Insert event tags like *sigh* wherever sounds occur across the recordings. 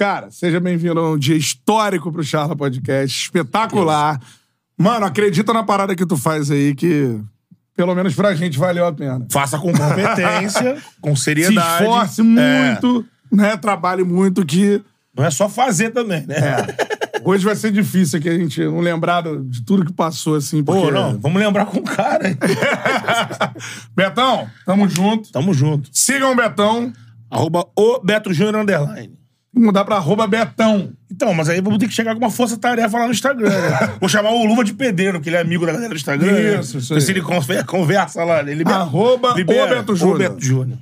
Cara, seja bem-vindo a um dia histórico pro Charla Podcast. Espetacular. Mano, acredita na parada que tu faz aí, que pelo menos pra gente valeu a pena. Faça com competência, *laughs* com Se seriedade. esforce É. muito, né? Trabalhe muito que... Não é só fazer também, né? É. Hoje vai ser difícil aqui a gente não lembrar de tudo que passou, assim, porque... Pô, não, vamos lembrar com o cara. hein? *laughs* Betão, tamo junto. Tamo junto. Sigam o Betão. Arroba o Beto Júnior Underline. Mudar pra arroba Betão. Então, mas aí vamos ter que chegar com uma força-tarefa lá no Instagram. né? *laughs* Vou chamar o Luva de Pedreiro, que ele é amigo da galera do Instagram. né? Isso, isso Ver se aí. ele conver- conversa lá. Ele libera- Arroba libera. Beto Júnior. Beto Júnior.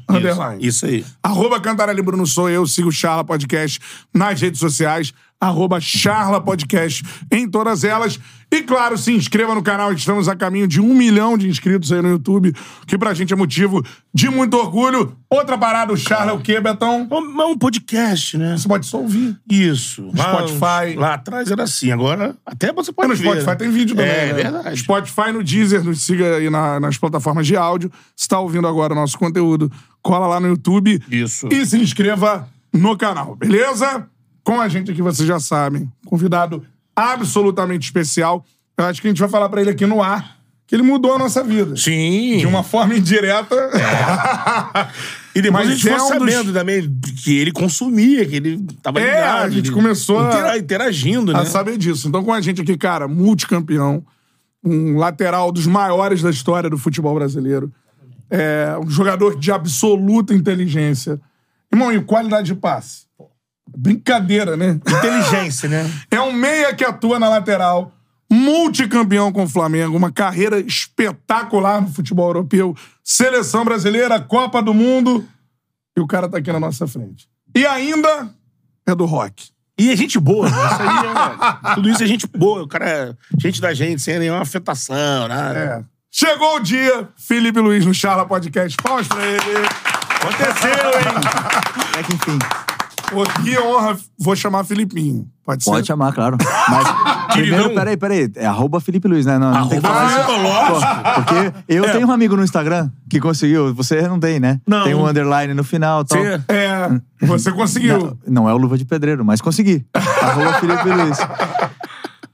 Isso, isso aí. Arroba Cantarelli Bruno sou eu, sigo o Charla Podcast nas redes sociais, arroba Charla Podcast em todas elas. E claro, se inscreva no canal, estamos a caminho de um milhão de inscritos aí no YouTube, que pra gente é motivo de muito orgulho. Outra parada, o Charla é o quê, Betão? É um- é um podcast, né? Você pode só ouvir. Isso. Lá- Spotify. Lá atrás era assim. Agora, até você É, pode no ver. Spotify né? tem vídeo também. É, né? verdade. Spotify no Deezer, nos siga aí na- nas plataformas de áudio. Se tá ouvindo agora o nosso conteúdo, cola lá no YouTube. Isso. E se inscreva no canal, beleza? Com a gente aqui, vocês já sabem. Convidado absolutamente especial. Eu acho que a gente vai falar pra ele aqui no ar que ele mudou a nossa vida. Sim. De uma forma indireta. *laughs* E depois Mas a gente é ficou um dos- sabendo também que ele consumia, que ele tava É, ligado. a gente começou a- intera- interagindo, né? a saber disso. Então, com a gente aqui, cara, multicampeão, um lateral dos maiores da história do futebol brasileiro, é, um jogador de absoluta inteligência. Irmão, e qualidade de passe? Brincadeira, né? Inteligência, né? *laughs* É um meia que atua na lateral, multicampeão com o Flamengo, uma carreira espetacular no futebol europeu, seleção brasileira, Copa do Mundo, e o cara tá aqui na nossa frente. E ainda é do rock. E é gente boa, né? Isso aí é- *laughs* tudo isso é gente boa. O cara é gente da gente, sem nenhuma afetação, nada. É. Chegou o dia, Felipe Luiz no Charla Podcast. Palmas pra ele. Aconteceu, hein? *laughs* É que enfim. Que honra. Vou chamar Filipinho. Pode ser? Pode chamar, claro. Mas *laughs* primeiro, peraí, peraí. É arroba Felipe Luiz, né? Não, não tem que falar isso. Pô, Porque eu tenho um amigo no Instagram que conseguiu. Você não tem, né? Não. Tem um underline no final e tal. Você- É, você conseguiu. Não, não é o Luva de Pedreiro, mas consegui. *laughs* arroba Felipe Luiz.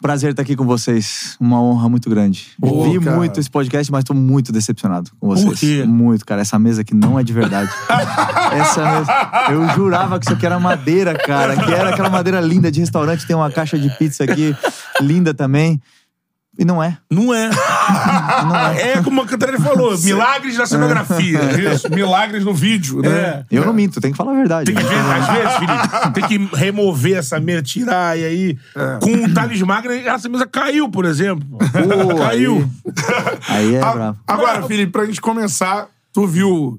Prazer estar aqui com vocês. Uma honra muito grande. Pô, Vi cara. muito esse podcast, mas tô muito decepcionado com vocês. Por quê? Muito, cara. Essa mesa aqui não é de verdade. *laughs* Essa mesa. Eu jurava que isso aqui era madeira, cara. Que era aquela madeira linda de restaurante. Tem uma caixa de pizza aqui, linda também. E não é. Não é. *laughs* é. como a Cantarelli falou, milagres da cenografia. Isso, milagres no vídeo, né? É. Eu não minto, tem que falar a verdade. Tem que, ver, às vezes, Felipe, tem que remover essa mesa, tirar, e aí, com o talismã, essa mesa caiu, por exemplo. Pô, caiu. Aí é A- bravo. Agora, Felipe, pra gente começar, tu viu.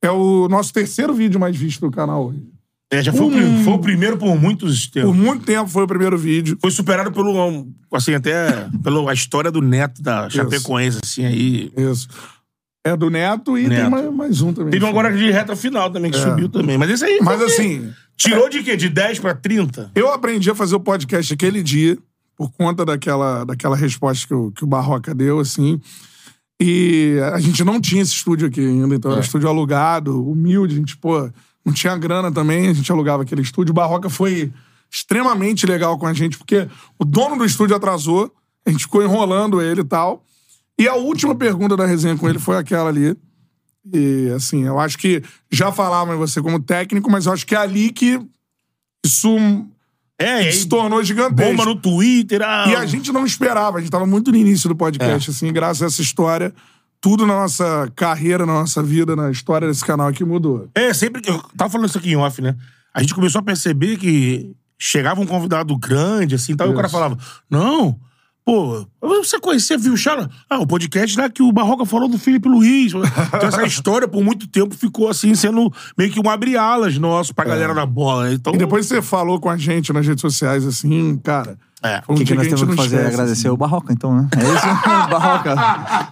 É o nosso terceiro vídeo mais visto do canal hoje. É, já foi, o, pri- foi o primeiro por muitos Por tempos. muito tempo foi o primeiro vídeo. Foi superado pelo, um, assim, até pela história do Neto da Chapecoense, assim, aí. Isso. É do Neto e tem Neto. mais, mais um também. Teve um agora de reta final também, que subiu também. Mas esse aí. Mas assim, Tirou de quê? De 10 pra 30? eu aprendi a fazer o podcast aquele dia, por conta daquela, daquela resposta que o, que o Barroca deu, assim. E a gente não tinha esse estúdio aqui ainda, então era estúdio alugado, humilde, a gente, pô, não tinha grana também, a gente alugava aquele estúdio. O Barroca foi extremamente legal com a gente, porque o dono do estúdio atrasou, a gente ficou enrolando ele e tal. E a última pergunta da resenha com ele foi aquela ali. E, assim, eu acho que já falavam em você como técnico, mas eu acho que é ali que Isso É, se tornou gigantesco. bomba no Twitter. Ah, E a gente não esperava, a gente tava muito no início do podcast, assim, graças a essa história, tudo na nossa carreira, na nossa vida, na história desse canal aqui mudou. É, sempre que. Eu tava falando isso aqui em off, né? A gente começou a perceber que chegava um convidado grande, assim, tal, e o cara falava: Não, pô, você conhecia, viu o Chala? Ah, o podcast lá que o Barroca falou do Felipe Luiz. Então, essa história, por muito tempo, ficou assim, sendo meio que um abre-alas nosso pra galera da bola. né? Então, É. E depois você falou com a gente nas redes sociais, assim, cara. É. um O que, que nós temos que não fazer? esquece, Agradecer assim. o Barroca, então, né? É isso? *laughs* *laughs* Barroca.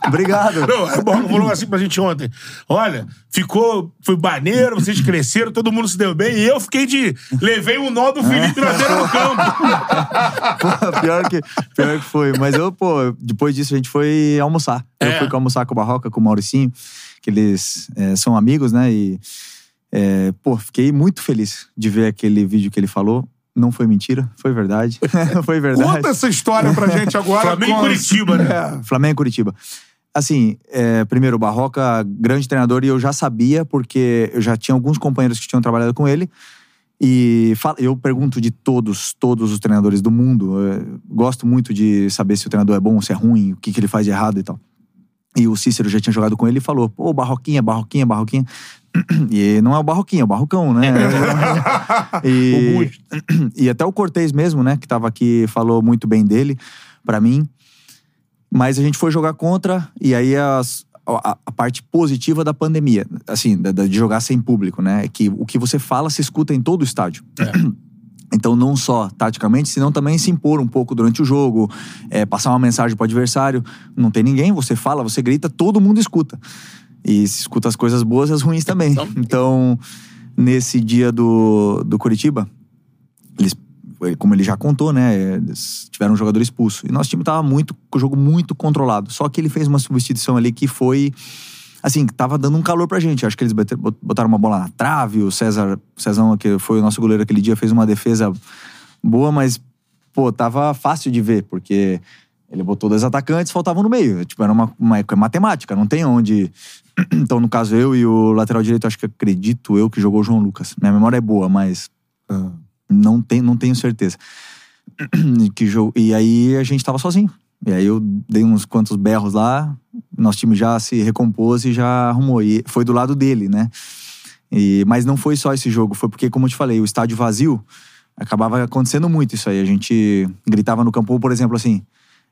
Obrigado. Não, o Barroca falou assim pra gente ontem: olha, ficou, foi maneiro, vocês cresceram, todo mundo se deu bem, e eu fiquei de. Levei o nó do Felipe *laughs* beira do campo. Pô, pior, que, pior que foi. Mas eu, pô, depois disso a gente foi almoçar. É. Eu fui almoçar com o Barroca, com o Mauricinho, que eles é, são amigos, né? E, é, pô, fiquei muito feliz de ver aquele vídeo que ele falou. Não foi mentira, foi verdade. *laughs* foi verdade. Conta essa história pra gente agora. Flamengo e Curitiba, né? É. Flamengo e Curitiba. Assim, é, primeiro, o Barroca, grande treinador, e eu já sabia, porque eu já tinha alguns companheiros que tinham trabalhado com ele. E eu pergunto de todos, todos os treinadores do mundo. é, gosto muito de saber se o treinador é bom ou se é ruim, o que, que ele faz de errado e tal. E o Cícero já tinha jogado com ele e falou: pô, Barroquinha, Barroquinha, Barroquinha. *clears throat* E não é o Barroquinha, é o Barrocão, né? *laughs* e, *clears throat* e até o Cortez mesmo, né, que tava aqui, falou muito bem dele, pra mim. Mas a gente foi jogar contra, e aí as- a, a parte positiva da pandemia, assim, da- da- de jogar sem público, né? É que o que você fala se escuta em todo o estádio. *clears throat* Então, não só taticamente, senão também se impor um pouco durante o jogo, é, passar uma mensagem pro adversário. Não tem ninguém, você fala, você grita, todo mundo escuta. E se escuta as coisas boas e as ruins também. Então, *laughs* nesse dia do, do Curitiba, eles, como ele já contou, né? Eles tiveram um jogador expulso. E nosso time tava muito, com o jogo muito controlado. Só que ele fez uma substituição ali que foi. Assim, tava dando um calor pra gente. Acho que eles botaram uma bola na trave. O César, Cezão, que foi o nosso goleiro aquele dia, fez uma defesa boa, mas, pô, tava fácil de ver, porque ele botou dois atacantes, faltavam no meio. Tipo, era uma, uma é matemática, não tem onde. *clears throat* Então, no caso, eu e o lateral direito, acho que acredito eu que jogou o João Lucas. Minha memória é boa, mas não, tem, não tenho certeza. *clears throat* que jogo, e aí a gente tava sozinho. E aí eu dei uns quantos berros lá, nosso time já se recompôs e já arrumou. E foi do lado dele, né? E, mas não foi só esse jogo, foi porque, como eu te falei, o estádio vazio acabava acontecendo muito isso aí. A gente gritava no campo, por exemplo, assim,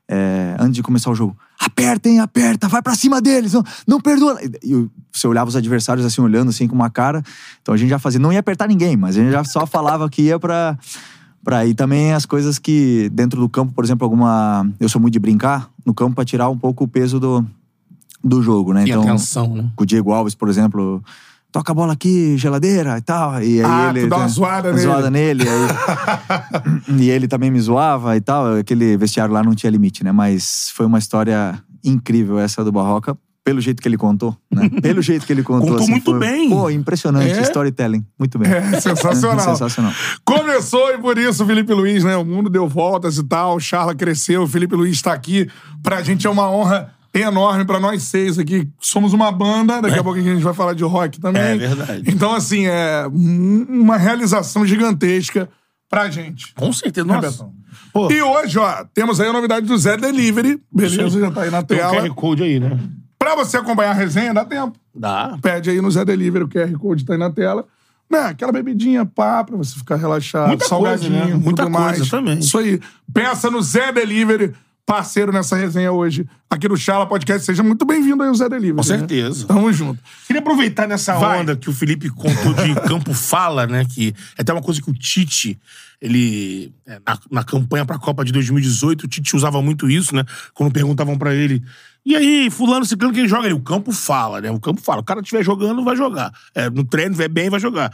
é, antes de começar o jogo: apertem, aperta, vai pra cima deles, não, não perdoa. E você olhava os adversários assim, olhando assim com uma cara. Então a gente já fazia, não ia apertar ninguém, mas a gente já só *laughs* falava que ia pra. Pra ir também as coisas que dentro do campo, por exemplo, alguma. Eu sou muito de brincar no campo pra tirar um pouco o peso do, do jogo, né? E atenção, né? com o Diego Alves, por exemplo, toca a bola aqui, geladeira e tal. E aí Ah, ele. tu dá uma zoada nele. zoada nele. aí- *laughs* e ele também me zoava e tal. Aquele vestiário lá não tinha limite, né? Mas foi uma história incrível essa do Barroca. Pelo jeito que ele contou, né? *laughs* Pelo jeito que ele contou. Contou assim, muito foi- bem. Pô, impressionante. É? Storytelling. Muito bem. É *laughs* sensacional. sensacional. Começou e por isso Felipe Luiz, né? O mundo deu voltas e tal. O Charla cresceu, o Felipe Luiz está aqui. Pra gente é uma honra enorme pra nós seis aqui. Somos uma banda, daqui a pouco a gente vai falar de rock também. É verdade. Então, assim, é um- uma realização gigantesca pra gente. Com certeza, Né, nossa. Pô, E hoje, ó, temos aí a novidade do Zé Delivery. Beleza, já tá aí na tem o tela. QR Code aí, né? Pra você acompanhar a resenha, dá tempo. Dá. Pede aí no Zé Delivery, o QR Code tá aí na tela. Né, aquela bebidinha, pá, pra você ficar relaxado, Muita coisa, salgadinho, né? tudo Muita coisa mais. também. Isso aí. Peça no Zé Delivery, parceiro nessa resenha hoje, aqui do Chala Podcast. Seja muito bem-vindo aí, o Zé Delivery. Com né? certeza. Tamo junto. Queria aproveitar nessa Vai. onda que o Felipe contou de Campo Fala, né? Que é até uma coisa que o Tite, ele. é, Na, na campanha pra Copa de 2018, o Tite usava muito isso, né? Quando perguntavam pra ele. E aí, fulano, ciclano, quem joga? Ele, o campo fala, né? O campo fala. O cara estiver jogando, vai jogar. É, no treino, estiver bem, vai jogar.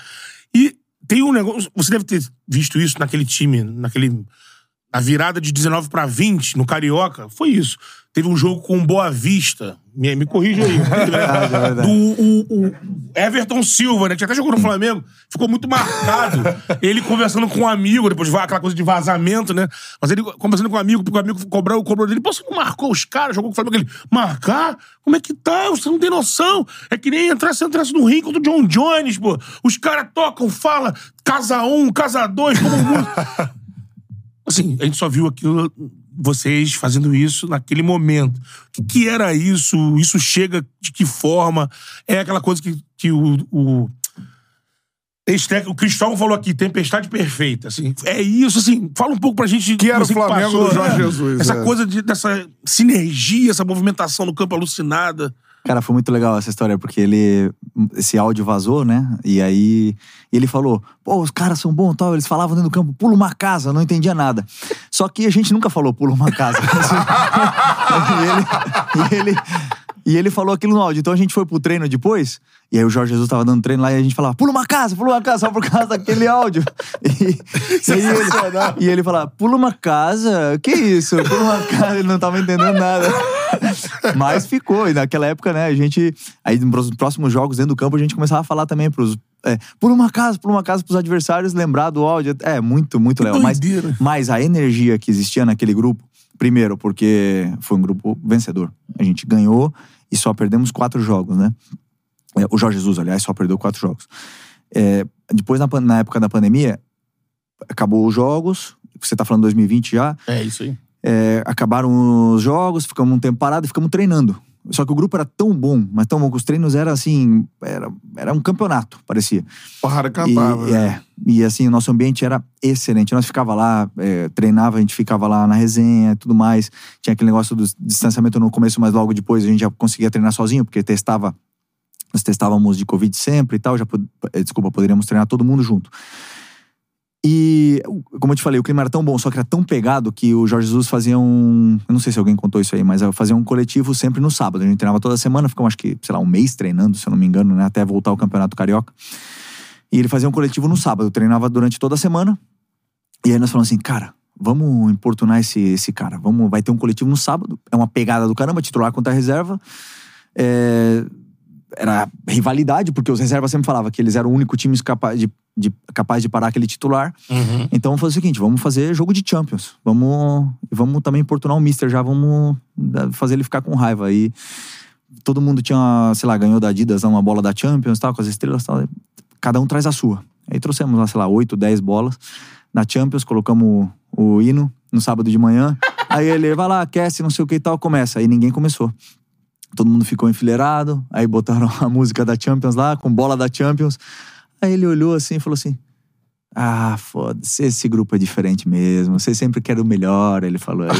E tem um negócio. Você deve ter visto isso naquele time, naquele. Na virada de 19 pra 20, no Carioca, foi isso. Teve um jogo com Boa Vista. Me, me corrija aí. *laughs* verdade. do o, o Everton Silva, né? Que até jogou no Flamengo. Ficou muito marcado. ele conversando com um amigo, depois aquela coisa de vazamento, né? Mas ele conversando com um amigo, porque o amigo cobrou o cobrou dele. Pô, você não marcou os caras? Jogou com o Flamengo. Ele, marcar? Como é que tá? Você não tem noção. É que nem entrar se entrasse no ringue contra o John Jones, pô. Os caras tocam, fala, casa um, casa dois, como. *laughs* Assim, a gente só viu aquilo, vocês fazendo isso naquele momento. O que, que era isso? Isso chega de que forma? É aquela coisa que, que o, o, o Cristóvão falou aqui, tempestade perfeita. Assim, é isso, assim, fala um pouco pra gente. Que era o Flamengo do Jorge Jesus, Essa é. coisa de, dessa sinergia, essa movimentação no campo alucinada. Cara, foi muito legal essa história, porque ele. Esse áudio vazou, né? E aí ele falou: pô, os caras são bons tal. Eles falavam dentro do campo, pula uma casa, não entendia nada. Só que a gente nunca falou pula uma casa. *laughs* e, ele, e, ele, e ele falou aquilo no áudio. Então a gente foi pro treino depois, e aí o Jorge Jesus tava dando treino lá e a gente falava, pula uma casa, pula uma casa, só por causa daquele áudio. *laughs* E, e, ele, e ele falava, pula uma casa? Que isso? Pula uma casa, ele não tava entendendo nada. *laughs* Mas ficou, e naquela época, né, a gente. Aí nos próximos jogos dentro do campo, a gente começava a falar também pros. É, por uma casa, por uma casa, pros adversários lembrar do áudio. É, muito, muito legal. Mas, mas a energia que existia naquele grupo, primeiro, porque foi um grupo vencedor. A gente ganhou e só perdemos quatro jogos, né? É, O Jorge Jesus, aliás, só perdeu quatro jogos. É, depois, na, na época da pandemia, acabou os jogos. Você tá falando 2020 já. É isso aí. É, acabaram os jogos, ficamos um tempo parado e ficamos treinando. Só que o grupo era tão bom, mas tão bom que os treinos eram assim. Era, era um campeonato, parecia. Porrada cantava. E, é, e assim, o nosso ambiente era excelente. Nós ficava lá, é, treinava, a gente ficava lá na resenha e tudo mais. Tinha aquele negócio do distanciamento no começo, mas logo depois a gente já conseguia treinar sozinho, porque testava. Nós testávamos de Covid sempre e tal. Já, desculpa, poderíamos treinar todo mundo junto. E, como eu te falei, o clima era tão bom, só que era tão pegado que o Jorge Jesus fazia um. Eu não sei se alguém contou isso aí, mas fazia um coletivo sempre no sábado. A gente treinava toda semana, ficamos acho que, sei lá, um mês treinando, se eu não me engano, né? Até voltar ao Campeonato Carioca. E ele fazia um coletivo no sábado, treinava durante toda a semana. E aí nós falamos assim, cara, vamos importunar esse, esse cara. Vamos, vai ter um coletivo no sábado. É uma pegada do caramba, titular contra a reserva. É, era rivalidade, porque os reservas sempre falavam que eles eram o único time capaz de, de- capaz de parar aquele titular. Então vamos fazer o seguinte: vamos fazer jogo de Champions. Vamos, vamos também importunar o Mister já, vamos fazer ele ficar com raiva. Aí todo mundo tinha, sei lá, ganhou da Adidas uma bola da Champions tal, com as estrelas tal. Cada um traz a sua. Aí trouxemos lá, sei lá, oito, dez bolas. Na Champions, colocamos o, o hino no sábado de manhã. Aí ele vai lá, aquece, não sei o que e tal, começa. Aí ninguém começou. Todo mundo ficou enfileirado. Aí botaram *laughs* a música da Champions lá, com bola da Champions. Aí ele olhou assim e falou assim: Ah, foda-se, esse grupo é diferente mesmo. Você sempre quer o melhor, ele falou. *laughs*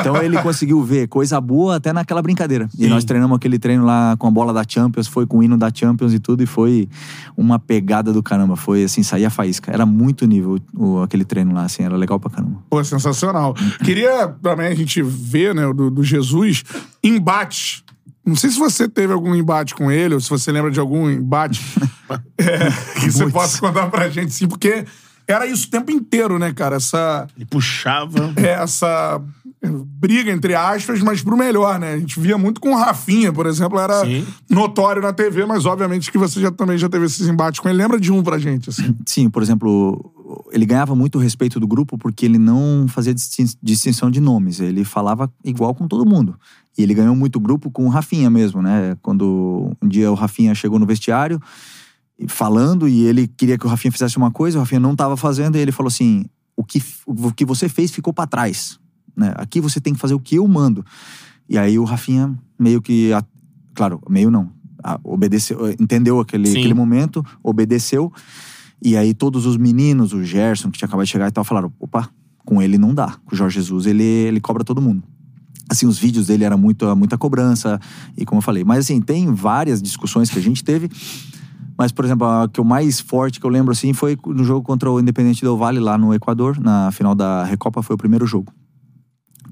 Então ele conseguiu ver coisa boa até naquela brincadeira. E Sim. nós treinamos aquele treino lá com a bola da Champions, foi com o hino da Champions e tudo, e foi uma pegada do caramba. Foi assim, saía faísca. Era muito nível o, aquele treino lá, assim, era legal pra caramba. Pô, sensacional. Queria também a gente ver, né, do, do Jesus, embate. Não sei se você teve algum embate com ele, ou se você lembra de algum embate *laughs* é, que você possa contar pra gente, sim, porque era isso o tempo inteiro, né, cara? Essa, Ele puxava. é, essa briga, entre aspas, mas pro melhor, né? A gente via muito com o Rafinha, por exemplo, era Sim. notório na TV, mas obviamente que você já, também já teve esses embates com ele. Lembra de um pra gente, assim? Sim, por exemplo, ele ganhava muito o respeito do grupo porque ele não fazia distin- distinção de nomes. Ele falava igual com todo mundo. E ele ganhou muito grupo com o Rafinha mesmo, né? Quando um dia o Rafinha chegou no vestiário falando e ele queria que o Rafinha fizesse uma coisa, o Rafinha não estava fazendo e ele falou assim: o que, o que você fez ficou para trás. Né? Aqui você tem que fazer o que eu mando. E aí o Rafinha meio que. Claro, meio não. Obedeceu, entendeu aquele, Sim. aquele momento, obedeceu. E aí todos os meninos, o Gerson, que tinha acabado de chegar e tal, falaram: opa, com ele não dá. Com o Jorge Jesus, ele, ele cobra todo mundo. Assim, os vídeos dele era muito, muita cobrança, e como eu falei. Mas assim, tem várias discussões que a gente teve. Mas, por exemplo, a que o mais forte que eu lembro, assim, foi no jogo contra o Independente Del Vale, lá no Equador, na final da Recopa, foi o primeiro jogo.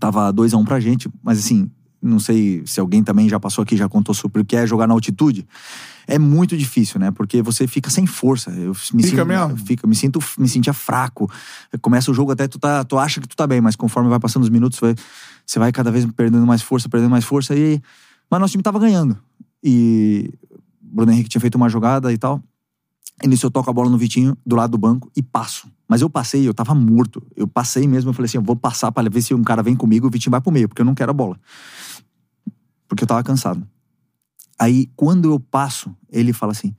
Tava 2 a 1 um pra gente, mas assim, não sei se alguém também já passou aqui, já contou sobre o que é jogar na altitude. É muito difícil, né? Porque você fica sem força. Eu me Fica sinto, mesmo? Fica, me sinto, me sentia fraco. Começa o jogo até tu tá, tu acha que tu tá bem, mas conforme vai passando os minutos, vai, você vai cada vez perdendo mais força, perdendo mais força e mas nosso time tava ganhando. E o Bruno Henrique tinha feito uma jogada e tal. E nisso eu toco a bola no Vitinho, do lado do banco, e passo. Mas eu passei, eu tava morto. Eu passei mesmo, eu falei assim, eu vou passar pra ver se um cara vem comigo, o Vitinho vai pro meio, porque eu não quero a bola. Porque eu tava cansado. Aí, quando eu passo, ele fala assim,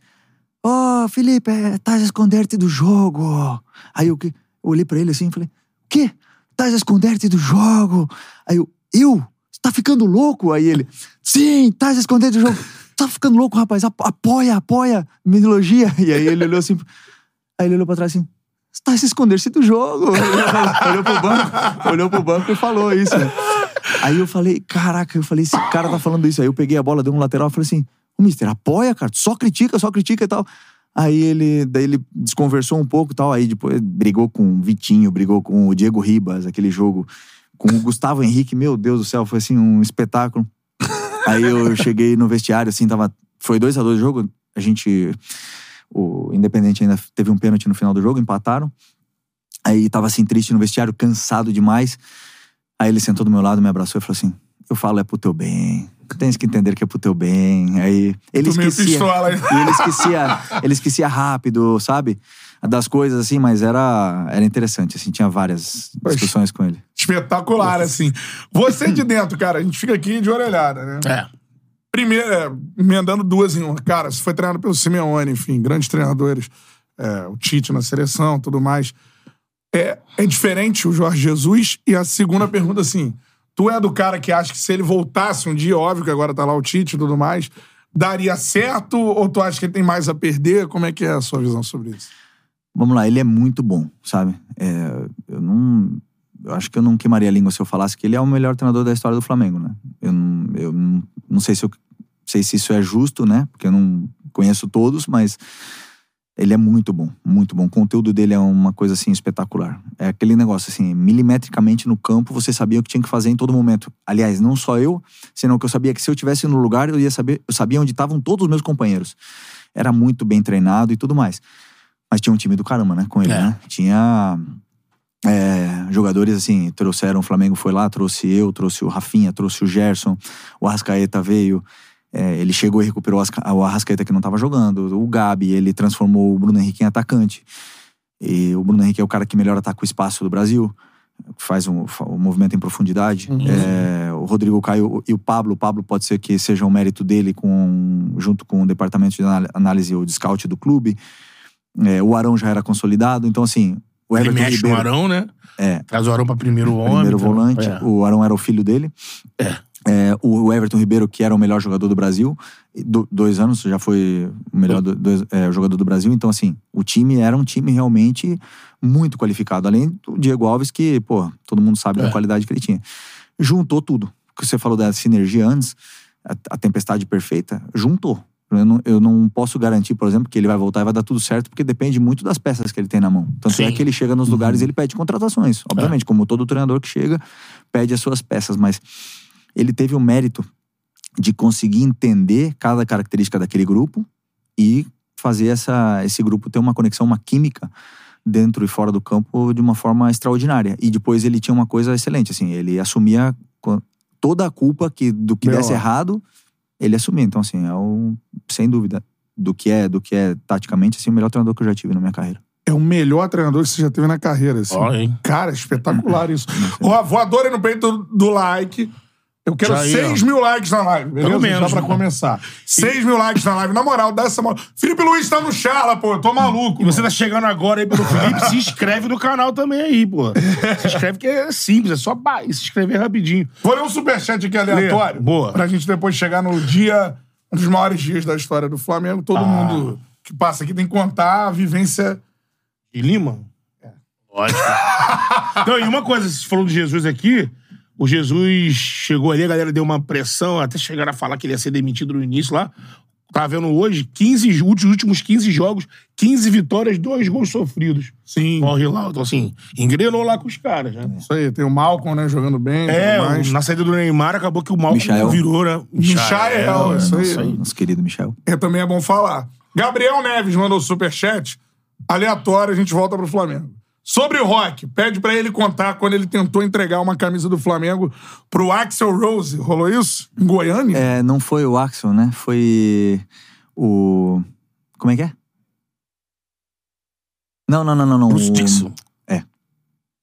Ô, oh, Felipe, estás a esconder-te do jogo. Aí eu, eu olhei pra ele assim e falei, o quê? Estás a esconder-te do jogo? Aí eu, eu? Tá ficando louco? Aí ele, sim, estás a esconder do jogo. Tá ficando louco, rapaz. Apo- Apoia, apoia, me elogia. *laughs* E aí ele olhou assim, aí ele olhou pra trás assim, você tá se esconder-se do jogo. *laughs* olhou pro banco, olhou pro banco e falou isso. né? Aí eu falei, caraca, eu falei, esse cara tá falando isso. Aí eu peguei a bola, dei um lateral falei assim, ô mister, apoia, cara, só critica, só critica e tal. Aí ele, daí ele desconversou um pouco e tal, aí depois brigou com o Vitinho, brigou com o Diego Ribas, aquele jogo, com o Gustavo Henrique, meu Deus do céu, foi assim um espetáculo. Aí eu cheguei no vestiário, assim, tava. Foi 2 a 2 o jogo. A gente. O Independente ainda teve um pênalti no final do jogo, empataram. Aí tava assim, triste no vestiário, cansado demais. Aí ele sentou do meu lado, me abraçou e falou assim: Eu falo, é pro teu bem. Tens que entender que é pro teu bem. Aí ele Tu esquecia. pistola, hein? E ele esquecia, ele esquecia rápido, sabe? Das coisas assim, mas era, era interessante, assim, tinha várias discussões com ele. Espetacular, assim. Você de dentro, cara, a gente fica aqui de orelhada, né? É. Primeiro, é, emendando duas em uma. Cara, você foi treinado pelo Simeone, enfim, grandes treinadores. é, o Tite na seleção, tudo mais. É, é diferente o Jorge Jesus? E a segunda pergunta, assim, tu é do cara que acha que se ele voltasse um dia, óbvio que agora tá lá o Tite e tudo mais, daria certo? Ou tu acha que ele tem mais a perder? Como é que é a sua visão sobre isso? Vamos lá, ele é muito bom, sabe? É, eu não. Eu acho que eu não queimaria a língua se eu falasse que ele é o melhor treinador da história do Flamengo, né? Eu não, eu não, não sei se eu sei se isso é justo, né? Porque eu não conheço todos, mas ele é muito bom, muito bom. O conteúdo dele é uma coisa assim espetacular. É aquele negócio assim, milimetricamente no campo, você sabia o que tinha que fazer em todo momento. Aliás, não só eu, senão que eu sabia que se eu tivesse no lugar, eu ia saber, eu sabia onde estavam todos os meus companheiros. Era muito bem treinado e tudo mais. Mas tinha um time do caramba, né, com ele, É. né? Tinha é, jogadores assim, trouxeram, o Flamengo foi lá, trouxe eu, trouxe o Rafinha, trouxe o Gerson, o Arrascaeta veio, é, ele chegou e recuperou o Asca- o Arrascaeta que não tava jogando, o Gabi, ele transformou o Bruno Henrique em atacante. E o Bruno Henrique é o cara que melhor ataca o espaço do Brasil, faz um, um movimento em profundidade. É, o Rodrigo Caio e o Pablo, o Pablo pode ser que seja um mérito dele com, junto com o departamento de anál- análise ou de scout do clube. É, o Arão já era consolidado, então assim, o Ele Everton mexe no Ribeiro, Arão, né? É. Traz o Arão pra primeiro homem. primeiro volante, é. o Arão era o filho dele. É, o o Everton Ribeiro, que era o melhor jogador do Brasil, do- dois anos já foi o melhor do- dois- é, jogador do Brasil. Então, assim, o time era um time realmente muito qualificado. Além do Diego Alves, que, pô, todo mundo sabe da É. qualidade que ele tinha. Juntou tudo. O que você falou da sinergia antes, a, a tempestade perfeita, juntou. Eu não, eu não posso garantir, por exemplo, que ele vai voltar e vai dar tudo certo, porque depende muito das peças que ele tem na mão. Tanto é Sim. que ele chega nos lugares e ele pede contratações. Obviamente, como todo treinador que chega, pede as suas peças, mas ele teve o mérito de conseguir entender cada característica daquele grupo e fazer essa, esse grupo ter uma conexão, uma química dentro e fora do campo de uma forma extraordinária. E depois ele tinha uma coisa excelente, assim, ele assumia toda a culpa que do que Meu. desse errado, ele assumia. Então assim, é um, sem dúvida do que é, do que é taticamente assim, o melhor treinador que eu já tive na minha carreira. É o melhor treinador que você já teve na carreira, assim. Ó, hein? Cara, espetacular *laughs* isso. Ó, voadora no peito do like. Eu quero Já aí, 6 ó. mil likes na live, beleza? Pelo menos, Já pra mano. começar. 6 mil likes na live. Na moral, dá essa moral. Felipe Luiz tá no charla, pô. Eu tô maluco. E você tá mano. chegando agora aí pelo Felipe, se inscreve no canal também aí, pô. Se inscreve que é simples, é só se inscrever rapidinho. Vou ler um superchat aqui aleatório. Lê. Boa. Pra gente depois chegar no dia, um dos maiores dias da história do Flamengo. Todo Ah. mundo que passa aqui tem que contar a vivência. De Lima? É. Lógico. *laughs* então, e uma coisa, você falou de Jesus aqui, o Jesus chegou ali, a galera deu uma pressão, até chegaram a falar que ele ia ser demitido no início lá. Tava vendo hoje, 15, os últimos 15 jogos, 15 vitórias, dois gols sofridos. Sim. Morre lá. Então, assim, engrenou lá com os caras, né? Isso aí, tem o Malcolm, né, jogando bem. É, mais. na saída do Neymar, acabou que o Malcolm Michael. virou, né? Michael, é, isso aí. isso aí. Nosso querido Michel. É, também é bom falar. Gabriel Neves mandou superchat. Aleatório, a gente volta pro Flamengo. Sobre o Rock, pede pra ele contar quando ele tentou entregar uma camisa do Flamengo pro Axel Rose. Rolou isso? Em Goiânia? É, não foi o Axel, né? Foi o. Como é que é? Não, não, não, não. não. Bruce o- Dixon.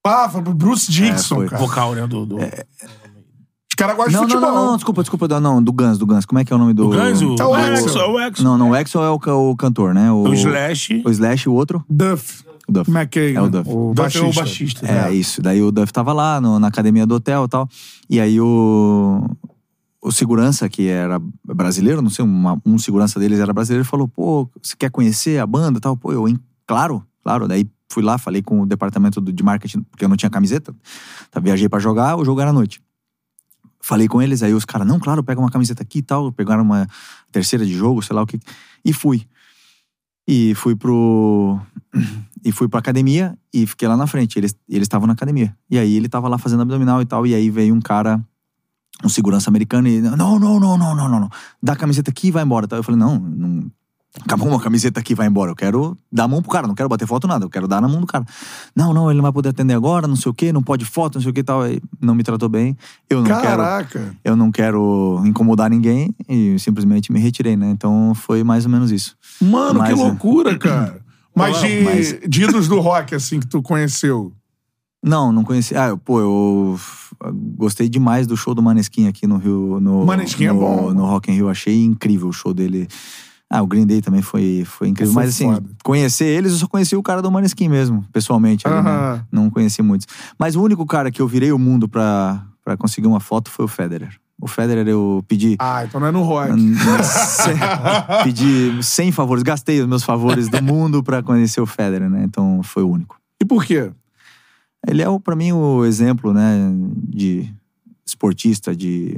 Ah, foi pro Bruce Dixon, foi. cara. Vocal, né? Do, do... Os caras gostam Não, de não, futebol. não, não, desculpa, desculpa. Não, do Guns, do Guns. Como é que é o nome do. O Ganso? É o o Axel. É o Axel. Não, não, o Axel é o, ca- o cantor, né? O, O Slash. O Slash, o outro? Duff. O Duff. McKay. É o né? Duff. O Duff é baixista. o baixista. É, isso. Daí o Duff tava lá no- na academia do hotel e tal. E aí o, o segurança, que era brasileiro, não sei, uma- um segurança deles era brasileiro, falou: pô, você quer conhecer a banda e tal? Pô, eu, hein? Claro, claro. Daí fui lá, falei com o departamento do- de marketing, porque eu não tinha camiseta. Tá, viajei pra jogar, o jogo era à noite. Falei com eles, aí os caras, não, claro, pega uma camiseta aqui e tal. Pegaram uma terceira de jogo, sei lá o que. E fui. E fui pro. E fui pra academia e fiquei lá na frente. Eles eles estavam na academia. E aí ele tava lá fazendo abdominal e tal. E aí veio um cara, um segurança americano, e. Não, não, não, não, não, não, não. Dá a camiseta aqui e vai embora. Eu falei, não, não. Acabou uma camiseta aqui, vai embora. Eu quero dar a mão pro cara, não quero bater foto, nada. Eu quero dar na mão do cara. Não, não, ele não vai poder atender agora, não sei o quê, não pode foto, não sei o que e tal. Aí não me tratou bem. Eu não quero Caraca. eu não quero incomodar ninguém e simplesmente me retirei, né? Então foi mais ou menos isso. Mano, Mas, que é. loucura, cara. Mas de, Mas- de ídolos do rock, assim, que tu conheceu. Não, não conheci. Ah, eu- pô, eu gostei demais do show do Maneskin aqui no Rio. No, Maneskin é no, bom. No Rock in Rio. Achei incrível o show dele. Ah, o Green Day também foi, foi incrível. Foi Mas assim, foda. conhecer eles, eu só conheci o cara do Maneskin mesmo, pessoalmente. ali, né? Aham. Não conheci muitos. Mas o único cara que eu virei o mundo pra, pra conseguir uma foto foi o Federer. O Federer eu pedi. Ah, então não é no rock. *laughs* Pedi 100 favores, gastei os meus favores do mundo pra conhecer o Federer, né? Então foi o único. E por quê? Ele é, pra mim, o exemplo, né, de esportista, de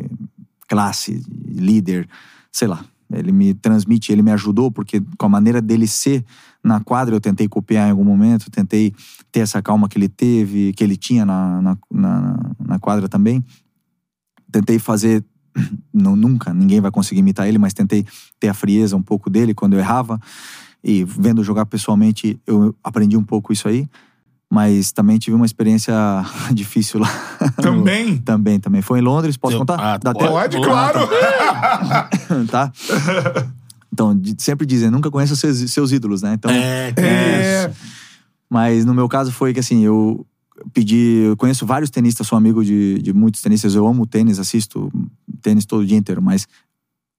classe, de líder, sei lá. Ele me transmite, ele me ajudou, porque com a maneira dele ser na quadra, eu tentei copiar em algum momento, tentei ter essa calma que ele teve, que ele tinha na, na, na, na quadra também. Tentei fazer, *clears throat* não, nunca, ninguém vai conseguir imitar ele, mas tentei ter a frieza um pouco dele quando eu errava. E vendo jogar pessoalmente, eu aprendi um pouco isso aí. Mas também tive uma experiência *laughs* difícil lá. Também? *laughs* também, também. Foi em Londres, posso Eu- contar? ah, Dá pode? Pode, claro. *laughs* tá? Então, sempre dizem, nunca conheça seus, seus ídolos, né? Então, É, É. mas no meu caso foi que assim, eu pedi. Eu conheço vários tenistas, sou amigo de, de muitos tenistas. Eu amo tênis, assisto tênis todo dia inteiro, mas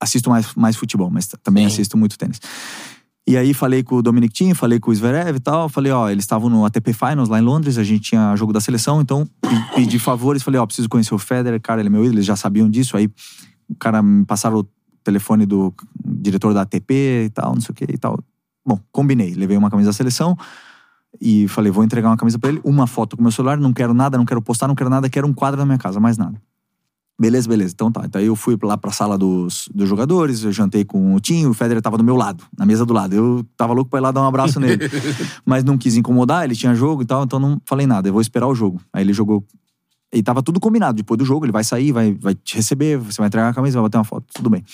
assisto mais, mais futebol, mas também Sim. assisto muito tênis. E aí falei com o Dominic Thiem, falei com o Zverev e tal. Falei, ó, eles estavam no ATP Finals lá em Londres, a gente tinha jogo da seleção, então pe- pedi favores. Falei, ó, preciso conhecer o Federer, cara, ele é meu ídolo, eles já sabiam disso. Aí o cara me passaram o telefone do diretor da ATP e tal, não sei o que e tal. Bom, combinei. Levei uma camisa da seleção e falei, vou entregar uma camisa pra ele, uma foto com meu celular, não quero nada, não quero postar, não quero nada, quero um quadro na minha casa, mais nada. Beleza, beleza. Então tá. Então eu fui lá pra sala dos, dos jogadores, eu jantei com o Tim, o Federer tava do meu lado, na mesa do lado. Eu tava louco pra ir lá dar um abraço nele. *laughs* Mas não quis incomodar, ele tinha jogo e tal, então não falei nada, eu vou esperar o jogo. Aí ele jogou. E tava tudo combinado. Depois do jogo, ele vai sair, vai, vai te receber, você vai entregar a camisa, vai bater uma foto, tudo bem.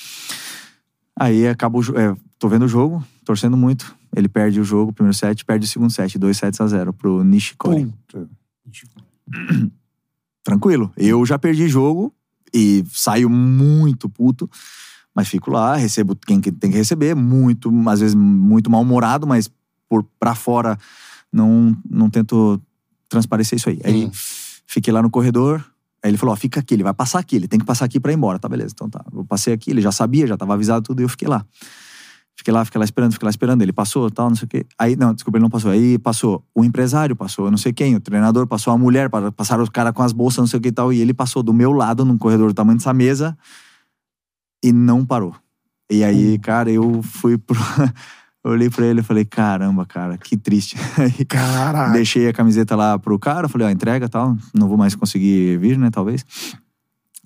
Aí acaba o jogo. É, tô vendo o jogo, torcendo muito. Ele perde o jogo, primeiro set, perde o segundo set, 2 sets a 0 pro Nishikori. Puta. *clears throat* Tranquilo. Eu já perdi jogo e saio muito puto, mas fico lá, recebo quem que tem que receber, muito, às vezes muito mal-humorado, mas por pra fora não, não tento transparecer isso aí. Aí Hum. Fiquei lá no corredor, aí ele falou, ó, fica aqui, ele vai passar aqui, ele tem que passar aqui pra ir embora, tá beleza. Então tá, eu passei aqui, ele já sabia, já tava avisado tudo, e eu fiquei lá. Fiquei lá, fiquei lá esperando, fiquei lá esperando. Ele passou, tal, não sei o quê. Aí, não, desculpa, ele não passou. Aí passou o empresário, passou não sei quem, o treinador, passou a mulher, pa- passaram os caras com as bolsas, não sei o que e tal. E ele passou do meu lado, num corredor do tamanho dessa mesa, e não parou. E aí, cara, eu fui pro. *laughs* eu olhei pra ele e falei, caramba, cara, que triste. *laughs* Aí, Caraca. Deixei a camiseta lá pro cara, falei, ó, entrega tal, não vou mais conseguir vir, né, talvez.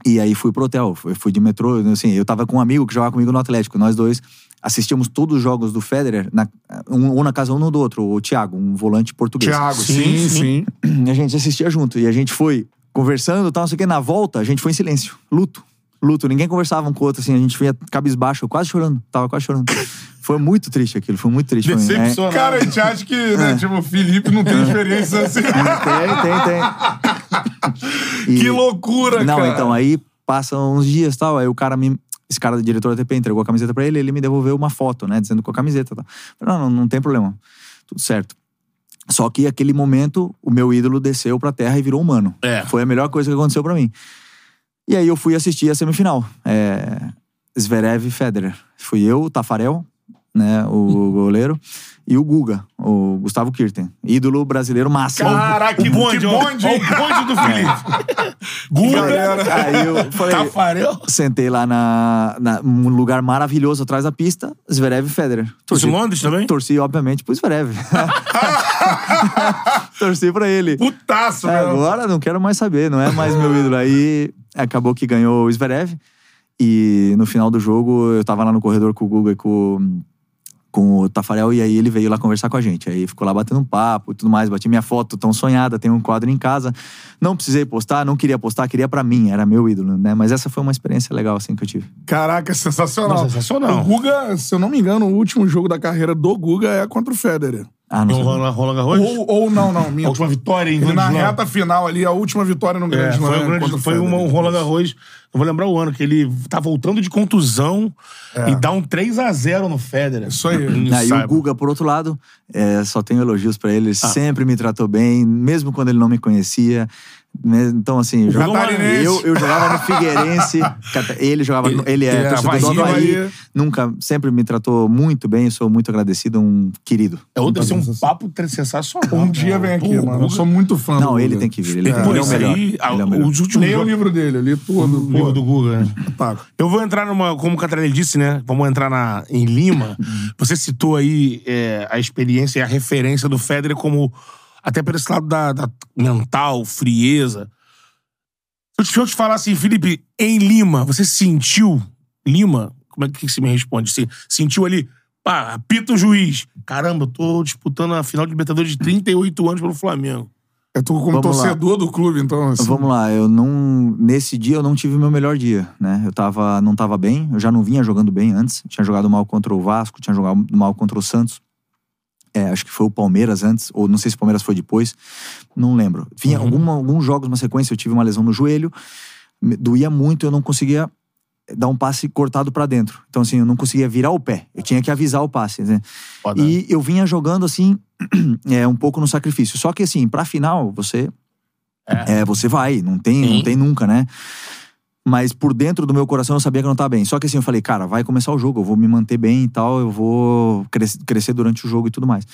E aí fui pro hotel, fui, fui de metrô, assim, eu tava com um amigo que jogava comigo no Atlético, nós dois, assistíamos todos os jogos do Federer, na, um, um na casa um no do outro, o Thiago, um volante português. Thiago, Sim, sim, sim. sim. *clears throat* E a gente assistia junto. E a gente foi conversando e tal, não sei o que. Na volta, a gente foi em silêncio. Luto. Luto. Ninguém conversava um com o outro, assim. A gente vinha cabisbaixo, eu quase chorando. Tava quase chorando. *laughs* Foi muito triste aquilo, foi muito triste. pra mim. É, Decepcionado. Cara, a gente acha que, né, tipo, o Felipe não tem experiência assim. tem, tem, tem. *laughs* E- que loucura, Não, cara. então, aí passam uns dias e tal, aí o cara me. Esse cara do diretor da TP entregou a camiseta pra ele, ele me devolveu uma foto, né? Dizendo com a camiseta. Tá. Falei, não, não, não tem problema. Tudo certo. Só que aquele momento, o meu ídolo desceu pra terra e virou humano. É. Foi a melhor coisa que aconteceu pra mim. E aí eu fui assistir a semifinal. É... Zverev e Federer. Fui eu, o Tafarel, né? O goleiro. E o Guga, o Gustavo Kirten. Ídolo brasileiro máximo. Caraca, que bonde, que bonde, o bonde do Felipe. *laughs* Guga, Aí eu falei, Tafarel. Sentei lá na, na- um lugar maravilhoso atrás da pista, Zverev e Federer. Isso em Londres também? Torci, obviamente, pro Zverev. *laughs* Torci pra ele. Putaço, É, meu. agora não quero mais saber, não é mais meu ídolo. Aí acabou que ganhou o Zverev. E no final do jogo, eu tava lá no corredor com o Guga e com, com o Tafarel, e aí ele veio lá conversar com a gente. Aí ficou lá batendo um papo e tudo mais. Bati minha foto tão sonhada, tem um quadro em casa. Não precisei postar, não queria postar, queria pra mim, era meu ídolo, né? Mas essa foi uma experiência legal, assim, que eu tive. Caraca, sensacional. Não, sensacional. O Guga, se eu não me engano, o último jogo da carreira do Guga é contra o Federer. Ah, não Não sei. rola, rola Garros? Ou, ou não, não. A Minha. última vitória em na Slam. reta final ali, a última vitória no É, Grande foi, Slam. um grande- foi uma, um Roland Garros. Não vou lembrar o ano, que ele tá voltando de contusão e dá um 3x0 no Federer. Isso aí. Não Ah, e o. Guga, por outro lado, é, só tenho elogios pra ele. Ele Ah. sempre me tratou bem, mesmo quando ele não me conhecia. Me- Então, assim, eu jogava, Catarinense. eu, eu jogava no Figueirense, *laughs* ele jogava, no- ele é ele é torcedor do nunca, sempre me tratou muito bem, sou muito agradecido, um querido. É outro, deve ser um papo tre- sensacional. Um dia vem aqui, Pô, mano. Eu sou muito fã do Não, Guga. ele tem que vir, ele, Pô, ele é o melhor. aí, ele é o melhor. os últimos Leia o livro dele, eu li tudo. o livro do Guga. né? tá. Eu vou entrar numa, como o Catarelli disse, né? Vamos entrar na, em Lima. *laughs* Você citou aí é, a experiência e a referência do Federer como até por esse lado da, da mental, frieza. Se eu te- falar assim, Felipe, em Lima, você sentiu Lima? Como é que você me responde? Você sentiu ali, pá, apita o juiz. Caramba, eu tô disputando a final de Libertadores de 38 anos pelo Flamengo. Eu tô como Vamos lá. torcedor do clube, então. Assim, Vamos lá, eu não. Nesse dia eu não tive o meu melhor dia, né? Eu tava, não tava bem, eu já não vinha jogando bem antes. Tinha jogado mal contra o Vasco, tinha jogado mal contra o Santos. É, acho que foi o Palmeiras antes, ou não sei se o Palmeiras foi depois, não lembro. Vinha alguma, alguns jogos, uma sequência, eu tive uma lesão no joelho, doía muito, eu não conseguia dar um passe cortado pra dentro. Então, assim, eu não conseguia virar o pé, eu tinha que avisar o passe, né? Foda. E eu vinha jogando assim, *clears throat* é, um pouco no sacrifício. Só que assim, pra final, você. É, você vai, não tem, Sim. não tem nunca, né? Mas por dentro do meu coração eu sabia que eu não tava bem. Só que assim, eu falei, cara, vai começar o jogo, eu vou me manter bem e tal, eu vou cres- crescer durante o jogo e tudo mais.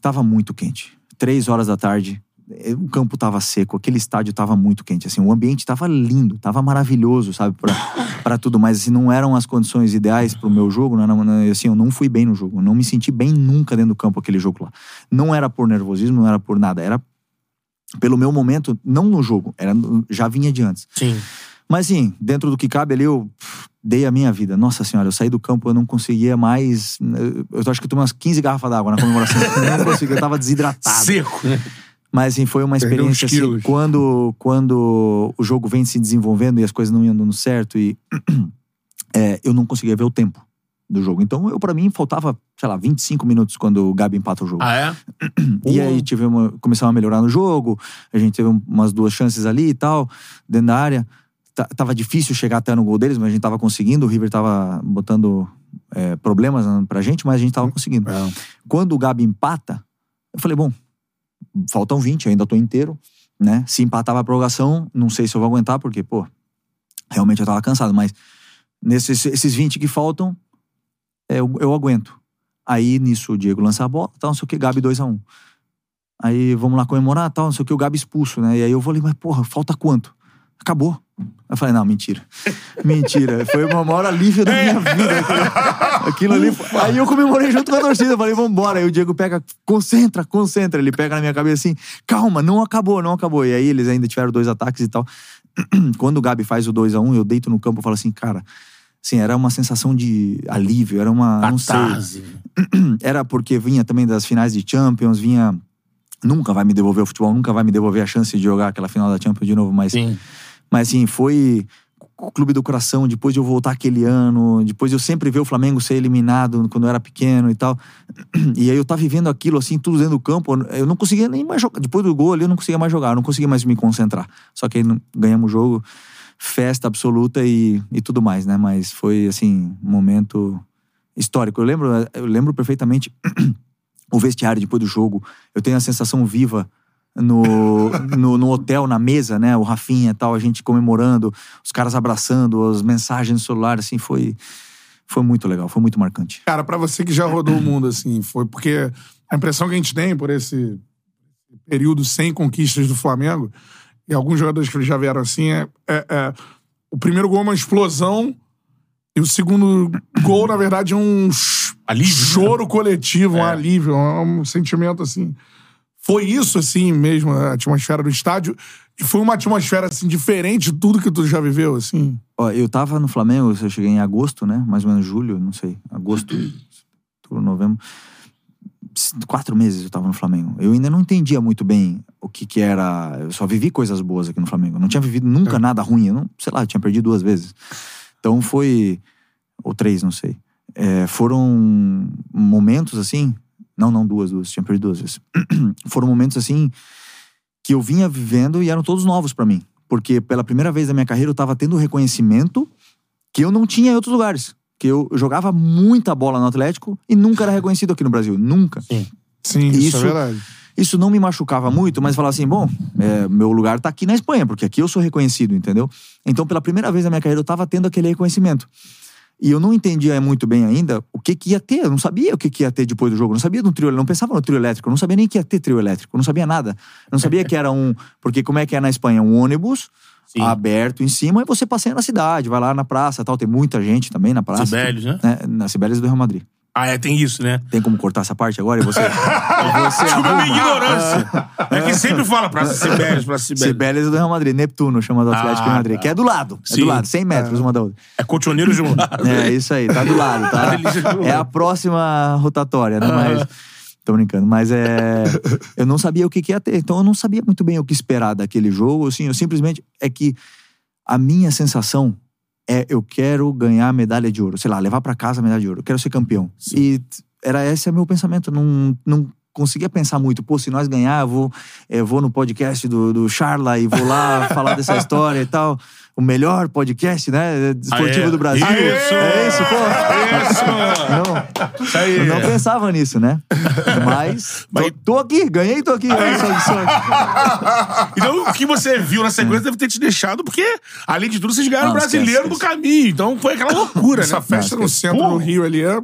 Tava muito quente. Três horas da tarde, eh, o campo tava seco, aquele estádio tava muito quente, assim, o ambiente tava lindo, tava maravilhoso, sabe, pra, tudo, mas assim, não eram as condições ideais pro meu jogo, não, não- assim, eu não fui bem no jogo, não me senti bem nunca dentro do campo aquele jogo lá. Não era por nervosismo, não era por nada, era pelo meu momento, não no jogo, era já vinha de antes. Sim. Mas assim, dentro do que cabe ali, eu dei a minha vida. Nossa senhora, eu saí do campo, eu não conseguia mais. Eu, eu acho que eu tomei umas 15 garrafas d'água na comemoração. Eu não conseguia, eu tava desidratado. Seco, né? Mas assim, foi uma experiência assim, quando, quando o jogo vem se desenvolvendo e as coisas não iam dando certo e *clears throat* é, eu não conseguia ver o tempo do jogo. Então, eu para mim faltava, sei lá, 25 minutos quando o Gabi empata o jogo. Ah, é? *clears throat* E aí tivemos, começamos a melhorar no jogo, a gente teve um- umas duas chances ali e tal, dentro da área. Tá- Tava difícil chegar até no gol deles, mas a gente tava conseguindo. O River tava botando é, problemas pra gente, mas a gente tava conseguindo. É. Quando o Gabi empata, eu falei, bom, faltam 20, ainda tô inteiro, né? Se empatar a prorrogação, não sei se eu vou aguentar, porque, pô, realmente eu tava cansado, mas nesses esses 20 que faltam, é, eu, eu aguento. Aí nisso o Diego lança a bola, tal, não sei o que, Gabi 2x1. Aí vamos lá comemorar, tal, não sei o que, o Gabi expulso, né? E aí eu falei, mas porra, falta quanto? Acabou. Eu falei, não, mentira. *laughs* Mentira. Foi o maior alívio da minha vida. *laughs* Aquilo, ali. Aí eu comemorei junto com a torcida. Falei, vambora. Aí o Diego pega, concentra, concentra. Ele pega na minha cabeça assim, calma, não acabou, não acabou. E aí eles ainda tiveram dois ataques e tal. *clears throat* Quando o Gabi faz o 2 a 1 eu deito no campo e falo assim, cara, Assim, era uma sensação de alívio, era uma. Não sei. *clears throat* Era porque vinha também das finais de Champions, vinha. Nunca vai me devolver o futebol, nunca vai me devolver a chance de jogar aquela final da Champions de novo, mas. Sim. Mas assim, foi o clube do coração, depois de eu voltar aquele ano, depois de eu sempre ver o Flamengo ser eliminado quando eu era pequeno e tal. E aí eu tava vivendo aquilo assim, tudo dentro do campo, eu não conseguia nem mais jogar. Depois do gol ali eu não conseguia mais jogar, eu não conseguia mais me concentrar. Só que aí ganhamos o jogo, festa absoluta e, e tudo mais, né? Mas foi assim, um momento histórico. Eu lembro, eu lembro perfeitamente *clears throat* o vestiário depois do jogo. Eu tenho a sensação viva no, no, no hotel, na mesa, né? O Rafinha e tal, a gente comemorando, os caras abraçando, as mensagens no celular, assim, foi, foi muito legal, foi muito marcante. Cara, pra você que já rodou o mundo, assim, foi porque a impressão que a gente tem por esse período sem conquistas do Flamengo, e alguns jogadores que já vieram assim, é, é- é- o primeiro gol é uma explosão e o segundo gol, na verdade, é um Alívio, né? choro coletivo, um É. alívio, um sentimento assim. Foi isso, assim, mesmo, a atmosfera do estádio. E foi uma atmosfera, assim, diferente de tudo que tu já viveu, assim. Ó, eu tava no Flamengo, eu cheguei em agosto, né? Mais ou menos julho, não sei. Agosto, novembro. Quatro meses eu tava no Flamengo. Eu ainda não entendia muito bem o que que era. Eu só vivi coisas boas aqui no Flamengo. Eu não tinha vivido nunca nada ruim. Eu não, sei lá, eu tinha perdido duas vezes. Então foi. Ou três, não sei. É, foram momentos assim. Não, não, duas, duas. Tinha perdido duas vezes. *clears throat* foram momentos assim que eu vinha vivendo e eram todos novos pra mim. Porque pela primeira vez na minha carreira eu tava tendo reconhecimento que eu não tinha em outros lugares. Que eu jogava muita bola no Atlético e nunca era reconhecido aqui no Brasil. Nunca. Sim, isso, Isso- é verdade. Isso não me machucava muito, mas falava assim, bom, é, meu lugar tá aqui na Espanha, porque aqui eu sou reconhecido, entendeu? Então, pela primeira vez na minha carreira, eu tava tendo aquele reconhecimento. E eu não entendia muito bem ainda o que que ia ter. Eu não sabia o que que ia ter depois do jogo. Eu não sabia do trio, eu não pensava no trio elétrico. Eu não sabia nem que ia ter trio elétrico. Eu não sabia nada. Eu não sabia *laughs* que era um... Porque como é que é na Espanha? Um ônibus Sim. aberto em cima e você passeia na cidade, vai lá na praça tal. Tem muita gente também na praça. Sibelius, né? É, na Sibelius do Real Madrid. Ah, é, tem isso, né? Tem como cortar essa parte agora? E você, *laughs* você Desculpa a minha ignorância. É que sempre fala pra Sibelius, pra Sibelius. Sibelius é do Real Madrid, Neptuno chama do Atlético Ah, Madrid, tá. que é do lado, é Sim. do lado, 100 metros uma da outra. É colchoneiro de um lado. É isso aí, tá do lado, tá? É a próxima rotatória, né? Mas tô brincando, mas é eu não sabia o que, que ia ter, então eu não sabia muito bem o que esperar daquele jogo, assim, eu simplesmente é que a minha sensação é eu quero ganhar medalha de ouro, sei lá, levar pra casa a medalha de ouro, eu quero ser campeão. E era esse é meu pensamento, não não conseguia pensar muito, pô, se nós ganhar, eu vou, eu vou no podcast do, do Charla e vou lá *laughs* falar dessa história e tal. O melhor podcast, né? Esportivo Ah, é? do Brasil. Isso! É isso, pô. Isso! Não, Isso aí. eu não pensava nisso, né? Mas, Mas- tô, tô aqui, ganhei, tô aqui. Só sorte. Então, o que você viu na sequência deve ter te deixado, porque, além de tudo, vocês ganharam o brasileiro esquece, do caminho. Então, foi aquela loucura, Essa né? festa Não, no centro do Rio ali é.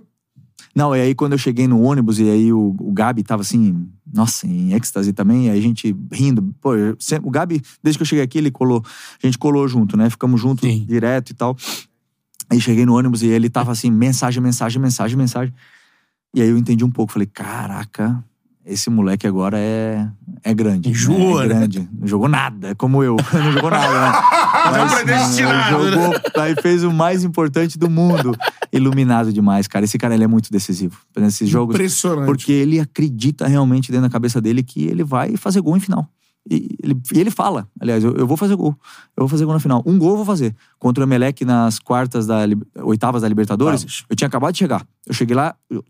Não, e aí quando eu cheguei no ônibus, e aí o, o Gabi tava assim, nossa, em êxtase também, e aí a gente rindo. Pô, sempre- o Gabi, desde que eu cheguei aqui, ele colou. A gente colou junto, né? Ficamos juntos Sim. direto e tal. Aí cheguei no ônibus e ele tava assim, mensagem, mensagem, mensagem, mensagem. E aí eu entendi um pouco, falei, caraca, esse moleque agora é, é grande. Enjoou, né? É grande. Não jogou nada, é como eu. *laughs* Não jogou nada, né? Mas um predestinado, né? jogou, *laughs* aí fez o mais importante do mundo. Iluminado demais, cara. Esse cara, ele é muito decisivo. Nesses jogos. Impressionante. Porque ele acredita realmente dentro da cabeça dele que ele vai fazer gol em final. E ele, e ele fala, aliás, eu, eu vou fazer gol. Eu vou fazer gol na final. Um gol eu vou fazer. Contra o Emelec nas quartas da oitavas da Libertadores, Vamos. eu tinha acabado de chegar. Eu cheguei lá, eu-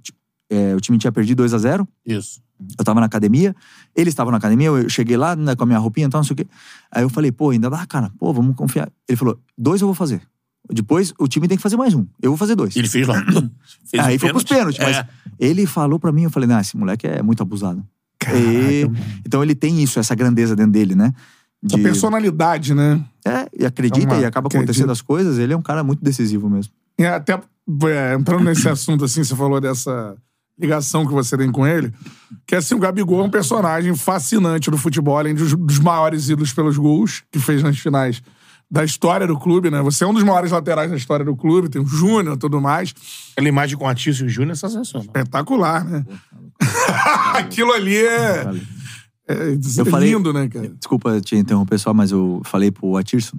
é, o time tinha perdido 2 a 0 Isso. eu tava na academia, eles estavam na academia, eu cheguei lá né, com a minha roupinha e tal, não sei o quê. Aí eu falei, pô, ainda dá, cara, pô, vamos confiar. Ele falou, dois eu vou fazer. Depois o time tem que fazer mais um. Eu vou fazer dois. E ele fez lá. Fez *coughs* Aí o foi pros pênaltis, mas É. ele falou pra mim, eu falei, não, esse moleque é muito abusado. E- então ele tem isso, essa grandeza dentro dele, né? Essa personalidade, né? É, e acredita É uma- e acaba acredita. acontecendo as coisas, ele é um cara muito decisivo mesmo. E até é, entrando nesse assunto, assim, você falou dessa ligação que você tem com ele, que assim, o Gabigol é um personagem fascinante do futebol, além dos, dos maiores ídolos pelos gols que fez nas finais da história do clube, né? Você é um dos maiores laterais da história do clube, tem o Júnior e tudo mais. Aquela imagem com o Atício e o Júnior é sensacional. Espetacular, né? *laughs* Aquilo ali é, é, Eu falei- lindo, né, cara? Desculpa te interromper só, mas eu falei pro Atirson,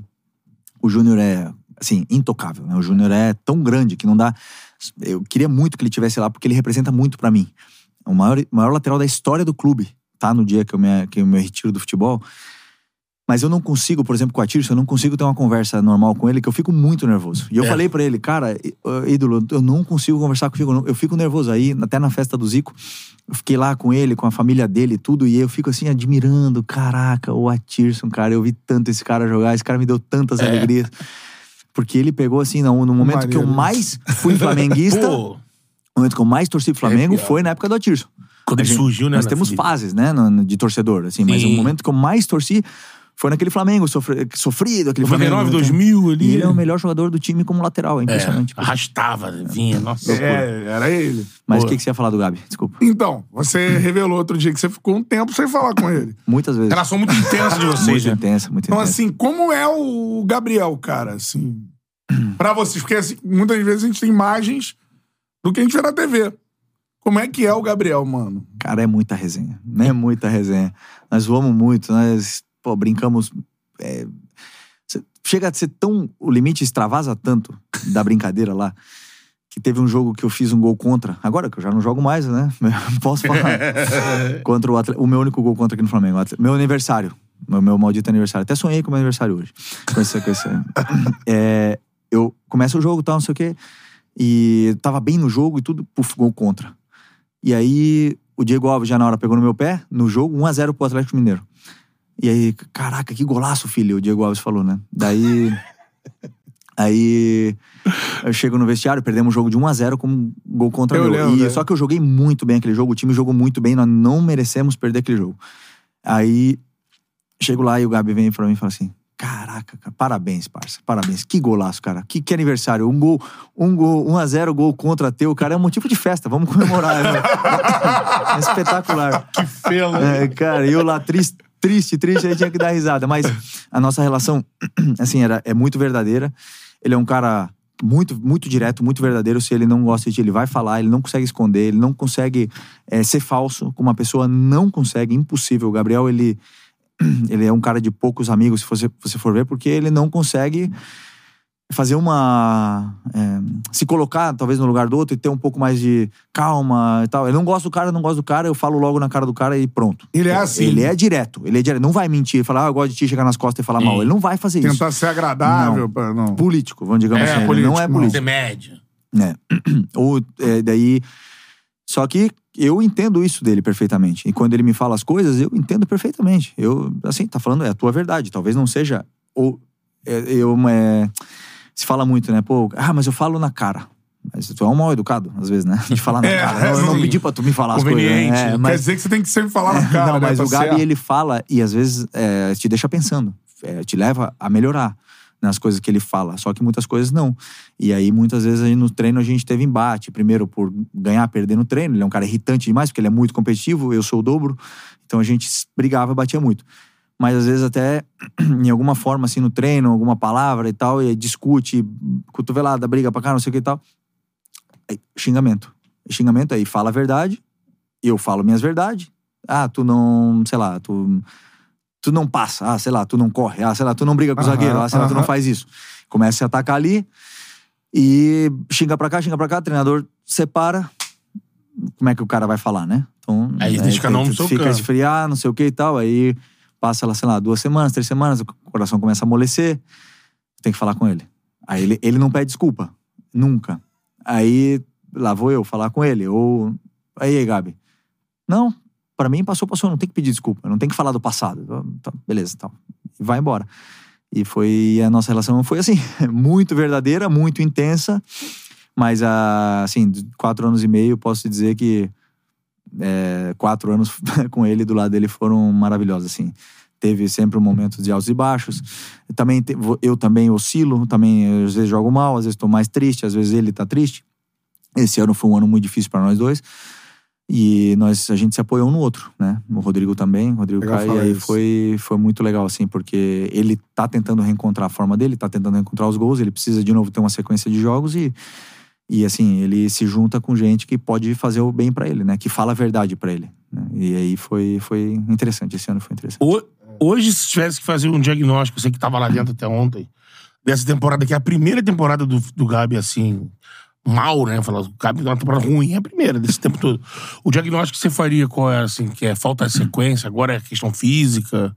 o Júnior é assim, intocável. Né? O Júnior é tão grande que não dá. Eu queria muito que ele tivesse lá porque ele representa muito pra mim. O maior, maior lateral da história do clube, tá? No dia que eu me, que eu me retiro do futebol. Mas eu não consigo, por exemplo, com a Tirso, eu não consigo ter uma conversa normal com ele, que eu fico muito nervoso. E eu É. falei pra ele, cara, ídolo, eu não consigo conversar contigo, eu não- eu fico nervoso. Aí, até na festa do Zico, eu fiquei lá com ele, com a família dele e tudo, e eu fico assim, admirando, caraca, o Atirson, cara, eu vi tanto esse cara jogar, esse cara me deu tantas É. alegrias. Porque ele pegou assim, no, no momento que eu mais fui flamenguista, *laughs* o momento que eu mais torci pro Flamengo Arrepiado. foi na época do Atirson. quando ele surgiu, né? Nós temos Felipe? fases, né, no- de torcedor, assim, mas o Sim. momento que eu mais torci foi naquele Flamengo sofre- sofrido, aquele 99, Flamengo. 2000 ali. E ele é o melhor jogador do time como lateral, é É, impressionante. arrastava, vinha, nossa. É, era ele. Mas o que, que você ia falar do Gabi? Desculpa. Então, você *laughs* revelou outro dia que você ficou um tempo sem falar com ele. Muitas vezes. Relação muito intensa de vocês, Muito né? intensa, muito Então, intensa. assim, como é o Gabriel, cara, assim, pra vocês? Porque, assim, muitas vezes a gente tem imagens do que a gente vê na TV. Como é que é o Gabriel, mano? Cara, é muita resenha. É muita resenha. Nós voamos muito, nós pô, brincamos. é, chega a ser tão. O limite extravasa tanto da brincadeira lá. Que teve um jogo que eu fiz um gol contra. Agora que eu já não jogo mais, né? *laughs* Posso falar. contra o Atlético. O meu único gol contra aqui no Flamengo. Meu aniversário. Meu, meu maldito aniversário. Até sonhei com o meu aniversário hoje. Com esse, com esse, *laughs* é, eu começo o jogo e tal, não sei o quê. E tava bem no jogo e tudo, puf, gol contra. E aí o Diego Alves já na hora pegou no meu pé, no jogo, 1x0 pro Atlético Mineiro. E aí, caraca, que golaço, filho, o Diego Alves falou, né? Daí. *laughs* aí. Eu chego no vestiário, perdemos o jogo de 1x0 com um gol contra Eu meu. lembro, E, né? só que eu joguei muito bem aquele jogo, o time jogou muito bem, nós não merecemos perder aquele jogo. Aí. Chego lá e o Gabi vem pra mim e fala assim: Caraca, cara, parabéns, parça. Parabéns. Que golaço, cara. Que, que aniversário. Um gol, um gol, 1 a 0 gol contra teu, cara, é um motivo de festa. Vamos comemorar. né? *laughs* é espetacular. Que fela. É, cara, eu lá triste, triste, triste, aí tinha que dar risada. Mas a nossa relação, *clears throat* assim, era, é muito verdadeira. Ele é um cara muito, muito direto, muito verdadeiro. Se ele não gosta de ti, ele vai falar, ele não consegue esconder, ele não consegue é, ser falso com uma pessoa, não consegue, impossível. O Gabriel, ele, *clears throat* ele é um cara de poucos amigos, se você, você for ver, porque ele não consegue fazer uma. é, se colocar, talvez, no lugar do outro e ter um pouco mais de calma e tal. Ele não gosta do cara, não gosta do cara, eu falo logo na cara do cara e pronto. Ele é assim. Ele é direto, ele é direto. Não vai mentir, falar, ah, eu gosto de ti, chegar nas costas e falar Sim. mal. Ele não vai fazer isso. Tentar ser agradável. Pra, não. Político, vamos digamos É, assim. ele político, não é não. político. Ser média. né? *clears throat* Ou é, daí. Só que eu entendo isso dele perfeitamente. E quando ele me fala as coisas, eu entendo perfeitamente. Eu, assim, tá falando, é a tua verdade. Talvez não seja. Ou, é, eu, é, se fala muito, né? Pô, ah, mas eu falo na cara. Mas tu é um mal educado, às vezes, né? De falar na *laughs* É, cara. Eu não pedi pra tu me falar as coisas. Né? É, Quer mas, dizer que você tem que sempre falar na *laughs* cara. não, né, mas tá o Gabi, ele fala e às vezes é, te deixa pensando. É, te leva a melhorar nas coisas que ele fala. Só que muitas coisas não. E aí, muitas vezes, aí no treino a gente teve embate. Primeiro, por ganhar, perder no treino. Ele é um cara irritante demais, porque ele é muito competitivo, eu sou o dobro. Então a gente brigava e batia muito. Mas às vezes até *clears throat* em alguma forma, assim, no treino, alguma palavra e tal, e aí discute, cotovelada, briga pra cá, não sei o que e tal. Aí, xingamento. Xingamento aí, fala a verdade, eu falo minhas verdades. Ah, tu não, sei lá, tu, tu não passa, ah, sei lá, tu não corre, ah, sei lá, tu não briga com o Aham, zagueiro, ah, sei lá, tu não faz isso. Começa a atacar ali e xinga pra cá, xinga pra cá, o treinador separa. Como é que o cara vai falar, né? Então, Aí um no tu seu fica esfriar, não sei o que e tal. Aí passa lá, sei lá, duas semanas, três semanas, o coração começa a amolecer. Tem que falar com ele. Aí ele, ele não pede desculpa. Nunca. Aí lá vou eu falar com ele. Ou. Aí, Gabi. Não, pra mim passou, passou. Não tem que pedir desculpa. Não tem que falar do passado. Tá, beleza, tal. E vai embora. E foi. A nossa relação foi assim. *laughs* Muito verdadeira, muito intensa. Mas, ah, assim, quatro anos e meio, posso dizer que é, quatro anos *laughs* com ele do lado dele foram maravilhosos, assim. Teve sempre um momento de altos e baixos. Também te- eu também oscilo, também às vezes jogo mal, às vezes estou mais triste, às vezes ele tá triste. Esse ano foi um ano muito difícil para nós dois. E nós, a gente se apoiou um no outro, né? O Rodrigo também, o Rodrigo Caio, e aí isso. foi, foi muito legal, assim, porque ele tá tentando reencontrar a forma dele, tá tentando reencontrar os gols, ele precisa de novo ter uma sequência de jogos e, e assim, ele se junta com gente que pode fazer o bem para ele, né? Que fala a verdade para ele. né? E aí foi, foi interessante, esse ano foi interessante. Ho- Hoje, se tivesse que fazer um diagnóstico, você que tava lá dentro até ontem, dessa temporada, que é a primeira temporada do, do Gabi, assim, mal, né? Falar, o Gabi é uma temporada ruim, é a primeira desse tempo todo. O diagnóstico que você faria qual é, assim, que é falta de sequência, agora é questão física.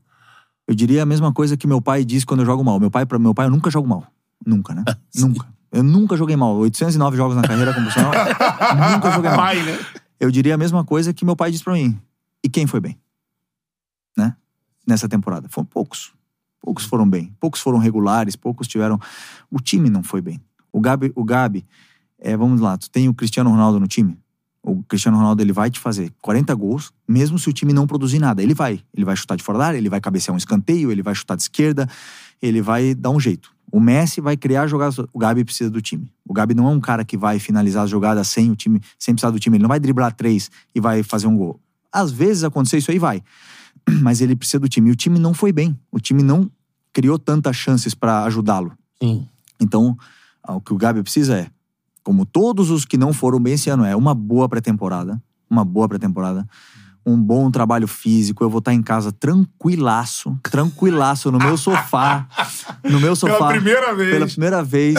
Eu diria a mesma coisa que meu pai diz quando eu jogo mal. Meu pai, para meu pai, eu nunca jogo mal. Nunca, né? *laughs* nunca. Eu nunca joguei mal. 809 jogos na carreira como profissional. *laughs* nunca joguei mal. Pai, né? Eu diria a mesma coisa que meu pai diz pra mim. E quem foi bem? Né? Nessa temporada. Foram poucos. Poucos foram bem. Poucos foram regulares, poucos tiveram. O time não foi bem. O Gabi, o Gabi é, vamos lá, tu tem o Cristiano Ronaldo no time. O Cristiano Ronaldo ele vai te fazer 40 gols, mesmo se o time não produzir nada. Ele vai. Ele vai chutar de fora da área, ele vai cabecear um escanteio, ele vai chutar de esquerda, ele vai dar um jeito. O Messi vai criar jogadas. O Gabi precisa do time. O Gabi não é um cara que vai finalizar as jogadas sem o time, sem precisar do time. Ele não vai driblar três e vai fazer um gol. Às vezes acontecer isso aí vai. *clears throat* Mas ele precisa do time. E o time não foi bem. O time não criou tantas chances para ajudá-lo. Então, o que o Gabi precisa é, como todos os que não foram bem esse ano, é uma boa pré-temporada. Uma boa pré-temporada. Um bom trabalho físico. Eu vou estar em casa tranquilaço, tranquilaço, no meu sofá. No meu sofá. Pela primeira vez. Pela primeira vez.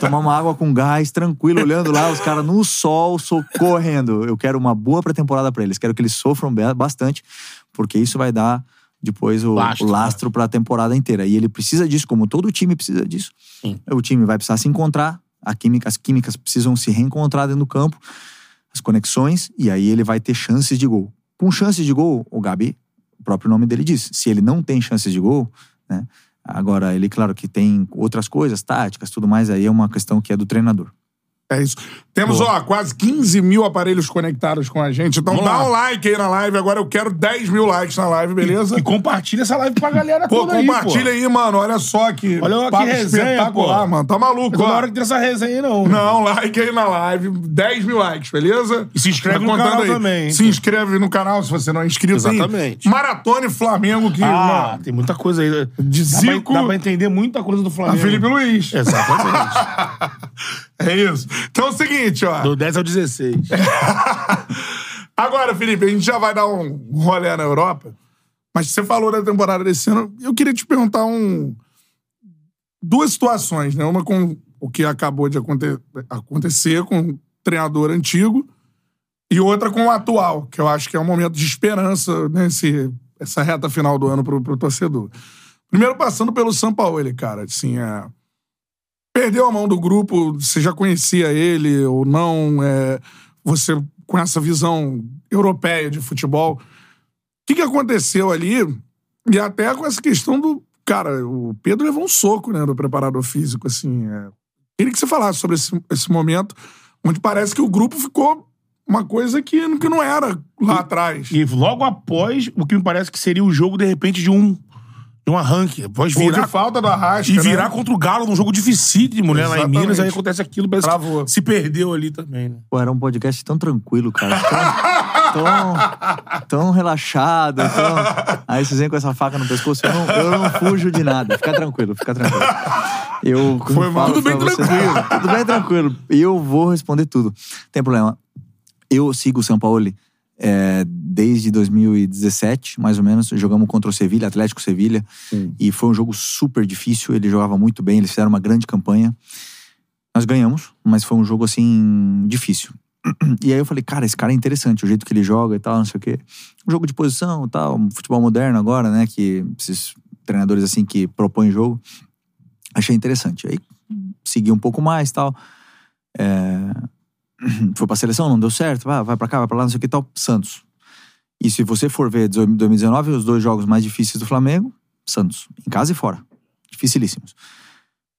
tomar uma água com gás, tranquilo, olhando lá, os caras no sol, socorrendo. Eu quero uma boa pré-temporada pra eles. Quero que eles sofram bastante, porque isso vai dar depois o Lastro, o lastro para a temporada inteira. E ele precisa disso, como todo time precisa disso. Sim. O time vai precisar se encontrar, a química, as químicas precisam se reencontrar dentro do campo, as conexões, e aí ele vai ter chances de gol. Com chances de gol, o Gabi, o próprio nome dele diz, se ele não tem chances de gol, né? Agora, ele, claro que tem outras coisas, táticas, tudo mais, aí é uma questão que é do treinador. É isso. Temos, ó, quase 15 mil aparelhos conectados com a gente. Então Vamos dá lá. um like aí na live. Agora eu quero 10 mil likes na live, beleza? E compartilha essa live pra galera Pô, toda aí, compartilha aí, mano. Olha só que Olha que resenha, espetacular, pô. mano. Tá maluco, ó. hora que tem essa resenha aí, não. Não, like aí na live. 10 mil likes, beleza? E se inscreve Tá no canal também, hein? Se inscreve no canal se você não é inscrito. Exatamente. Maratona e Flamengo que, Ah, mano, tem muita coisa aí. De dá, pra, Zico- dá pra entender muita coisa do a Flamengo. Felipe Luiz. Exatamente. *laughs* É isso. Então é o seguinte, ó. Do 10 ao 16. *laughs* Agora, Felipe, a gente já vai dar um rolê na Europa. Mas você falou da temporada desse ano. Eu queria te perguntar um... duas situações, né? Uma com o que acabou de aconte- acontecer com o treinador antigo e outra com o atual, que eu acho que é um momento de esperança nesse essa reta final do ano pro, pro torcedor. Primeiro passando pelo São Paulo, ele, cara, assim, é perdeu a mão do grupo, você já conhecia ele ou não, é, você com essa visão europeia de futebol. O que, que aconteceu ali? E até com essa questão do. Cara, o Pedro levou um soco, né, do preparador físico, assim. É. Queria que você falasse sobre esse, esse momento, onde parece que o grupo ficou uma coisa que, que não era lá atrás. E logo após, o que me parece que seria o jogo, de repente, de um, de um arranque. Após Gol virar, de falta do Arrasca, e virar né? contra o Galo num jogo dificílimo, né? Lá em. Minas, aí acontece aquilo, parece Travou. que se perdeu ali também, né? Pô, era um podcast tão tranquilo, cara. Tão, tão, tão relaxado. Tão... Aí vocês vêm com essa faca no pescoço. Eu não, eu não fujo de nada. Fica tranquilo, fica tranquilo. Eu Foi, falo tudo bem pra vocês- tranquilo. Tudo bem tranquilo. E eu vou responder tudo. Tem problema. Eu sigo o São Paulo é, desde 2017, mais ou menos. Jogamos contra o Sevilha, Atlético Sevilha. E foi um jogo super difícil. Ele jogava muito bem, eles fizeram uma grande campanha. Nós ganhamos, mas foi um jogo assim difícil. *clears throat* E aí eu falei, cara, esse cara é interessante, o jeito que ele joga e tal, não sei o quê. Um jogo de posição e tal, um futebol moderno agora, né? Que esses treinadores assim que propõem jogo. Achei interessante. Aí segui um pouco mais tal. É... *clears throat* Foi pra seleção, não deu certo. Ah, vai pra cá, vai pra lá, não sei o que tal. Santos. E se você for ver 2019, os dois jogos mais difíceis do Flamengo, Santos. Em casa e fora. Dificilíssimos.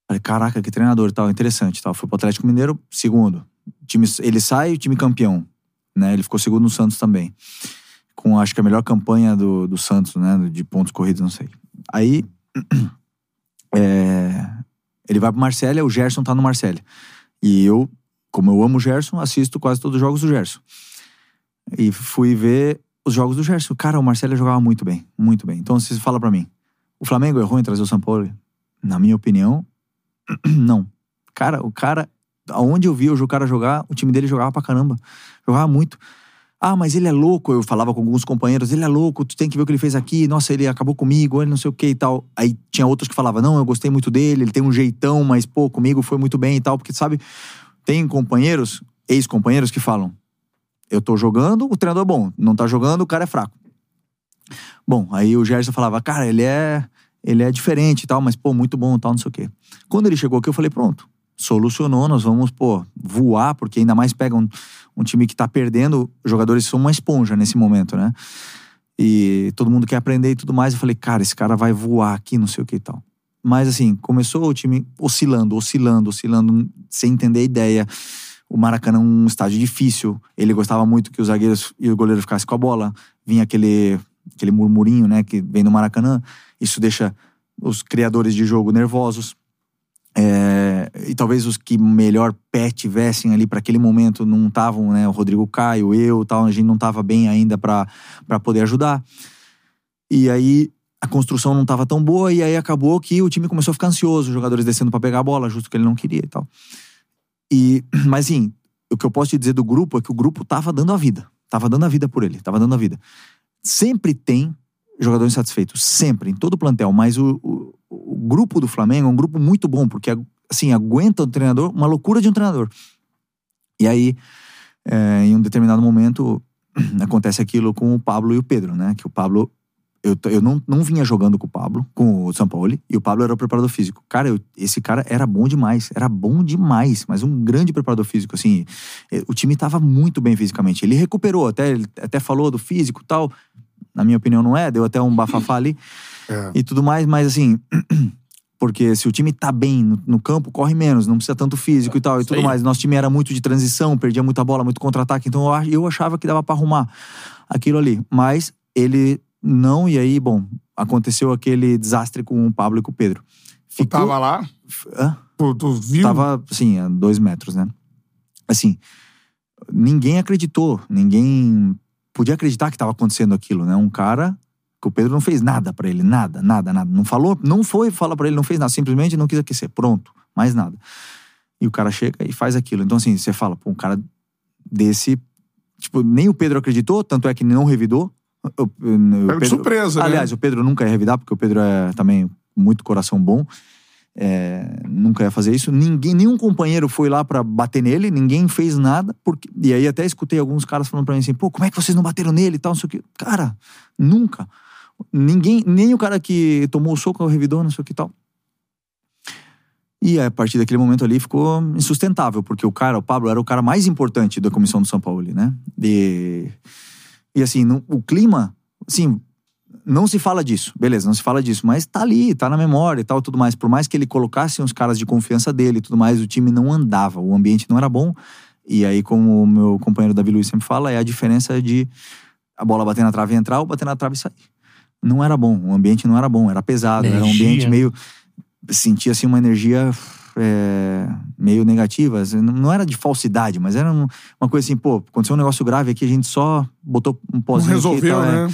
Falei, caraca, que treinador tal, interessante tal. Foi pro Atlético Mineiro, segundo. Time, ele sai, o time campeão. Né? Ele ficou segundo no Santos também. Com, acho que a melhor campanha do, do Santos, né? De pontos corridos, não sei. Aí, *clears throat* é, ele vai pro Marcélia, o Gerson tá no Marcélia. E eu, como eu amo o Gerson, assisto quase todos os jogos do Gerson. E fui ver os jogos do Gerson. Cara, o Marcélia jogava muito bem, muito bem. Então, você fala pra mim, o Flamengo errou em trazer o São Paulo? Na minha opinião, *clears throat* não. Cara, o cara, aonde eu vi o cara jogar, o time dele jogava pra caramba. Jogava muito. Ah, mas ele é louco. Eu falava com alguns companheiros, ele é louco, tu tem que ver o que ele fez aqui. Nossa, ele acabou comigo, ele não sei o que e tal. Aí tinha outros que falavam, não, eu gostei muito dele, ele tem um jeitão, mas pô, comigo foi muito bem e tal. Porque, sabe, tem companheiros, ex-companheiros que falam, eu tô jogando, o treinador é bom. Não tá jogando, o cara é fraco. Bom, aí o Gerson falava, cara, ele é, ele é diferente e tal, mas pô, muito bom e tal, não sei o quê. Quando ele chegou aqui, eu falei, pronto, solucionou, nós vamos, pô, voar, porque ainda mais pega um, um time que tá perdendo, jogadores são uma esponja nesse momento, né? E todo mundo quer aprender e tudo mais. Eu falei, cara, esse cara vai voar aqui, não sei o que e tal. Mas assim, começou o time oscilando, oscilando, oscilando, sem entender a ideia. O Maracanã é um estádio difícil. Ele gostava muito que os zagueiros e o goleiro ficassem com a bola. Vinha aquele, aquele murmurinho, né, que vem do Maracanã. Isso deixa os criadores de jogo nervosos. É, e talvez os que melhor pé tivessem ali para aquele momento não estavam, né? O Rodrigo Caio, eu, tal, a gente não estava bem ainda para poder ajudar. E aí a construção não estava tão boa e aí acabou que o time começou a ficar ansioso, os jogadores descendo para pegar a bola, justo que ele não queria e tal. E *clears throat* mas assim, o que eu posso te dizer do grupo é que o grupo tava dando a vida, tava dando a vida por ele, tava dando a vida. Sempre tem jogador insatisfeito, sempre, em todo o plantel, mas o, o, o grupo do Flamengo é um grupo muito bom, porque assim, aguenta o treinador, uma loucura de um treinador. E aí, é, em um determinado momento, *clears throat* acontece aquilo com o Pablo e o Pedro, né? Que o Pablo. Eu, eu não, não vinha jogando com o Pablo, com o Sampaoli, e o Pablo era o preparador físico. Cara, eu, esse cara era bom demais, era bom demais, mas um grande preparador físico, assim. O time tava muito bem fisicamente. Ele recuperou, até, ele até falou do físico e tal. Na minha opinião, não é, deu até um bafafá ali *laughs* É. e tudo mais, mas assim. *clears throat* Porque se o time tá bem no, no campo, corre menos, não precisa tanto físico e tal e tudo aí. mais. Nosso time era muito de transição, perdia muita bola, muito contra-ataque, então eu, ach- eu achava que dava pra arrumar aquilo ali. Mas ele não, e aí, bom, aconteceu aquele desastre com o Pablo e com o Pedro. Tu tava lá? Hã? Tu, tu viu? Tava, assim, a dois metros, né? Assim, ninguém acreditou, ninguém podia acreditar que estava acontecendo aquilo, né? Um cara que o Pedro não fez nada pra ele, nada, nada, nada. Não falou, não foi falar pra ele, não fez nada, simplesmente não quis aquecer, pronto, mais nada. E o cara chega e faz aquilo. Então, assim, você fala, pô, um cara desse. Tipo, nem o Pedro acreditou, tanto é que não revidou. Pego de Pedro- surpresa, né? Aliás, o Pedro nunca ia revidar, porque o Pedro é também muito coração bom. É, nunca ia fazer isso. Ninguém, nenhum companheiro foi lá pra bater nele, ninguém fez nada. Porque, e aí até escutei alguns caras falando pra mim assim: pô, como é que vocês não bateram nele e tal, não sei o quê. Cara, nunca. Ninguém, nem o cara que tomou o soco revidou, não sei o que e tal. E a partir daquele momento ali ficou insustentável, porque o cara, o Pablo, era o cara mais importante da comissão do São Paulo, né? E, e assim, o clima, assim, não se fala disso, beleza, não se fala disso, mas tá ali, tá na memória e tal, tudo mais. Por mais que ele colocasse uns caras de confiança dele e tudo mais, o time não andava, o ambiente não era bom. E aí, como o meu companheiro Davi Luiz sempre fala, é a diferença de a bola bater na trave e entrar ou bater na trave e sair. Não era bom, o ambiente não era bom, era pesado, era um Energia. ambiente meio. Sentia assim uma energia é, meio negativa. Assim, Não era de falsidade, mas era um- uma coisa assim, pô, aconteceu um negócio grave aqui, a gente só botou um pozinho. aqui e resolveu, tal, é. né?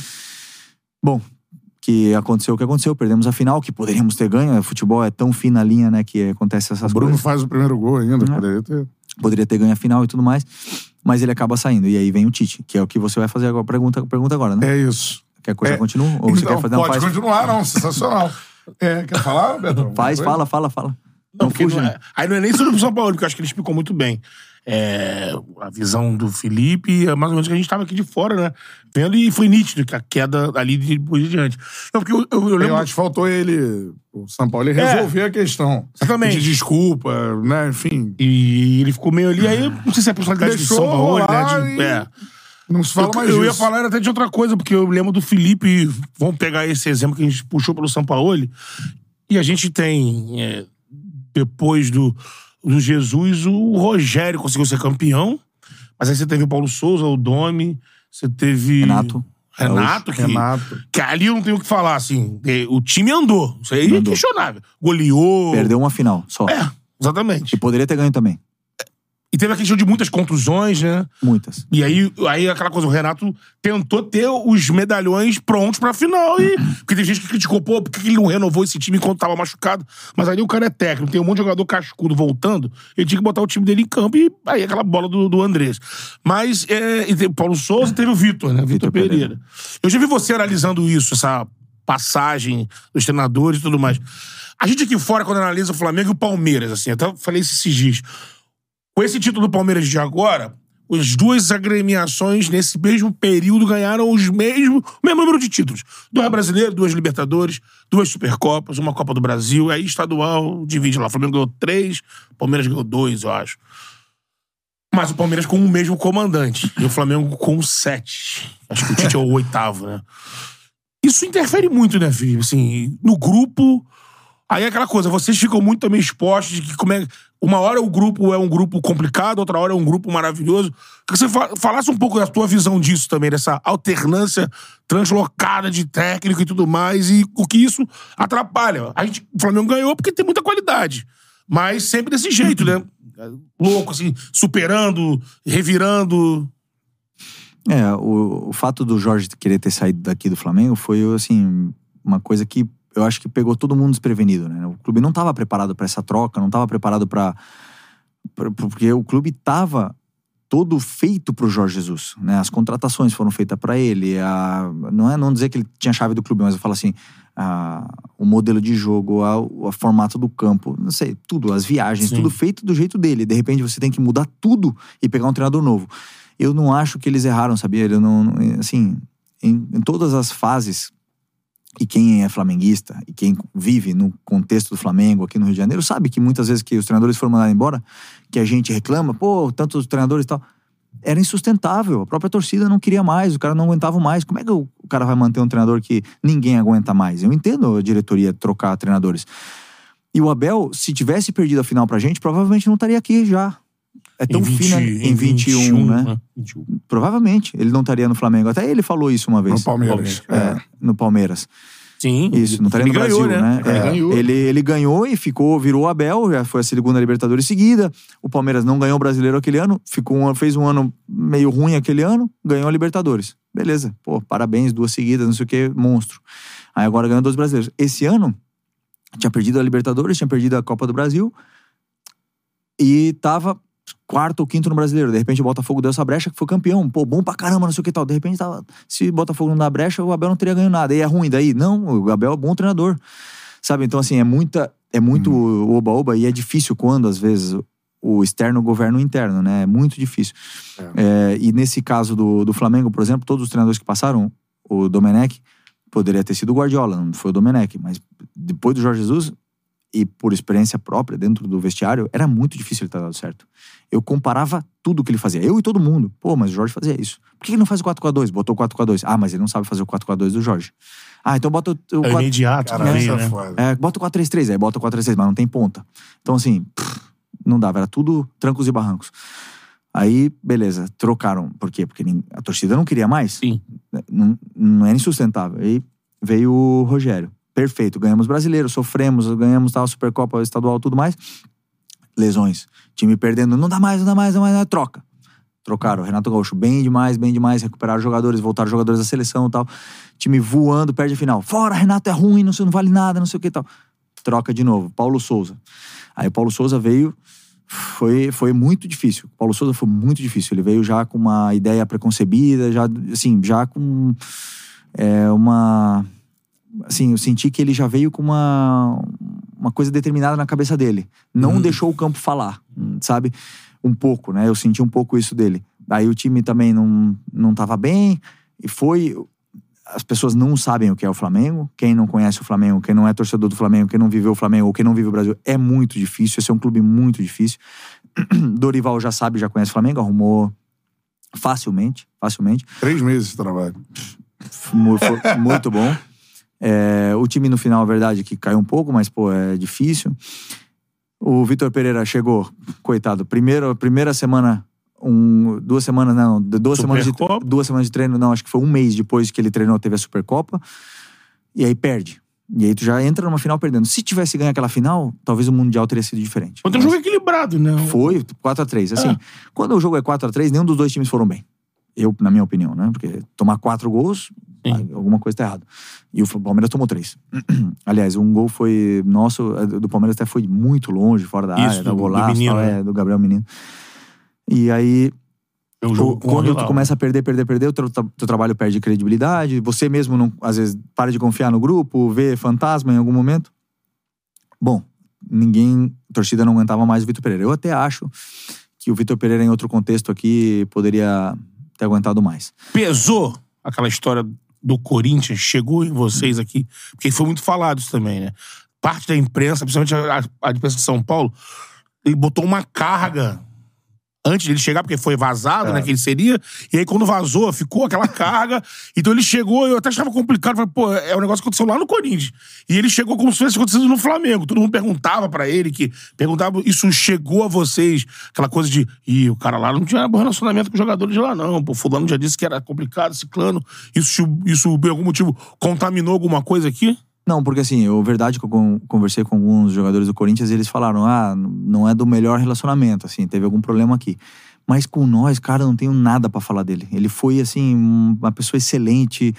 Bom, que aconteceu o que aconteceu, perdemos a final, que poderíamos ter ganho. O futebol é tão fina a linha, né, que acontece essas O Bruno coisas. faz o primeiro gol ainda, Uhum. poderia ter. Poderia ter ganho a final e tudo mais, mas ele acaba saindo. E aí vem o Tite, que é o que você vai fazer agora. Pergunta, pergunta agora, né? É isso. Quer que eu já é. continue? Ou você Então, quer fazer? Pode faz, continuar, não. Sensacional. *laughs* É, quer falar, Betão? faz fala, fala, fala. Não, Não fuja, não é- aí não é nem sobre o São Paulo, porque eu acho que ele explicou muito bem. É, a visão do Felipe, é mais ou menos que a gente tava aqui de fora, né? Vendo e foi nítido que a queda ali de depois de diante. Não, porque eu, eu, eu lembro. Eu acho que faltou ele, o São Paulo, ele resolver a questão. Exatamente. De desculpa, né? Enfim. E ele ficou meio ali, aí não sei se é a personalidade Deixou do São Paulo, né? de- e é. Não se fala eu, mais eu disso. ia falar até de outra coisa, porque eu lembro do Felipe. Vamos pegar esse exemplo que a gente puxou pelo São Paulo. E a gente tem, é, depois do, do Jesus, o Rogério conseguiu ser campeão. Mas aí você teve o Paulo Souza, o Domi, você teve. Renato. Renato, que, Renato. que ali eu não tenho o que falar, assim. é, O time andou. Isso aí é Andou. questionável. Goleou. Perdeu uma final só. É, exatamente. E poderia ter ganho também. E teve aquele show de muitas contusões, né? Muitas. E aí, aí aquela coisa, o Renato tentou ter os medalhões prontos pra final. E, porque tem gente que criticou, pô, por que ele não renovou esse time enquanto tava machucado? Mas ali o cara é técnico, tem um monte de jogador cascudo voltando, ele tinha que botar o time dele em campo e aí aquela bola do, do Andrés. Mas é, e teve o Paulo Souza e teve o Vitor, né? Vitor Pereira. Pereira. Eu já vi você analisando isso, essa passagem dos treinadores e tudo mais. A gente aqui fora, quando analisa o Flamengo e o Palmeiras, assim, eu até falei esses dias. Com esse título do Palmeiras de agora, as duas agremiações nesse mesmo período ganharam os mesmos, o mesmo número de títulos. Dois brasileiros, duas Libertadores, duas Supercopas, uma Copa do Brasil, aí estadual divide lá. O Flamengo ganhou três, o Palmeiras ganhou dois, eu acho. Mas o Palmeiras com o mesmo comandante. E o Flamengo com sete. Acho que o Tite é o oitavo, né? Isso interfere muito, né, Felipe? Assim, no grupo. Aí é aquela coisa, vocês ficam muito também expostos de que como é. Uma hora o grupo é um grupo complicado, outra hora é um grupo maravilhoso. Que você fa- falasse um pouco da tua visão disso também, dessa alternância translocada de técnico e tudo mais, e o que isso atrapalha. A gente, o Flamengo ganhou porque tem muita qualidade. Mas sempre desse jeito, né? Louco, assim, superando, revirando. É, o, o fato do Jorge querer ter saído daqui do Flamengo foi, assim, uma coisa que eu acho que pegou todo mundo desprevenido, né? O clube não estava preparado para essa troca, não estava preparado para porque o clube estava todo feito para o Jorge Jesus, né? As contratações foram feitas para ele, a, não é não dizer que ele tinha a chave do clube, mas eu falo assim, a, o modelo de jogo, a, o formato do campo, não sei, tudo, as viagens, Sim. tudo feito do jeito dele. De repente você tem que mudar tudo e pegar um treinador novo. Eu não acho que eles erraram, sabia? Eu não, assim, em, em todas as fases e quem é flamenguista e quem vive no contexto do Flamengo aqui no Rio de Janeiro sabe que muitas vezes que os treinadores foram mandados embora, que a gente reclama, pô, tantos treinadores e tal, era insustentável. A própria torcida não queria mais, o cara não aguentava mais. Como é que o cara vai manter um treinador que ninguém aguenta mais? Eu entendo a diretoria trocar treinadores. E o Abel, se tivesse perdido a final pra gente, provavelmente não estaria aqui já. É tão em 20, fina em 21, né? 21. Provavelmente ele não estaria no Flamengo. Até ele falou isso uma vez. No Palmeiras. É, no Palmeiras. Sim. Isso, não estaria ele no ganhou, Brasil, né? Ele É, ganhou. Ele, ele ganhou e ficou, virou Abel, já foi a segunda Libertadores seguida. O Palmeiras não ganhou o brasileiro aquele ano, ficou um, fez um ano meio ruim aquele ano, ganhou a Libertadores. Beleza, pô, parabéns, duas seguidas, não sei o que, monstro. Aí agora ganhou dois brasileiros. Esse ano, tinha perdido a Libertadores, tinha perdido a Copa do Brasil e tava quarto ou quinto no brasileiro. De repente o Botafogo deu essa brecha que foi campeão. Pô, bom pra caramba, não sei o que tal. De repente tava. Se o Botafogo não dá brecha, o Abel não teria ganho nada. E é ruim daí? Não, o Abel é bom treinador. Sabe? Então, assim, é muita. É muito oba-oba e é difícil quando, às vezes, o externo governa o interno, né? É muito difícil. É, e nesse caso do, do Flamengo, por exemplo, todos os treinadores que passaram, o Domenech poderia ter sido o Guardiola, não foi o Domenech, mas depois do Jorge Jesus, e por experiência própria dentro do vestiário, era muito difícil ele ter dado certo. Eu comparava tudo que ele fazia, eu e todo mundo. Pô, mas o Jorge fazia isso. Por que ele não faz o 4x2? Botou o 4x2. Ah, mas ele não sabe fazer o 4x2 do Jorge. Ah, então bota o, o É o 4 imediato Cara, também, né? é é, bota o 4-3-3, aí bota o 4-3-3, mas não tem ponta. Então, assim, pff, não dava, era tudo trancos e barrancos. Aí, beleza, trocaram. Por quê? Porque a torcida não queria mais. Sim. Não, não era insustentável. Aí veio o Rogério. Perfeito, ganhamos brasileiro, sofremos, ganhamos tal, Supercopa estadual, tudo mais. Lesões. Time perdendo, não dá mais, não dá mais, não dá mais, troca. Trocaram. Renato Gaúcho, bem demais, bem demais. Recuperaram jogadores, voltaram jogadores da seleção tal. Time voando, perde a final. Fora, Renato é ruim, não, sei, não vale nada, não sei o que tal. Troca de novo. Paulo Souza. Aí o Paulo Souza veio, foi, foi muito difícil. O Paulo Souza foi muito difícil. Ele veio já com uma ideia preconcebida, já, assim, já com é, uma. Assim, eu senti que ele já veio com uma, uma coisa determinada na cabeça dele. Não deixou o campo falar, sabe? Um pouco, né? Eu senti um pouco isso dele. Aí o time também não, não tava bem, e foi. As pessoas não sabem o que é o Flamengo. Quem não conhece o Flamengo, quem não é torcedor do Flamengo, quem não viveu o Flamengo ou quem não vive o Brasil, é muito difícil. Esse é um clube muito difícil. *clears throat* Dorival já sabe, já conhece o Flamengo, arrumou facilmente, facilmente. Três meses de trabalho. Muito bom. É, o time no final, a verdade, que caiu um pouco, mas, pô, é difícil. O Vitor Pereira chegou, coitado, primeiro, primeira semana, um, duas semanas, não, duas semanas, de, duas semanas de treino, não, acho que foi um mês depois que ele treinou, teve a Supercopa. E aí perde. E aí tu já entra numa final perdendo. Se tivesse ganho aquela final, talvez o Mundial teria sido diferente. Ontem o Mas jogo é equilibrado, né? Foi 4x3. Assim, É. quando o jogo é 4x3, nenhum dos dois times foram bem. Eu, na minha opinião, né? Porque tomar quatro gols, Sim. alguma coisa tá errada. E o Palmeiras tomou três. *clears throat* Aliás, um gol foi nosso, é, do Palmeiras até foi muito longe, fora da Isso, área, do- do golaço, menino, tal, né? é, do Gabriel Menino. E aí, É o- quando tu começa a perder, perder, perder, o teu, teu trabalho perde credibilidade, você mesmo, não, às vezes, para de confiar no grupo, vê fantasma em algum momento. Bom, ninguém, a torcida não aguentava mais o Vitor Pereira. Eu até acho que o Vitor Pereira, em outro contexto aqui, poderia ter aguentado mais. Pesou aquela história do Corinthians, chegou em vocês aqui, porque foi muito falado isso também, né? Parte da imprensa, principalmente a, a, imprensa de São Paulo, ele botou uma carga antes dele chegar, porque foi vazado, né, que ele seria, e aí quando vazou, ficou aquela carga, então ele chegou, eu até achava complicado, falei, pô, é um negócio que aconteceu lá no Corinthians, e ele chegou como se tivesse acontecido no Flamengo, todo mundo perguntava pra ele, que perguntava, isso chegou a vocês, aquela coisa de, ih, o cara lá não tinha bom relacionamento com os jogadores de lá não, pô, fulano já disse que era complicado, ciclano, isso, isso por algum motivo contaminou alguma coisa aqui? Não, porque assim, eu, verdade que eu con- conversei com alguns jogadores do Corinthians e eles falaram, ah, não é do melhor relacionamento, assim, teve algum problema aqui. Mas com nós, cara, eu não tenho nada pra falar dele. Ele foi, assim, um- uma pessoa excelente,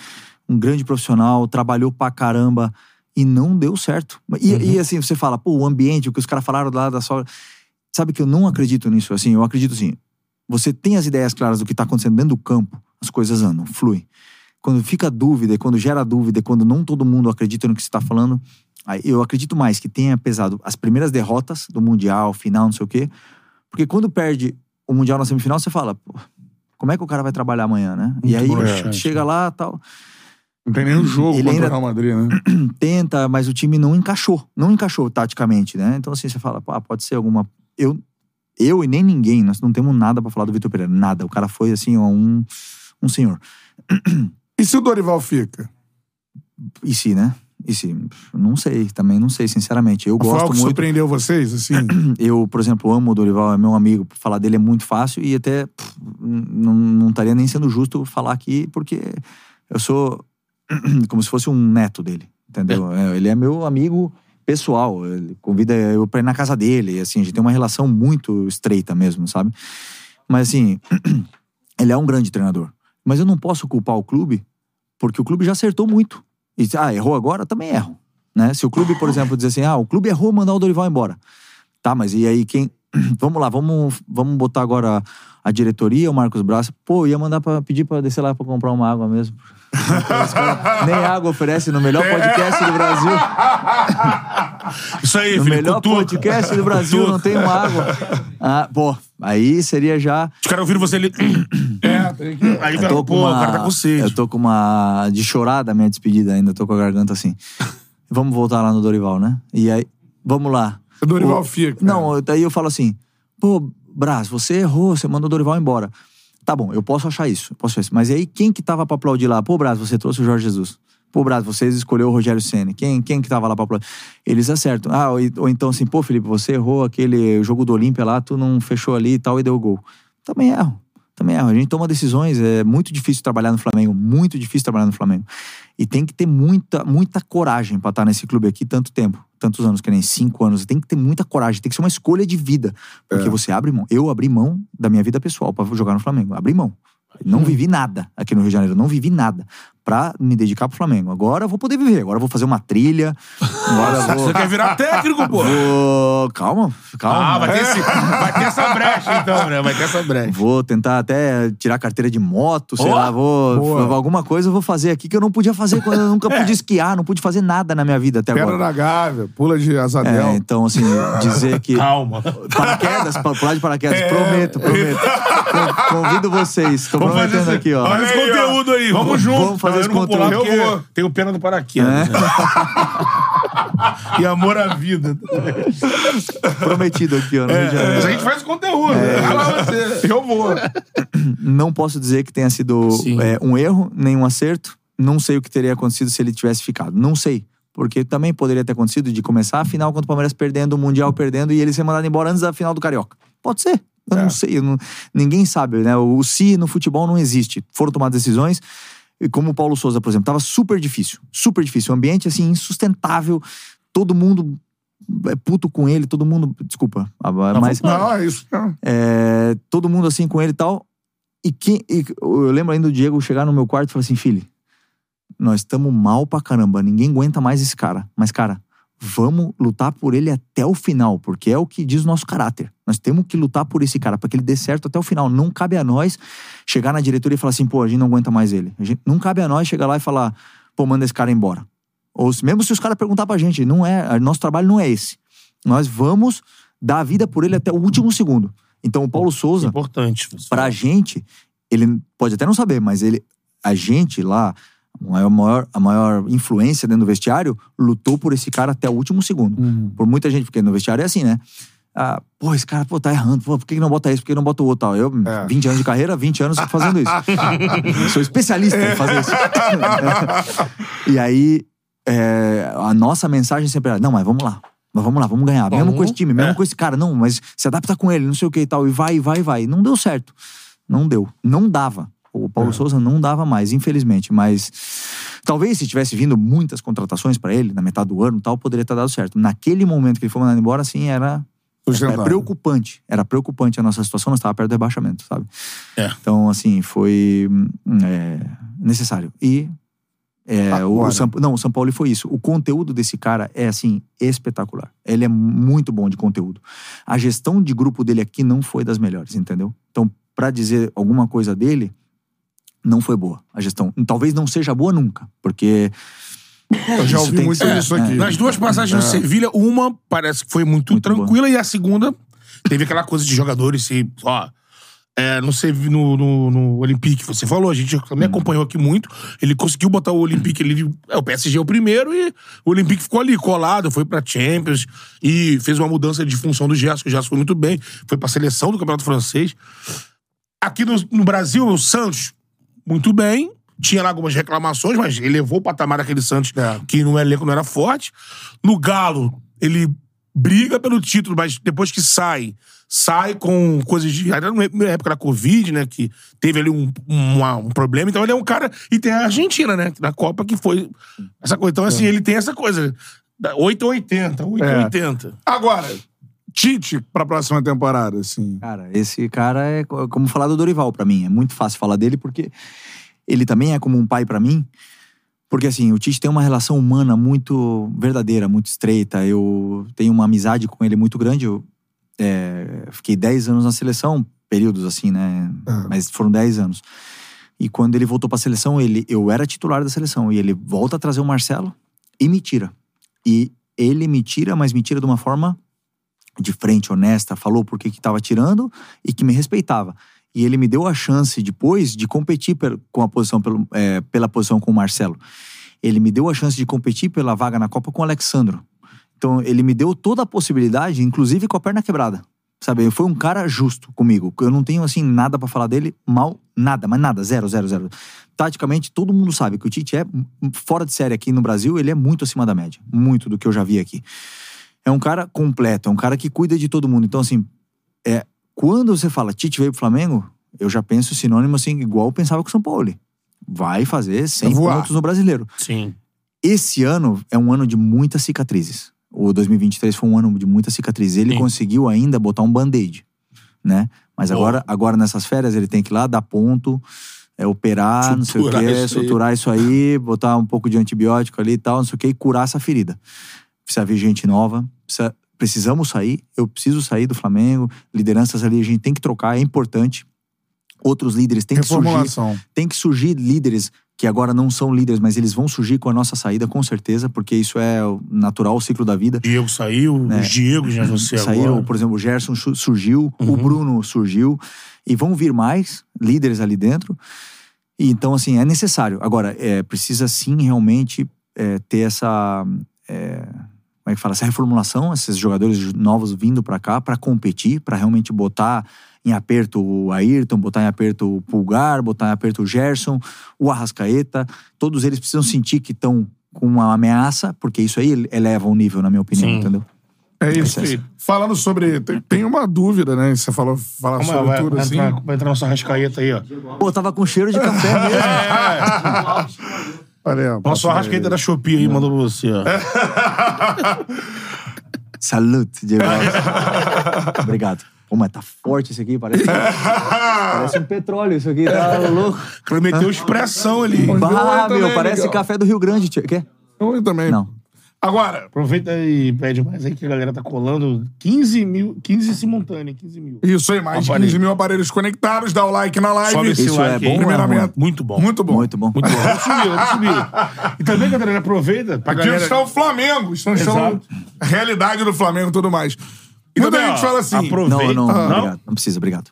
um grande profissional, trabalhou pra caramba e não deu certo. E, e, assim, você fala, pô, o ambiente, o que os caras falaram lá da sua. Sabe que eu não acredito nisso, assim, eu acredito assim, você tem as ideias claras do que tá acontecendo dentro do campo, as coisas andam, fluem quando fica dúvida, e quando gera dúvida, e quando não todo mundo acredita no que você está falando, eu acredito mais que tenha pesado as primeiras derrotas do Mundial, final, não sei o quê. Porque quando perde o Mundial na semifinal, você fala, pô, como é que o cara vai trabalhar amanhã, né? e aí chega lá tal, Não tem nenhum jogo Ele contra o Real Madrid, né? *clears throat* tenta, mas o time não encaixou. Não encaixou taticamente, né? Então assim, você fala, pô, pode ser alguma. Eu, eu e nem ninguém, nós não temos nada pra falar do Vitor Pereira. Nada. O cara foi assim, ó, um, um senhor. *clears throat* E se o Dorival fica? E se, né? E se? Não sei, também não sei, sinceramente. Eu Foi gosto que muito. surpreendeu vocês, assim? *clears throat* Eu, por exemplo, amo o Dorival, é meu amigo. Falar dele é muito fácil e até pff, não, não estaria nem sendo justo falar aqui, porque eu sou *clears throat* como se fosse um neto dele, entendeu? É, Ele é meu amigo pessoal. Ele convida eu pra ir na casa dele, assim, a gente tem uma relação muito estreita mesmo, sabe? Mas assim, *clears throat* ele é um grande treinador. Mas eu não posso culpar o clube, porque o clube já acertou muito. E, ah, errou agora? Também erro. Né? Se o clube, por *laughs* exemplo, dizer assim, ah, o clube errou mandar o Dorival embora. Tá, mas e aí quem. *clears throat* Vamos lá, vamos, vamos botar agora a diretoria, o Marcos Braz. Pô, ia mandar pra pedir pra descer lá pra comprar uma água mesmo. *laughs* Nem água oferece no melhor podcast do Brasil. *laughs* Isso aí, No filho, melhor cutuca. podcast do Brasil Cutuca. não tem uma água. Ah, pô, aí seria já. Os caras ouviram você *clears throat* Aí, Eu tô pô, com uma, tá com sede. Eu tô com uma. De chorar da minha despedida ainda, tô com a garganta assim. *laughs* Vamos voltar lá no Dorival, né? E aí, vamos lá. O Dorival O- fica. Não, daí eu falo assim, pô, Brás, você errou, você mandou o Dorival embora. Tá bom, eu posso achar isso, eu posso achar isso. Mas aí, quem que tava pra aplaudir lá? Pô, Brás, você trouxe o Jorge Jesus. Pô, Brás, vocês escolheu o Rogério Senna. Quem, quem que tava lá pra aplaudir? Eles acertam. Ah, ou, ou então assim, pô, Felipe, você errou aquele jogo do Olímpia lá, tu não fechou ali e tal e deu gol. Também erro. Também erro. A gente toma decisões, é muito difícil trabalhar no Flamengo, muito difícil trabalhar no Flamengo. E tem que ter muita, muita coragem pra estar nesse clube aqui tanto tempo, tantos anos, que nem cinco anos. Tem que ter muita coragem, tem que ser uma escolha de vida. Porque você abre mão. Eu abri mão da minha vida pessoal pra jogar no Flamengo. Abri mão. Não vivi nada aqui no Rio de Janeiro, não vivi nada pra me dedicar pro Flamengo. Agora eu vou poder viver, agora eu vou fazer uma trilha. Agora eu vou. Você quer virar técnico, pô? vou- Calma, calma. Ah, vai ter, esse, vai ter essa brecha, então, né? Vai ter essa brecha. Vou tentar até tirar carteira de moto, sei Ó, lá, vou. boa. Alguma coisa eu vou fazer aqui que eu não podia fazer quando eu nunca *laughs* pude esquiar, não pude fazer nada na minha vida até Pedra agora. na Gávea, pula de asadel. É, então, assim, dizer que. *laughs* Calma. Paraquedas, pa- pular de paraquedas. É. Prometo, prometo. *laughs* Con- Convido vocês. Tô Vamos prometendo aqui, ó. Olha esse aí, conteúdo aí. Vamos junto. Vamos fazer Não, esse eu não vou pular conteúdo. porque Eu vou. Tem o pena do paraquedas. É. né? *laughs* e amor à vida. Prometido aqui, ó. Janeiro. Mas a gente faz conteúdo. Vai lá você. Eu vou. Não posso dizer que tenha sido é, um erro, nem um acerto. Não sei o que teria acontecido se ele tivesse ficado. Não sei. Porque também poderia ter acontecido de começar a final contra o Palmeiras perdendo, o Mundial perdendo e ele ser mandado embora antes da final do Carioca. Pode ser. Eu É. não sei. eu não- ninguém sabe, né? O se no futebol não existe. Foram tomadas decisões. E como o Paulo Souza, por exemplo, tava super difícil. Super difícil. Um ambiente, assim, insustentável. Todo mundo é puto com ele, todo mundo. Desculpa. Mas. Não, é isso. Não. É, todo mundo assim com ele e tal. E, quem, e eu lembro ainda do Diego chegar no meu quarto e falar assim: filho, nós estamos mal pra caramba, ninguém aguenta mais esse cara. Mas, cara, vamos lutar por ele até o final, porque é o que diz o nosso caráter. Nós temos que lutar por esse cara, para que ele dê certo até o final. Não cabe a nós chegar na diretoria e falar assim, pô, a gente não aguenta mais ele. Gente, não cabe a nós chegar lá e falar, pô, manda esse cara embora. Ou mesmo se os caras perguntar pra gente, não é, nosso trabalho não é esse. Nós vamos dar a vida por ele até o último segundo. Então o Paulo Souza, Importante. pra gente, ele pode até não saber, mas ele, a gente lá, a maior, maior- a maior influência dentro do vestiário, lutou por esse cara até o último segundo. Por muita gente, porque no vestiário é assim, né? Ah, pô, esse cara pô, tá errando. Pô, por que não bota esse? Por que não bota o outro? Tal? Eu, É. 20 anos de carreira, 20 anos fazendo isso. *laughs* Sou especialista em fazer isso. *laughs* e aí, é, a nossa mensagem sempre era: não, mas vamos lá. Mas vamos lá, vamos ganhar. Mesmo Vamos. com esse time, mesmo É. com esse cara. Não, mas se adapta com ele, não sei o que e tal. E vai, vai, vai. Não deu certo. Não deu. Não dava. O Paulo Souza não dava mais, infelizmente. Mas talvez se tivesse vindo muitas contratações pra ele na metade do ano e tal, poderia ter dado certo. Naquele momento que ele foi mandado embora, assim, era, era preocupante. Era preocupante a nossa situação, nós estávamos perto do rebaixamento, sabe? É. Então, assim, foi hum, é, necessário. E é, o, o São, não, o São Paulo foi isso. O conteúdo desse cara é, assim, espetacular. Ele é muito bom de conteúdo. A gestão de grupo dele aqui não foi das melhores, entendeu? Então, pra dizer alguma coisa dele, não foi boa a gestão. Talvez não seja boa nunca, porque. Eu já ouvi muito é, isso é. aqui. Nas duas passagens no Sevilha, uma parece que foi muito, Muito tranquila e a segunda teve aquela coisa de jogadores se, ó, é, no, no, no, no Olympique, você falou, a gente também acompanhou aqui muito. Ele conseguiu botar o Olympique ali. É, o PSG é o primeiro e o Olympique ficou ali colado, foi pra Champions e fez uma mudança de função do Gerson, que o Gerson foi muito bem, foi pra seleção do Campeonato Francês. Aqui no, no Brasil, o Santos, muito bem. Tinha lá algumas reclamações, mas ele levou o patamar daquele Santos É. que no elenco não era forte. No Galo, ele briga pelo título, mas depois que sai, sai com coisas de. Era na época da Covid, né? Que teve ali um, uma- um problema. Então ele é um cara. E tem a Argentina, né? Na Copa que foi. Essa coisa. Então, assim, ele tem essa coisa. da 8 ou 80, 8 ou É. 80. Agora, Tite pra próxima temporada, assim. Cara, esse cara é co- como falar do Dorival pra mim. É muito fácil falar dele porque ele também é como um pai pra mim. Porque assim, o Tite tem uma relação humana muito verdadeira, muito estreita. Eu tenho uma amizade com ele muito grande. Eu é, fiquei 10 anos na seleção, períodos assim, né? Ah. Mas foram 10 anos. E quando ele voltou pra seleção, ele, eu era titular da seleção. E ele volta a trazer o Marcelo e me tira. E ele me tira, mas me tira de uma forma de frente, honesta, falou por que que tava tirando e que me respeitava. E ele me deu a chance depois de competir com a posição pelo, é, pela posição com o Marcelo. Ele me deu a chance de competir pela vaga na Copa com o Alexandro. Então ele me deu toda a possibilidade, inclusive com a perna quebrada. Sabe, foi um cara justo comigo. Eu não tenho assim nada pra falar dele, mal, nada, mas nada, zero, zero, zero. Taticamente, todo mundo sabe que o Tite é fora de série aqui no Brasil, ele é muito acima da média, muito do que eu já vi aqui é um cara completo, é um cara que cuida de todo mundo. Então, assim, é, quando você fala Tite veio pro Flamengo, eu já penso sinônimo assim, igual eu pensava com o São Paulo. Vai fazer 100 Vai voar. pontos no brasileiro. Sim. Esse ano é um ano de muitas cicatrizes. O 2023 foi um ano de muitas cicatrizes. Ele Sim. conseguiu ainda botar um band-aid, né? Mas Boa. agora, agora nessas férias ele tem que ir lá dar ponto, é, operar, não sei o Suturar quê, isso aí. suturar isso aí, botar um pouco de antibiótico ali e tal, não sei o quê, e curar essa ferida. Precisa vir gente nova, precisa- precisamos sair, eu preciso sair do Flamengo, lideranças ali a gente tem que trocar, é importante. Outros líderes têm que surgir tem que surgir líderes que agora não são líderes, mas eles vão surgir com a nossa saída, com certeza, porque isso é o natural, o ciclo da vida. Diego saiu, É. os Diegos, né? Você Saíram, agora. por exemplo, o Gerson su- surgiu, o Uhum. Bruno surgiu, e vão vir mais líderes ali dentro. E então, assim, é necessário. Agora, é, precisa sim realmente é, ter essa. é, como é que fala? Essa reformulação, esses jogadores novos vindo pra cá pra competir, pra realmente botar em aperto o Ayrton, botar em aperto o Pulgar, botar em aperto o Gerson, o Arrascaeta. Todos eles precisam sentir que estão com uma ameaça, porque isso aí eleva o nível, na minha opinião, Sim. entendeu? É isso. Falando sobre. Tem, tem uma dúvida, né? Você falou falar sobre vai, tudo vai assim. entrar, vai entrar nossa rascaeta aí, ó. Pô, tava com cheiro de café mesmo. Olha *laughs* *laughs* Nossa posso- rascaeta da Shopee aí mandou pra você, ó. *laughs* Salute, Diego. Obrigado. Pô, mas tá forte esse aqui, parece. parece um petróleo isso aqui, tá louco. O cara meteu expressão ali. Bah, também, meu, parece Miguel. café do Rio Grande. tio. Quer? Eu também. Não. Agora, Aproveita e pede mais aí que a galera tá colando 15 mil, 15 simultâneo, 15 mil. isso aí, mais de Aparelho. 15 mil aparelhos conectados. Dá o like na live. Sobe esse Isso like é bom, Primeiramente. Muito bom. Muito bom. Muito bom. Muito bom. Vamos subir, vamos subir. E também, Catarina, aproveita pra Aqui galera... está o Flamengo. Estão Exato. a realidade do Flamengo e tudo mais. E também, gente ó, fala assim. aproveita- Não, não, Ah. obrigado. Não precisa, obrigado.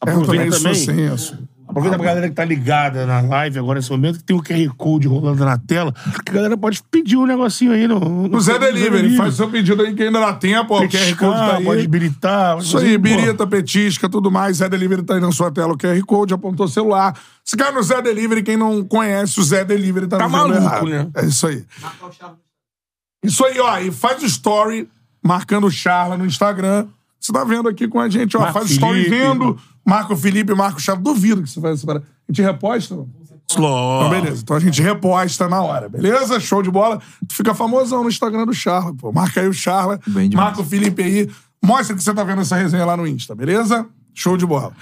Aproveita sou também. assim, eu sou. Aproveita pra galera que tá ligada na live agora nesse momento, que tem o QR Code rolando na tela, que a galera pode pedir um negocinho aí no... No Zé Delivery, faz seu pedido aí que ainda dá tempo. Ó, o QR Code tá aí. pode habilitar. Isso aí, birita, petisca, tudo mais. Zé Delivery tá aí na sua tela, o QR Code, apontou o celular. Se cai no Zé Delivery, quem não conhece o Zé Delivery tá, Tá no maluco, né? É isso aí. Isso aí, ó. E faz o story marcando o Charla no Instagram. Você tá vendo aqui com a gente, ó. Marco faz o story Felipe. vendo Marco Felipe, Marco Charla. Duvido que você faz essa parada. A gente reposta? Sló. Então, beleza. Então a gente reposta na hora, beleza? Show de bola. Tu fica famosão no Instagram do Charla, pô. Marca aí o Charla. Marca o Felipe aí. Mostra que você tá vendo essa resenha lá no Insta, beleza? Show de bola.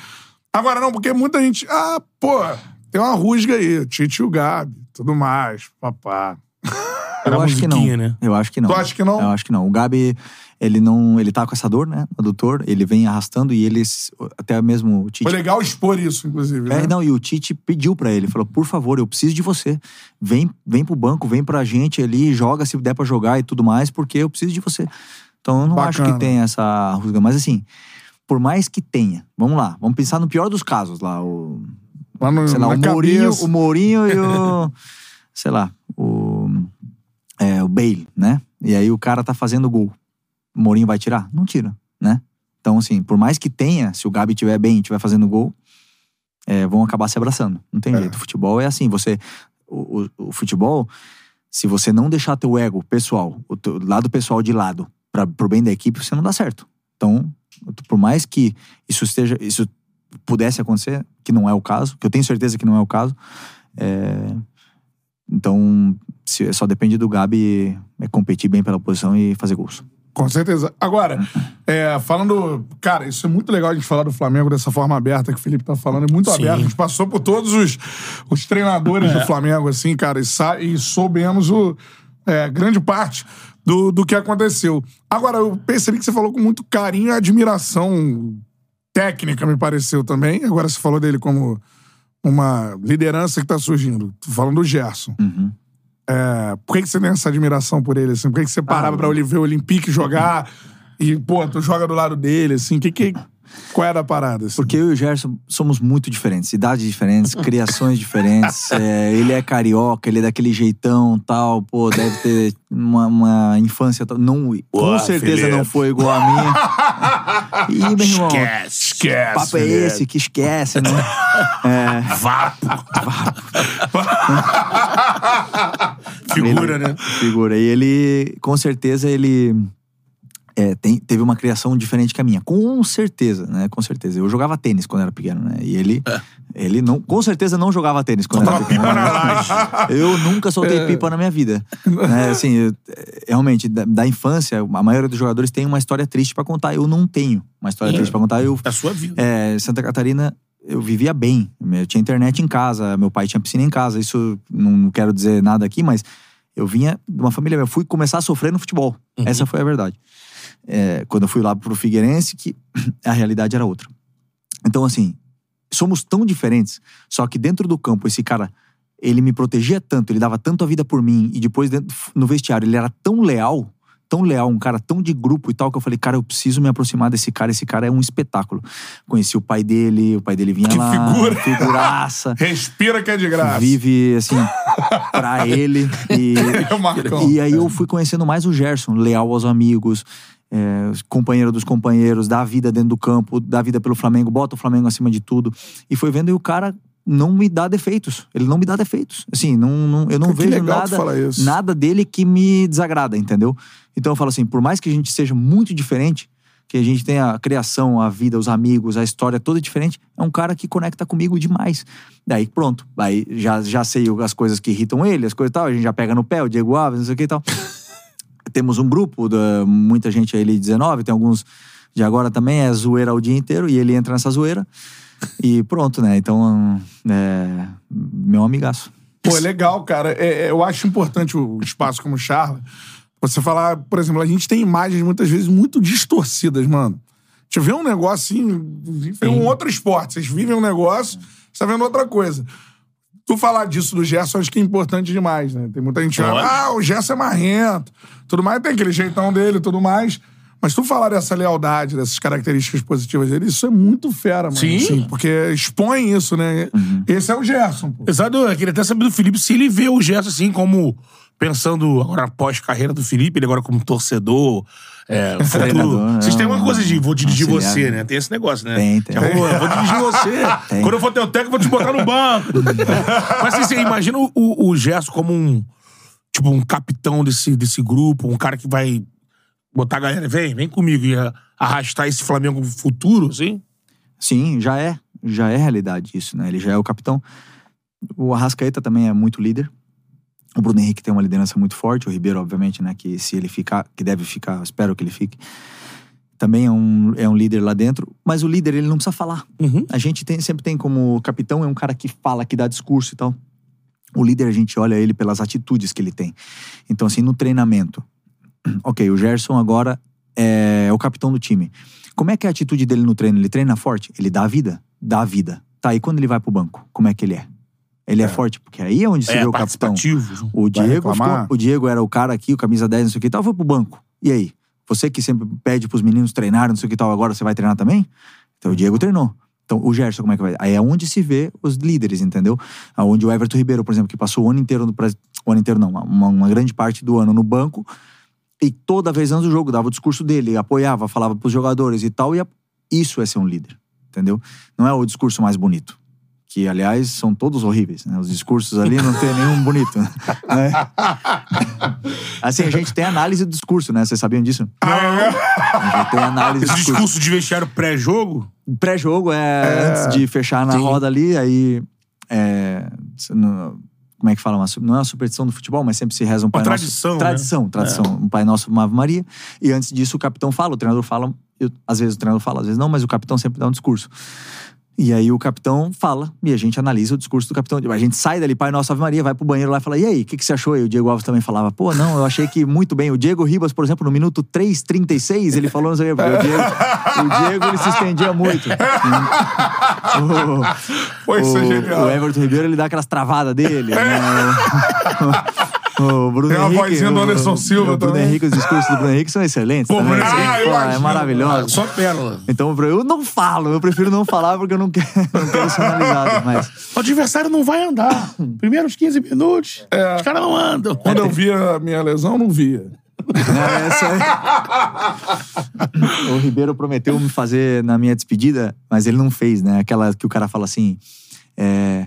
Agora não, porque muita gente. Ah, pô, tem uma rusga aí. o Tite e o Gabi, tudo mais, papá. Era Eu acho que não. né? Eu acho que não. Tu acha que não? Eu acho que não. O Gabi, ele não. Ele tá com essa dor, né? Adutor. Ele vem arrastando e eles. Até mesmo o Tite. Foi legal expor isso, inclusive. É, né? não, e o Tite pediu pra ele, falou: por favor, eu preciso de você. Vem, vem pro banco, vem pra gente ali, joga se der pra jogar e tudo mais, porque eu preciso de você. Então eu não acho Bacana. que tem essa rusga. Mas assim, por mais que tenha, vamos lá, vamos pensar no pior dos casos lá. O, Lá no, sei lá, o Mourinho, cabeça. o Mourinho e o. *laughs* sei lá, o. É, o Bale, né? E aí o cara tá fazendo gol. O Mourinho vai tirar? Não tira, né? Então, assim, por mais que tenha, se o Gabi estiver bem e estiver fazendo gol, é, vão acabar se abraçando. Não tem jeito. O futebol é assim, você. O, o- o futebol, se você não deixar teu ego pessoal, o teu lado pessoal de lado, para pro bem da equipe, você não dá certo. Então, por mais que isso esteja. Isso pudesse acontecer, que não é o caso, que eu tenho certeza que não é o caso. é, Então, se- só depende do Gabi é, competir bem pela posição e fazer gols. Com certeza. Agora, *laughs* é, falando. Cara, isso é muito legal a gente falar do Flamengo dessa forma aberta que o Felipe tá falando. É muito Sim. aberto. A gente passou por todos os, os treinadores É. do Flamengo, assim, cara, e, e soubemos o, é, grande parte do, do que aconteceu. Agora, eu percebi que você falou com muito carinho e admiração técnica, me pareceu também. Agora você falou dele como uma liderança que tá surgindo. Tô falando do Gerson. Uhum. É, por que, que você tem essa admiração por ele, assim? Por que, que você parava Ah, pra ver o Olympique jogar e, pô, tu joga do lado dele, assim? Que, que, qual é da parada, assim? Porque eu e o Gerson somos muito diferentes, idades diferentes, *laughs* criações diferentes. é, ele é carioca, ele é daquele jeitão tal, pô, deve ter uma, uma infância. tal. Não, com certeza não foi igual a minha. *laughs* E, meu irmão, Esquece, que esquece. papo é esse que esquece, né? *laughs* É, Vapo. Figura, Ele- né? Figura. E ele, com certeza, ele é, tem- teve uma criação diferente que a minha. Com certeza, né? Com certeza. Eu jogava tênis quando era pequeno, né? E ele, ele não, com certeza não jogava tênis quando era pequeno. *laughs* Eu nunca soltei pipa na minha vida. né? Assim, eu- realmente, da, da infância, a maioria dos jogadores tem uma história triste pra contar. Eu não tenho uma história É. triste pra contar. Eu É a sua vida. é, Santa Catarina, eu vivia bem. Eu tinha internet em casa, meu pai tinha piscina em casa. Isso não quero dizer nada aqui, mas eu vinha de uma família. Eu fui começar a sofrer no futebol. Essa foi a verdade. É, quando eu fui lá pro Figueirense, que *clears throat* a realidade era outra. Então, assim, somos tão diferentes, só que dentro do campo, esse cara, ele me protegia tanto, ele dava tanto a vida por mim, e depois dentro- no vestiário, ele era tão leal, tão leal, um cara tão de grupo e tal, que eu falei, cara, eu preciso me aproximar desse cara, esse cara é um espetáculo. Conheci o pai dele, o pai dele vinha Que lá, figura. figuraça, *laughs* Respira que é de graça. vive, assim, pra ele, e... *laughs* É Marcão. E aí eu fui conhecendo mais o Gerson, leal aos amigos, é, companheiro dos companheiros, dá a vida dentro do campo, dá a vida pelo Flamengo, bota o Flamengo acima de tudo. E foi vendo e o cara não me dá defeitos. Ele não me dá defeitos. Assim, não, não- eu não que vejo nada, nada dele que me desagrada, entendeu? Então eu falo assim, por mais que a gente seja muito diferente, que a gente tenha a criação, a vida, os amigos, a história toda diferente, é um cara que conecta comigo demais. Daí pronto, aí já, já sei as coisas que irritam ele, as coisas e tal, a gente já pega no pé, o Diego Alves, não sei o que e tal. Temos um grupo, da, muita gente aí, 19, tem alguns de agora também, é zoeira o dia inteiro, e ele entra nessa zoeira. E pronto, né? Então, é, meu amigaço. Pô, é legal, cara. É- é- eu acho importante o espaço como Charla. Você falar, por exemplo, a gente tem imagens muitas vezes muito distorcidas, mano. A gente vê um negócio assim, vê um outro esporte. Vocês vivem um negócio, você tá vendo outra coisa. Tu falar disso do Gerson, acho que é importante demais, né? Tem muita gente que fala, ah, o Gerson é marrento, tudo mais, tem aquele jeitão dele tudo mais. Mas tu falar dessa lealdade, dessas características positivas dele, isso é muito fera, mano. Sim. Assim, porque expõe isso, né? Esse é o Gerson, pô. Exato, eu queria até saber do Felipe se ele vê o gesto assim como. Pensando agora pós-carreira do Felipe, ele agora como torcedor, é, *laughs* futuro. Treinador, Vocês têm uma coisa de vou dirigir auxiliar, você, né? né? Tem esse negócio, né? Tem, tem. Vou, vou dirigir *laughs* você. Tem. Quando eu for teu técnico, vou te botar no banco. *laughs* Mas assim, você imagina o, o Gerson como um. Tipo, um capitão desse, desse grupo, um cara que vai botar a galera, vem, vem comigo, e arrastar esse Flamengo futuro, assim? Sim, já é. Já é realidade isso, né? Ele já é o capitão. O Arrascaeta também é muito líder. O Bruno Henrique tem uma liderança muito forte. O Ribeiro, obviamente, né? Que se ele ficar, que deve ficar, espero que ele fique. Também é um, é um líder lá dentro. Mas o líder, ele não precisa falar. Uhum. A gente tem, sempre tem como capitão, é um cara que fala, que dá discurso e tal. O líder, a gente olha ele pelas atitudes que ele tem. Então, assim, no treinamento. *clears throat* Ok, o Gerson agora é o capitão do time. Como é que é a atitude dele no treino? Ele treina forte? Ele dá a vida? Dá a vida. Tá, e quando ele vai pro banco, como é que ele é? Ele é, forte, porque aí é onde se É, vê o capitão. O Diego, ficou- o Diego era o cara aqui, o camisa 10, não sei o que e tal, foi pro banco. E aí? Você que sempre pede pros meninos treinarem, não sei o que e tal, agora você vai treinar também? Então o Diego treinou. Então o Gerson, como é que vai? Aí é onde se vê os líderes, entendeu? Aonde o Everton Ribeiro, por exemplo, que passou o ano inteiro no. O ano inteiro não, uma, uma grande parte do ano no banco. E toda vez antes do jogo, dava o discurso dele, apoiava, falava pros jogadores e tal. E a- isso é ser um líder, entendeu? Não é o discurso mais bonito. Que, aliás, são todos horríveis. Né? Os discursos ali não tem nenhum bonito. né? *laughs* Assim, a gente tem análise do discurso, né? Vocês sabiam disso? A gente tem análise do Esse discurso. discurso de vestiário pré-jogo? Pré-jogo é, antes de fechar na Sim. roda ali, aí. é, no- como é que fala? Uma não é uma superstição do futebol, mas sempre se reza um Pai tradição, Nosso. né? Tradição, tradição. Um Pai Nosso, uma Ave Maria. E antes disso, o capitão fala, o treinador fala. eu- às vezes o treinador fala, às vezes não, mas o capitão sempre dá um discurso. E aí o capitão fala e a gente analisa o discurso do capitão. A gente sai dali, Pai Nosso Ave Maria, vai pro banheiro lá e fala: E aí, o que, que você achou? E o Diego Alves também falava: Pô, não, eu achei que muito bem. O Diego Ribas, por exemplo, no minuto 3,36, ele falou, não sei o porque o Diego, o Diego ele se estendia muito. *laughs* O- Pô, isso o, genial. o Everton Ribeiro, ele dá aquelas travadas dele. né? *laughs* *laughs* O Bruno Tem uma Henrique, vozinha do o- Anderson Silva O Bruno também. Henrique, os discursos do Bruno Henrique são excelentes. Pô, também, Bruno assim, pô, eu é imagino. maravilhoso. Só pérola. Então, eu não falo, eu prefiro não falar porque eu não quero, *laughs* não quero ser analisado. Mas O adversário não vai andar. Primeiros 15 minutos, os caras não andam. Quando eu via a minha lesão, não via. É, essa aí. o Ribeiro prometeu me fazer na minha despedida, mas ele não fez, né? Aquela que o cara fala assim. é,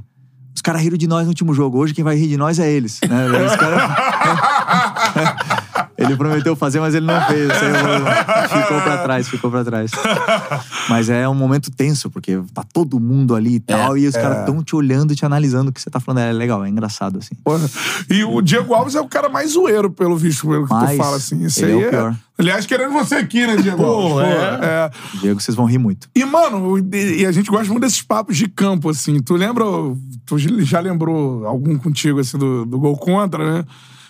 os caras riram de nós no último jogo. Hoje quem vai rir de nós é eles. Né? Os caras- *laughs* ele prometeu fazer, mas ele não fez. *laughs* Ficou pra trás, ficou pra trás. Mas é um momento tenso, porque tá todo mundo ali e tal, e os caras tão te olhando, te analisando o que você tá falando. É legal, é engraçado, assim. Porra. E o Diego Alves é o cara mais zoeiro, pelo visto, pelo que tu Mais. fala, assim. Isso Ele é aí o pior. Aliás, querendo você aqui, né, Diego Pô, é. é. Diego, vocês vão rir muito. E, mano, e e a gente gosta muito desses papos de campo, assim. Tu lembra. Tu já lembrou algum contigo, assim, do, do gol contra, né?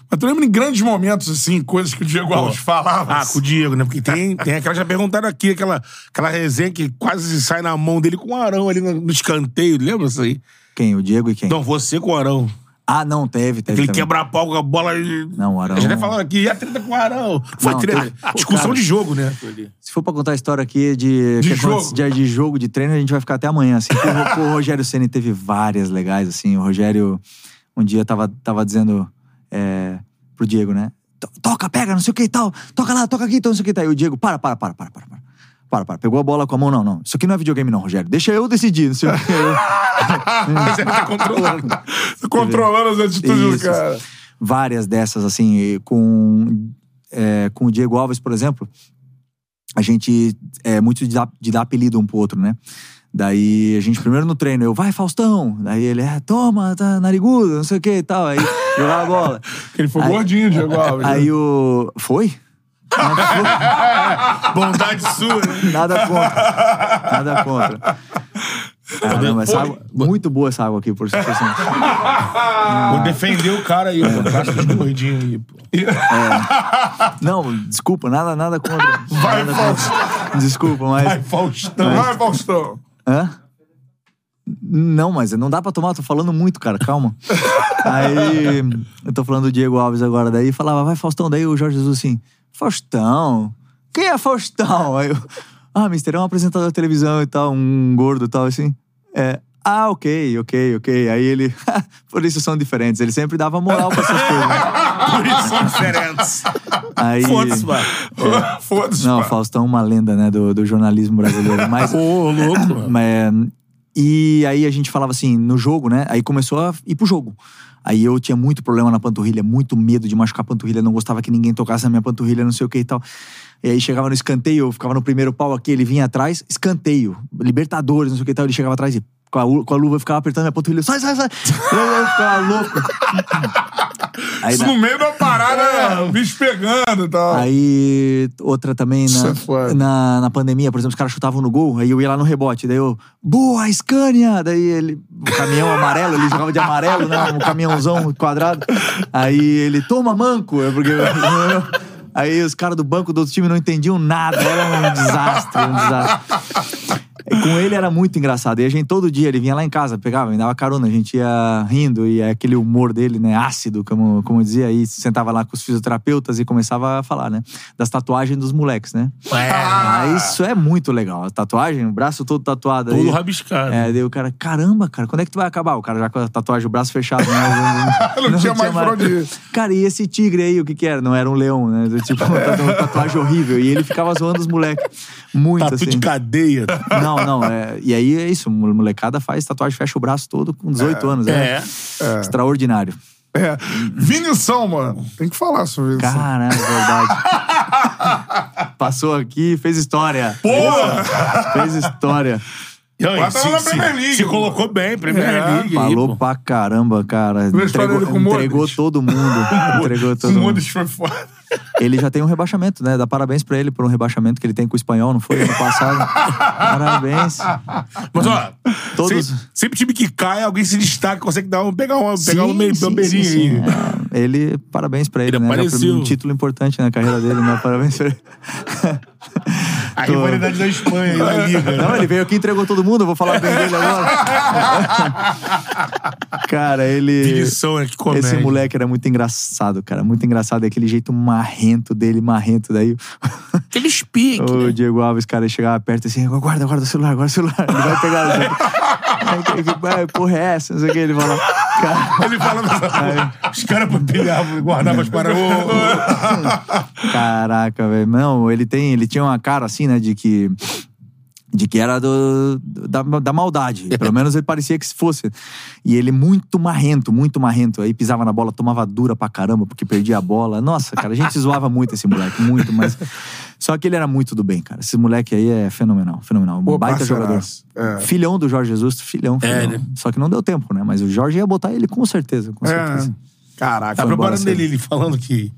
Mas tu lembra em grandes momentos, assim, coisas que o Diego Alves falava? Ah, com o Diego, né? Porque tem, tem aquela, já perguntaram aqui, aquela, aquela resenha que quase sai na mão dele com o Arão ali no, no escanteio, lembra isso aí? Quem? O Diego e quem? Não, você com o Arão. Ah, não, teve, teve. Aquele também. quebra-pau com a bola. Não, o Arão- A gente até falando aqui, e a treta com o Arão? Foi Não, treta. Discussão cara. de jogo, né? Se for pra contar a história aqui de, De que jogo. de, de jogo, de treino, a gente vai ficar até amanhã. Assim, o, o Rogério Ceni teve várias legais, assim. O Rogério, um dia, tava, tava dizendo é, pro Diego, né? "To- Toca, pega, não sei o que e tal. Toca lá, toca aqui, então não sei o que e tal. E o Diego, para, para, para, para, para. para. Para, para. Pegou a bola com a mão, não, não. Isso aqui não é videogame, não, Rogério. Deixa eu decidir, não sei o. *laughs* Mas ele tá controlando. *laughs* Controlando as atitudes do cara. várias dessas, assim, com, é, com o Diego Alves, por exemplo, a gente é muito de dar, de dar apelido um pro outro, né? Daí a gente, primeiro no treino, eu, vai, Faustão. Daí ele, é, toma, tá narigudo, não sei o que e tal. Aí *laughs* jogava a bola. Ele foi Aí- gordinho, Diego *laughs* Alves. né? Aí o. Foi? *laughs* Bondade sua, né? Nada contra. Nada contra. Caramba, essa água, muito boa essa água aqui, por sinal. Vou defender o cara aí, pô. Caixa dos gordinhos aí, pô. Não, desculpa, nada, nada contra. Vai, nada contra. Desculpa, mas. Ai, Faustão. Vai, Faustão. Hã? Não, mas não dá pra tomar, tô falando muito, cara, calma. *laughs* Aí, eu tô falando do Diego Alves agora, daí falava, vai Faustão, daí o Jorge Jesus assim, Faustão? Quem é Faustão? Aí eu, ah, mister, é um apresentador de televisão e tal, um gordo e tal, assim. É, ah, ok, ok, ok. Aí ele, *laughs* por isso são diferentes, ele sempre dava moral pra essas coisas. né? Por isso são diferentes. Aí, Foda-se, mano. Foda-se. não, pá. Faustão é uma lenda, né, do, do jornalismo brasileiro, mas... *laughs* Ô, louco, mano. Mas, e aí a gente falava assim, no jogo, né? Aí começou a ir pro jogo. Aí eu tinha muito problema na panturrilha, muito medo de machucar a panturrilha, não gostava que ninguém tocasse na minha panturrilha, não sei o que e tal. E aí chegava no escanteio, eu ficava no primeiro pau aqui, ele vinha atrás, escanteio, Libertadores, não sei o que e tal, ele chegava atrás e com a, com a luva ficava apertando minha panturrilha, sai, sai, sai! Eu, ficava louco. Aí, Isso na- no meio da parada, o bicho pegando e tal. Aí, outra também na, é na, na pandemia, por exemplo, os caras chutavam no gol, aí eu ia lá no rebote, daí eu, boa, Scania! Daí ele, o caminhão amarelo, ele jogava de amarelo, né? Um caminhãozão quadrado. Aí ele, toma manco! Eu, porque, *laughs* aí os caras do banco do outro time não entendiam nada, era um desastre, um desastre. Com ele era muito engraçado. E a gente, todo dia, ele vinha lá em casa, pegava, me dava carona, a gente ia rindo, e aquele humor dele, né, ácido, como, como eu dizia, aí sentava lá com os fisioterapeutas e começava a falar, né, das tatuagens dos moleques, né. Ah, isso é muito legal. A tatuagem, o braço todo tatuado aí. Todo rabiscado. É, daí o cara, caramba, cara, quando é que tu vai acabar? O cara já com a tatuagem, o braço fechado, né? Não *laughs* tinha mais pra onde ir. Cara, e esse tigre aí, o que que era? Não era um leão, né? Do Tipo, uma tatuagem horrível. E ele ficava zoando os moleques. Muito, Tatu assim. de cadeia. Não, não. É, e aí é isso, molecada faz tatuagem, fecha o braço todo com 18 anos. É. É. Extraordinário. É. Vinição, mano. Tem que falar sobre isso. Cara, é verdade. *laughs* Passou aqui, fez história. Porra! Fez história. E aí, Mas tava se, na se- Premier League, se pô. colocou bem, Premier É, League. aí, Falou pô. pra caramba, cara. *laughs* Entregou, o entregou todo mundo. entregou todo O mundo. Modric foi foda. Ele já tem um rebaixamento, né? Dá parabéns pra ele por um rebaixamento que ele tem com o espanhol, não foi? Ano passado. parabéns. Mas, ó, Todos- sempre, sempre time que cai, alguém se destaca, consegue dar um, pegar uma, pegar um meio bambeirinho sim, sim. aí. É, ele, parabéns pra ele, Ele né? Apareceu. Um título importante na carreira dele, né? Parabéns pra ele. A rivalidade da Espanha aí na Liga. Não, ele veio aqui e entregou todo mundo, eu vou falar bem dele agora. *laughs* cara, ele. Vinição, né? Que comédia. Esse moleque era muito engraçado, cara. Muito engraçado. Aquele jeito marrento dele, marrento. Daí Aquele pique, o né? Diego Alves, cara, ele chegava perto assim, guarda, guarda o celular, guarda o celular. Ele vai pegar. Aí, que- vai, porra, é essa? Não sei o que. Ele fala. Cara, Ele fala dessa. Os caras pilhavam, guardavam as paradas. *laughs* Caraca, velho. Não, ele tem, ele tinha uma cara assim, né, de que de que era do, da, da maldade. *laughs* Pelo menos ele parecia que fosse. E ele muito marrento, muito marrento. Aí pisava na bola, tomava dura pra caramba, porque perdia a bola. Nossa, cara, a gente *laughs* zoava muito esse moleque, muito, mas. Só que ele era muito do bem, cara. Esse moleque aí é fenomenal, fenomenal. Um Pô, baita jogador. É. Filhão do Jorge Jesus, filhão, filhão. É, né? Só que não deu tempo, né? Mas o Jorge ia botar ele com certeza, com certeza. É. Caraca. Tá preparando cedo. ele, ele falando que.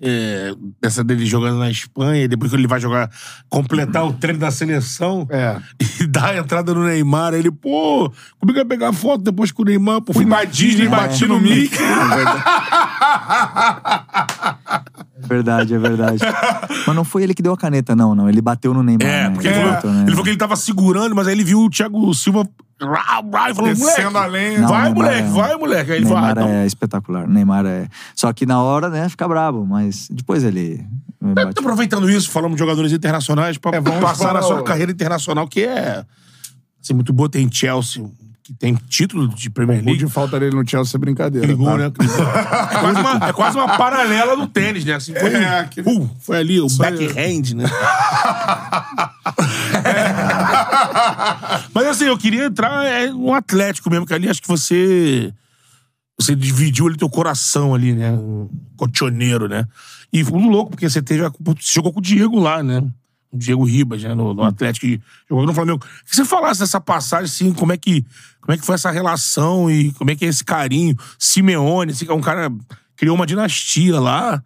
É, dessa dele jogando na Espanha, e depois que ele vai jogar, completar o treino da seleção É. *laughs* e dar a entrada no Neymar, ele, pô, como é que vai pegar foto depois com o Neymar? Pô, fui na Disney e bati no Mickey. *laughs* Verdade, é verdade. Mas não foi ele que deu a caneta, não, não. Ele bateu no Neymar. É, né? porque ele, falou, bateu, né? ele falou que ele tava segurando, mas aí ele viu o Thiago Silva. Rá, e falou, Descendo moleque, a lenha. Não, vai, moleque, é- vai, moleque. Aí ah, Neymar então. é espetacular. Neymar é. Só que na hora, né, fica brabo, mas depois ele. bate. Tô aproveitando isso, falamos de jogadores internacionais, pra É, vamos passar na sua o- carreira internacional, que é assim, muito boa. Tem Chelsea, que tem título de Premier O League. de falta dele no Chelsea é brincadeira. Gol, tá? né? *laughs* É quase, uma, é quase uma paralela do tênis, né? Assim, foi, É, aquele- uh, foi ali, o backhand, né? *laughs* Mas assim, eu queria entrar é, um Atlético mesmo, que ali acho que você. Você dividiu ali teu coração ali, né? Um cotioneiro, né? E foi muito louco, porque você teve a, Você jogou com o Diego lá, né? O Diego Ribas, né? No, no Atlético e jogou no Flamengo. Que você falasse dessa passagem, assim, como é que. Como é que foi essa relação e como é que é esse carinho? Simeone, assim, que é um cara. Criou uma dinastia lá.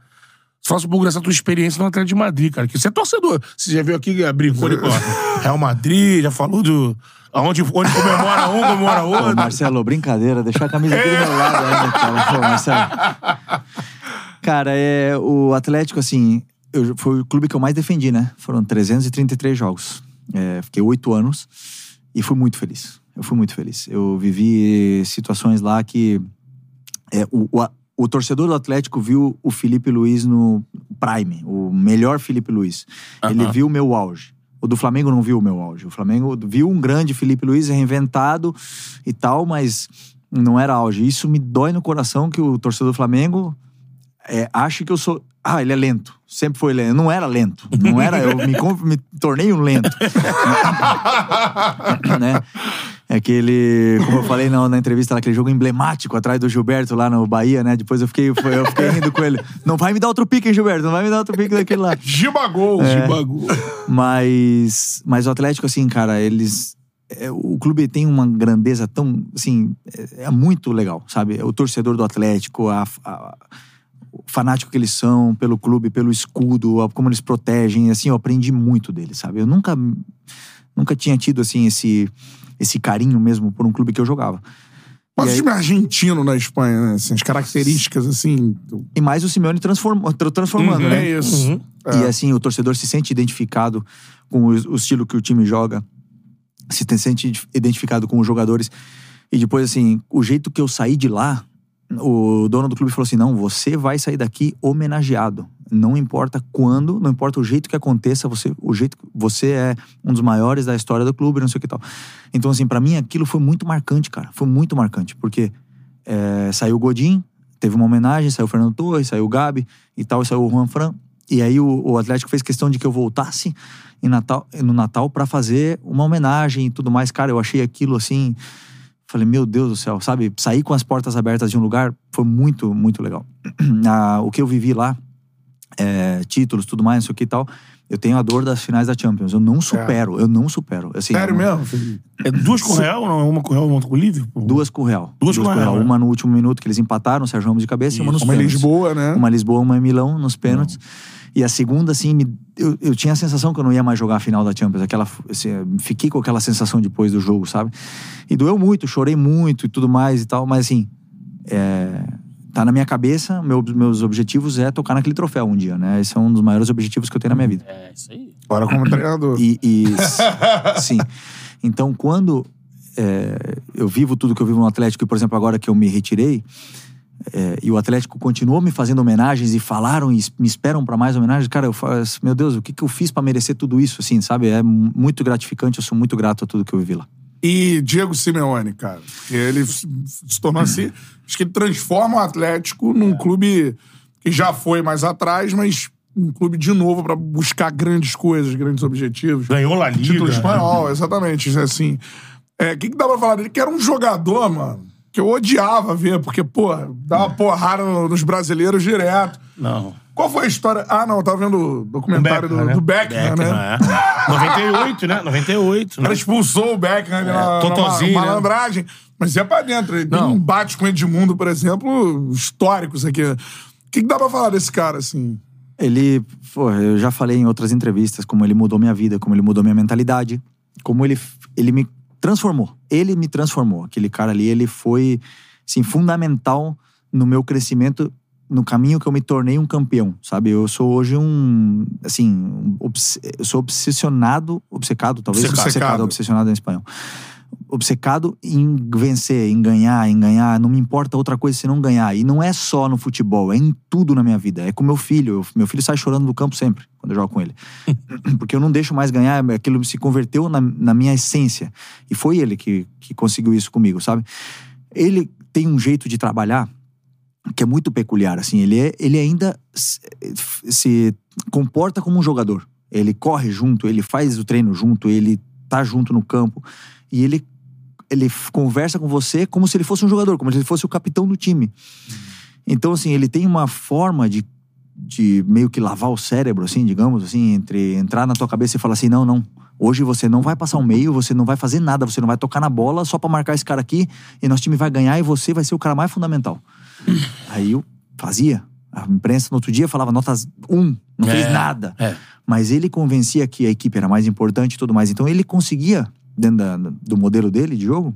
Fala um pouco dessa tua experiência no Atlético de Madrid, cara. Que você é torcedor. Você já viu aqui, brincou ali com o Real Madrid, já falou do. Aonde, onde comemora um, comemora Pô, outro. Marcelo, brincadeira, deixar a camisa aqui do meu lado ainda, cara. Pô, Marcelo. Cara, é, o Atlético, assim, eu, foi o clube que eu mais defendi, né? Foram 333 jogos. É, fiquei oito anos e fui muito feliz. Eu fui muito feliz. Eu vivi situações lá que é, o, o, o torcedor do Atlético viu o Felipe Luiz no prime, o melhor Felipe Luiz. Ele Aham. viu o meu auge. O do Flamengo não viu o meu auge. O Flamengo viu um grande Felipe Luiz reinventado e tal, mas não era auge. Isso me dói no coração que o torcedor do Flamengo é, acha que eu sou. Ah, ele é lento. Sempre foi lento. Eu não era lento. Não era. Eu me, *laughs* me tornei um lento. *laughs* né? É aquele, como eu falei na, na entrevista, aquele jogo emblemático atrás do Gilberto lá no Bahia, né? Depois eu fiquei, eu fiquei rindo com ele. Não vai me dar outro pique, hein, Gilberto? Não vai me dar outro pique daquele lá. Gibagol. É. Bagulho. Mas, mas o Atlético, assim, cara, eles. é, o clube tem uma grandeza tão. Assim, é, é muito legal, sabe? O torcedor do Atlético, a, a- o fanático que eles são pelo clube, pelo escudo, como eles protegem. Assim, eu aprendi muito deles, sabe? Eu nunca, nunca tinha tido, assim, esse, esse carinho mesmo por um clube que eu jogava. Mas o time argentino na Espanha, né? Assim, as características, assim. do- E mais o Simeone transform, tra- transformando, né? É isso. E assim, o torcedor se sente identificado com o, o estilo que o time joga, se te- sente identificado com os jogadores. E depois, assim, o jeito que eu saí de lá, o dono do clube falou assim: não, você vai sair daqui homenageado. Não importa quando, não importa o jeito que aconteça, você, o jeito você é um dos maiores da história do clube, não sei o que tal. Então, assim, pra mim aquilo foi muito marcante, cara. Foi muito marcante, porque é, saiu o Godin, teve uma homenagem, saiu o Fernando Torres, saiu o Gabi e tal, e saiu o Juan Fran. E aí o, o Atlético fez questão de que eu voltasse Natal, no Natal pra fazer uma homenagem e tudo mais. Cara, eu achei aquilo assim. Falei, meu Deus do céu, sabe? Sair com as portas abertas de um lugar foi muito, muito legal. *clears throat* Ah, o que eu vivi lá, é, títulos, tudo mais, não sei o que e tal. Eu tenho a dor das finais da Champions. Eu não supero, eu não supero. Assim, Sério eu- mesmo? É duas com o Real, não? Uma com o Real uma com o Liverpool? Duas com o Real. Duas com o Real, né? Uma no último minuto que eles empataram, o Sérgio Ramos de cabeça, e uma nos Uma em pênaltis. Lisboa, né? Uma Lisboa, uma em Milão, nos pênaltis. E a segunda, assim, me- eu, eu tinha a sensação que eu não ia mais jogar a final da Champions. Aquela, assim, fiquei com aquela sensação depois do jogo, sabe? E doeu muito, chorei muito e tudo mais e tal. Mas, assim, é, tá na minha cabeça. Meu, meus objetivos é tocar naquele troféu um dia, né? Esse é um dos maiores objetivos que eu tenho na minha vida. É, isso aí. Agora como *coughs* treinador. E, e- sim. Então, quando é, eu vivo tudo que eu vivo no Atlético, e, por exemplo, agora que eu me retirei, é, e o Atlético continuou me fazendo homenagens e falaram e me esperam para mais homenagens, cara, eu falo, assim, meu Deus, o que, que eu fiz para merecer tudo isso, assim, sabe? É mu- muito gratificante, eu sou muito grato a tudo que eu vivi lá. E Diego Simeone, cara. Ele se tornou assim. *clears throat* Acho que ele transforma o Atlético num clube que já foi mais atrás, mas um clube de novo pra buscar grandes coisas, grandes objetivos. Ganhou La Liga. Título espanhol, exatamente. Assim. É, O que, que dá pra falar dele? Que era um jogador, mano, que eu odiava ver, porque, pô, dava porrada no- nos brasileiros direto. Não. Qual foi a história? Ah, não, eu tava vendo o documentário Beckham, do, né? do Beckham, né? é. 98, né? 98. O cara Né? expulsou o Beckham né, na, Totozinho, na né? malandragem. Mas ia pra dentro. Ele tem Não. um bate com o Edmundo, por exemplo, históricos aqui. O que, que dá pra falar desse cara, assim? Ele, pô, eu já falei em outras entrevistas como ele mudou minha vida, como ele mudou minha mentalidade, como ele, ele me transformou. Ele me transformou. Aquele cara ali, ele foi, assim, fundamental no meu crescimento, no caminho que eu me tornei um campeão, sabe? Eu sou hoje um, assim, um obs- eu sou obsessionado, obcecado, talvez, Obcecado. obcecado, obsessionado em espanhol. Obcecado em vencer, em ganhar, em ganhar. Não me importa outra coisa senão ganhar. E não é só no futebol, é em tudo na minha vida. É com meu filho. Eu- meu filho sai chorando do campo sempre, quando eu jogo com ele. *laughs* Porque eu não deixo mais ganhar, aquilo se converteu na, na minha essência. E foi ele que, que conseguiu isso comigo, sabe? Ele tem um jeito de trabalhar que é muito peculiar, assim. Ele, é, ele ainda se, se comporta como um jogador. Ele corre junto, ele faz o treino junto, ele tá junto no campo. E ele, ele conversa com você como se ele fosse um jogador, como se ele fosse o capitão do time. Então, assim, ele tem uma forma de, de meio que lavar o cérebro, assim, digamos, assim, entre entrar na tua cabeça e falar assim: não, não. Hoje você não vai passar o meio, você não vai fazer nada, você não vai tocar na bola só pra marcar esse cara aqui e nosso time vai ganhar e você vai ser o cara mais fundamental. *laughs* Aí eu fazia. A imprensa no outro dia falava notas um, não É, fez nada. é. Mas ele convencia que a equipe era mais importante e tudo mais. Então ele conseguia, dentro da- do modelo dele de jogo,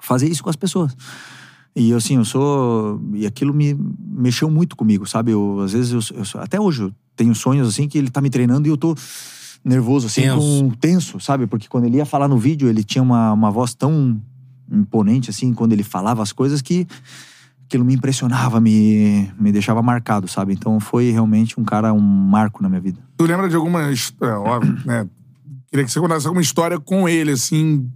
fazer isso com as pessoas. E assim, eu sou. E aquilo me mexeu muito comigo, sabe? Eu, às vezes, eu, eu até hoje, eu tenho sonhos assim que ele tá me treinando e eu tô nervoso, assim, Tenso. com tenso, sabe? Porque quando ele ia falar no vídeo, ele tinha uma, uma voz tão imponente, assim, quando ele falava as coisas que aquilo me impressionava, me, me deixava marcado, sabe? Então foi realmente um cara, um marco na minha vida. Tu lembra de alguma. his- É, óbvio, né? Queria que você contasse alguma história com ele, assim,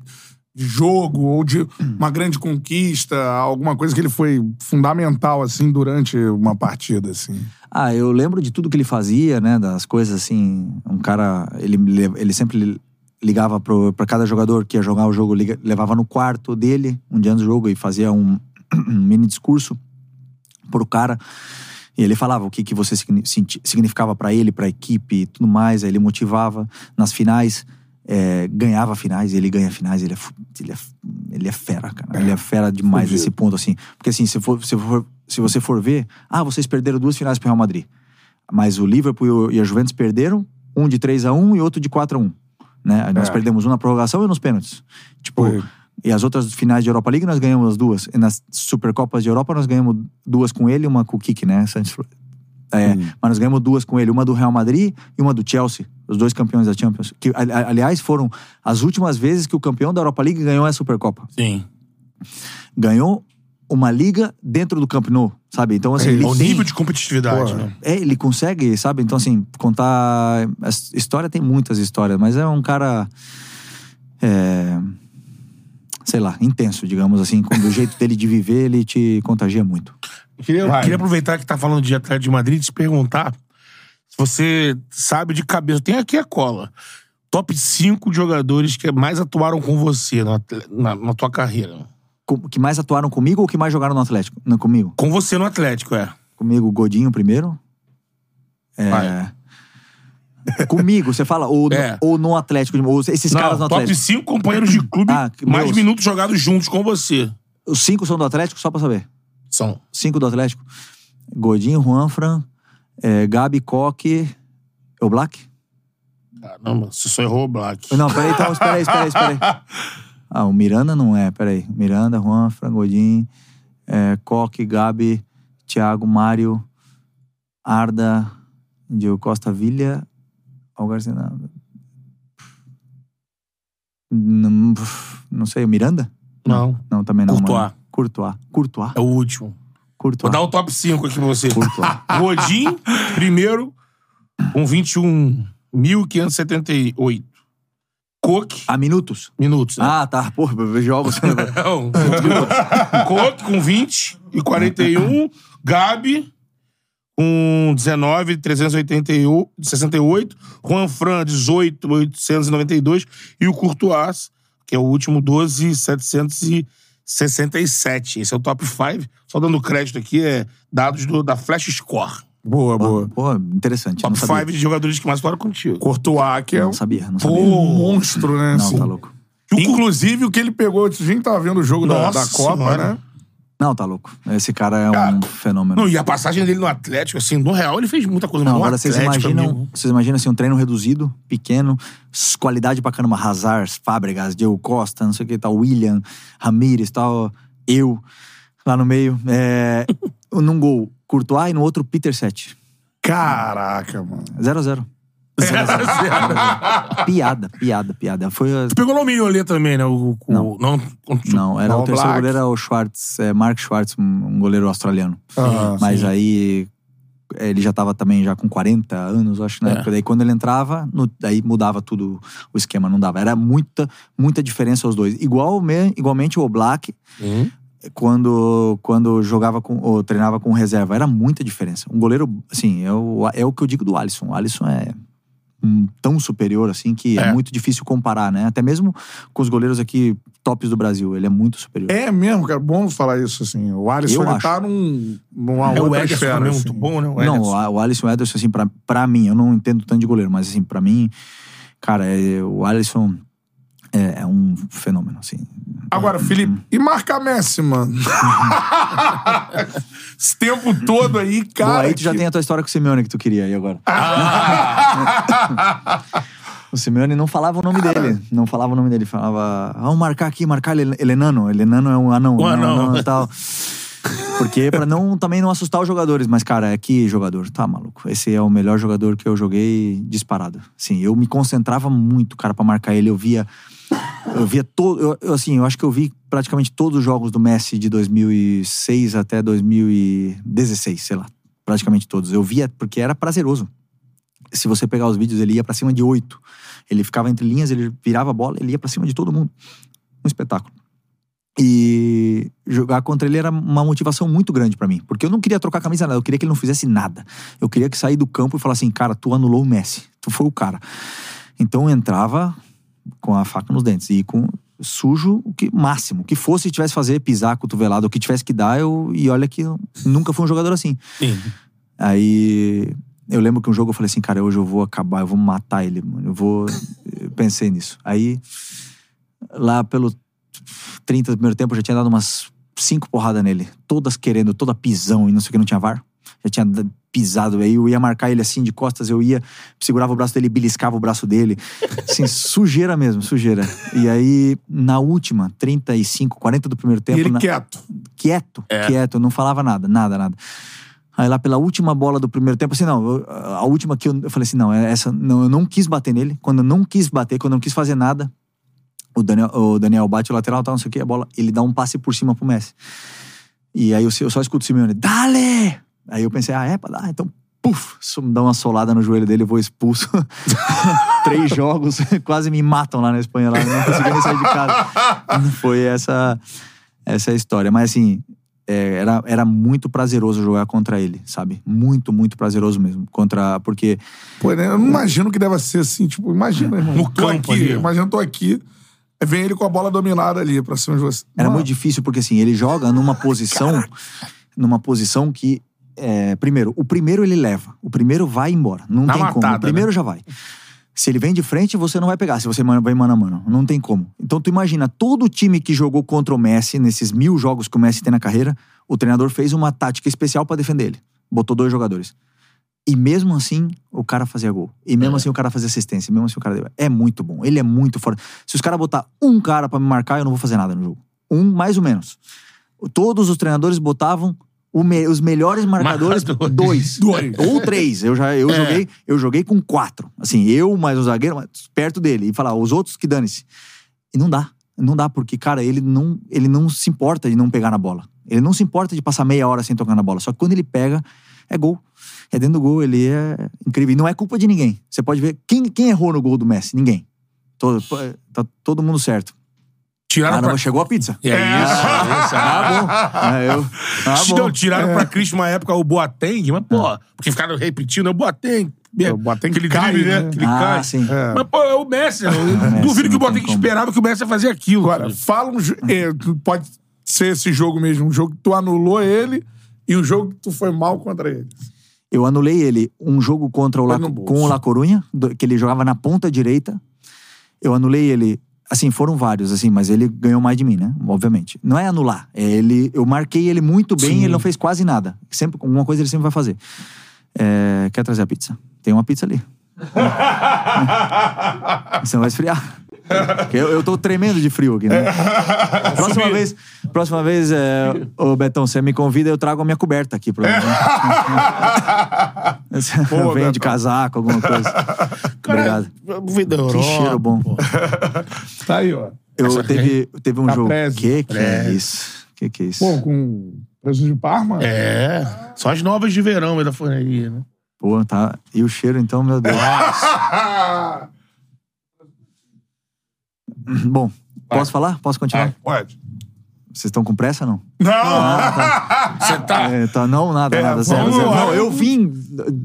de jogo ou de uma grande conquista, alguma coisa que ele foi fundamental, assim, durante uma partida, assim. Ah, eu lembro de tudo que ele fazia, né? Das coisas assim. Um cara. Ele, ele sempre ligava pro, pra cada jogador que ia jogar o jogo, levava no quarto dele, um dia antes do jogo, e fazia um, *clears throat* um mini discurso pro cara. E ele falava o que, que você significava pra ele, pra equipe e tudo mais. Aí ele motivava nas finais. é, ganhava finais, ele ganha finais, ele é, ele é, ele é fera, cara. Ele é fera demais nesse ponto, assim. Porque assim, se, for, se, for, se você for ver, ah, vocês perderam duas finais pro Real Madrid. Mas o Liverpool e a Juventus perderam, um de 3 a 1 e outro de 4 a 1 né? Nós É. perdemos um na prorrogação e nos pênaltis. Tipo, Foi. E as outras finais de Europa League nós ganhamos as duas. E nas Supercopas de Europa nós ganhamos duas com ele e uma com o Kik, né? Santos É, mas nós ganhamos duas com ele, uma do Real Madrid e uma do Chelsea, os dois campeões da Champions. Que, ali- aliás, foram as últimas vezes que o campeão da Europa League ganhou a Supercopa. Sim. Ganhou uma liga dentro do Camp Nou, sabe? Então, assim, ele o tem- nível de competitividade, Porra. né? é, ele consegue, sabe? Então, assim, contar. A história tem muitas histórias, mas é um cara. É, sei lá, intenso, digamos assim. com- Do jeito dele de viver, ele te contagia muito. Eu Queria, Vai. queria aproveitar que tá falando de Atlético de Madrid e te perguntar se você sabe de cabeça. Tem aqui a cola. Top 5 jogadores que mais atuaram com você na, na, na tua carreira. Com- Que mais atuaram comigo ou que mais jogaram no Atlético? Não, comigo. Com você no Atlético, é. Comigo, o Godinho primeiro. É. Comigo, você fala, ou, no- É. ou no Atlético, ou esses Não, caras no top Atlético. 5 companheiros de clube Ah, mais meus. minutos jogados juntos com você. Os cinco são do Atlético, só pra saber. São. Cinco do Atlético. Godinho, Juanfran, é, Gabi, Coque. O Black? Caramba, você só errou o Black. Não, peraí, então, espera aí, espera aí, espera aí. *laughs* Ah, o Miranda não é, peraí. Miranda, Juan, Frangodin, é, Coque, Gabi, Thiago, Mário, Arda, Diego Costa, Vilha, Algarcena. Não, não sei, o Miranda? Não. Não, também não. Courtois. mano. Courtois. Courtois. É o último. Vou Courtois. dar o top 5 aqui pra você. Courtois. Godin, primeiro, com 21.578. Coque, Ah, minutos? minutos, né? Ah, tá. Porra, jogos. Não. Coque com 20 e 41. Gabi com 19, 368. Juan Fran, 18, 892. E o Courtois, que é o último, 12, 767. Esse é o top 5. Só dando crédito aqui, é dados do, da Flash Score. Boa, boa. Pô, interessante. Top não sabia. 5 de jogadores que mais foram contigo. Courtois, que é Não um sabia, não sabia. monstro, né? Não, assim. tá louco. Inclusive, o que ele pegou, a gente tava vendo o jogo da, Nossa da Copa, Senhora. né? Não, tá louco. Esse cara é um fenômeno. Não, e a passagem dele no Atlético, assim, no Real, ele fez muita coisa. Não, mas no agora vocês imaginam, amigo, vocês imaginam assim, um treino reduzido, pequeno, qualidade pra caramba, Hazard, Fábregas, Diego Costa, não sei o que tal, William, Ramírez, tal, eu, lá no meio. É, *laughs* num gol, Courtois e no outro, Peter Sete. Caraca, mano. 0 a 0 *laughs* Piada, piada, piada. Foi. a- Tu pegou o ali também, né? O, o, Não. não. Não, era o terceiro Black. goleiro, era o Schwartz, é, Mark Schwartz, um, um goleiro australiano. Ah, Mas sim. aí ele já tava também já com 40 anos, acho, na É. época. Daí quando ele entrava, no- daí mudava tudo o esquema, não dava. Era muita, muita diferença os dois. Igual, me- igualmente o Oblak, Uhum. quando, quando jogava com, ou treinava com reserva, era muita diferença. Um goleiro, assim, é o, é o que eu digo do Alisson. O Alisson é um tão superior assim que é. É. muito difícil comparar, né? Até mesmo com os goleiros aqui tops do Brasil, ele é muito superior. É mesmo, cara. Bom falar isso, assim. O Alisson, ele acho. tá num, numa É o outra esfera, também, assim. muito bom, né? O Não, o Alisson Ederson, assim, pra, pra mim, eu não entendo tanto de goleiro, mas assim, pra mim, cara, é- o Alisson é, é um fenômeno, assim. Agora, Felipe, e marcar Messi, mano? *laughs* Esse tempo todo aí, cara. aí tu já que- tem a tua história com o Simeone que tu queria aí agora. *laughs* o Simeone não falava o nome dele. Não falava o nome dele. Falava, vamos marcar aqui, marcar ele, ele é enano. Ele é enano é um anão. Um né, anão. e tal. Porque pra não, também não assustar os jogadores. Mas, cara, é que jogador, tá maluco. Esse é o melhor jogador que eu joguei disparado. Sim, eu me concentrava muito, cara, pra marcar ele. Eu via... Eu via todo... Eu, assim, eu acho que eu vi praticamente todos os jogos do Messi de 2006 até 2016, sei lá. Praticamente todos. Eu via porque era prazeroso. Se você pegar os vídeos, ele ia pra cima de oito. Ele ficava entre linhas, ele virava a bola, ele ia pra cima de todo mundo. Um espetáculo. E jogar contra ele era uma motivação muito grande pra mim. Porque eu não queria trocar camisa nada, eu queria que ele não fizesse nada. Eu queria que sair do campo e falasse assim, cara, tu anulou o Messi. Tu foi o cara. Então eu entrava com a faca nos dentes e com sujo o que máximo, o que fosse tivesse fazer pisar cotovelado, o que tivesse que dar, eu e olha que eu nunca fui um jogador assim. Sim. Aí eu lembro que um jogo eu falei assim, cara, hoje eu vou acabar, eu vou matar ele, mano. Eu vou. Eu pensei nisso. Aí, lá pelo 30 do primeiro tempo, eu já tinha dado umas cinco porradas nele. Todas querendo, toda pisão e não sei o que, não tinha VAR. Já tinha pisado. Aí eu ia marcar ele assim de costas, eu ia, segurava o braço dele, beliscava o braço dele. Assim, *laughs* sujeira mesmo, sujeira. E aí, na última, 35, 40 do primeiro tempo. E ele na- quieto. quieto, É. quieto, não falava nada, nada, nada. Aí lá pela última bola do primeiro tempo, assim, não, a última que eu, eu falei assim, não, essa, não, eu não quis bater nele. Quando eu não quis bater, quando eu não quis fazer nada, o Daniel, o Daniel bate o lateral, tal, não sei o que, a bola, ele dá um passe por cima pro Messi. E aí eu, eu só escuto o Simeone, dale! Aí eu pensei, ah, é pra dar? Então, puf, dá uma solada no joelho dele, eu vou expulso. *laughs* Três jogos, *laughs* quase me matam lá na Espanha, lá, não consegui nem sair de casa. Foi essa, essa história. Mas assim, é, era, era muito prazeroso jogar contra ele, sabe? Muito, muito prazeroso mesmo. Contra. Porque. Pô, né, eu não imagino que deva ser assim, tipo, imagina, irmão. No campo aqui, ali. imagina, eu tô aqui, vem ele com a bola dominada ali pra cima de você. Era Mano, muito difícil, porque assim, ele joga numa posição. numa posição que. É, primeiro, o primeiro ele leva. O primeiro vai embora. Não Na tem como. matada, O primeiro né? já vai. Se ele vem de frente, você não vai pegar. Se você vai mano a mano. Não tem como. Então, tu imagina, todo o time que jogou contra o Messi, nesses mil jogos que o Messi tem na carreira, o treinador fez uma tática especial pra defender ele. Botou dois jogadores. E mesmo assim, o cara fazia gol. E mesmo assim, o cara fazia assistência. E mesmo assim, o cara... É muito bom. Ele é muito forte. Se os caras botar um cara pra me marcar, eu não vou fazer nada no jogo. Um, mais ou menos. Todos os treinadores botavam me- os melhores marcadores, Marcadores. dois. *laughs* Dois. Ou três. Eu já eu joguei, eu joguei com quatro. Assim, eu mais o zagueiro, mas perto dele. E falar, os outros que dane-se. E não dá. Não dá, porque, cara, ele não, ele não se importa de não pegar na bola. Ele não se importa de passar meia hora sem tocar na bola. Só que quando ele pega, é gol. É dentro do gol, ele é incrível. E não é culpa de ninguém. Você pode ver. Quem, quem errou no gol do Messi? Ninguém. Todo, tá todo mundo certo. Tiraram Caramba, pra... chegou a pizza. É isso, isso. Ah, *laughs* bom. É, eu, ah, Não, bom. tiraram pra Cristo uma época o Boateng, mas, pô, porque ficaram repetindo, é o Boateng. O Boateng aquele cai, drible, né? né? Aquele Ah, cai. sim. É. Mas, pô, é o Messi. Eu duvido que não o Boateng esperava que o Messi ia fazer aquilo. Agora, fala um. é, pode ser esse jogo mesmo, um jogo que tu anulou ele e um jogo que tu foi mal contra ele. Eu anulei ele um jogo contra o La, com o La Corunha, que ele jogava na ponta direita. Eu anulei ele, assim, foram vários, assim, mas ele ganhou mais de mim, né? Obviamente. Não é anular, é ele, eu marquei ele muito bem Sim. e ele não fez quase nada. Sempre, alguma coisa ele sempre vai fazer. É, quer trazer a pizza? Tem uma pizza ali. *laughs* Você não vai esfriar. *laughs* Eu, eu tô tremendo de frio aqui, né? *laughs* Próxima vez, próxima vez é, ô Betão, você me convida, eu trago a minha coberta aqui. Boa, *laughs* Vem de casaco, alguma coisa. Obrigado. Vida da Que Europa, cheiro bom. pô. Tá aí, ó. Eu teve, teve um jogo. Caprese. Que que é isso? Que que é isso? Pô, com preço de Parma? É. Só as novas de verão aí da forneria, né? Pô, tá. E o cheiro, então, meu Deus. Bom, posso falar? Posso continuar? Pode. Vocês estão com pressa, não? Não! *laughs* Você tá. É, tá, não, nada, É, nada. Zero, zero. Não, eu vim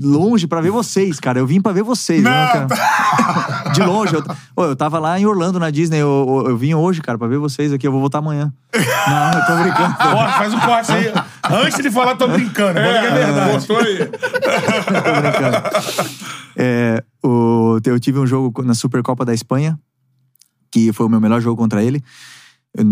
longe pra ver vocês, cara. Eu vim pra ver vocês. Não, quero- *laughs* De longe. Eu, Ô, eu tava lá em Orlando, na Disney. Eu, eu, eu vim hoje, cara, pra ver vocês aqui. Eu vou voltar amanhã. *laughs* Não, eu tô brincando. Ó, faz o corte aí. Antes de falar, tô brincando. Que é verdade. Botou aí. tô brincando. É, o, eu tive um jogo na Supercopa da Espanha, que foi o meu melhor jogo contra ele. Eu,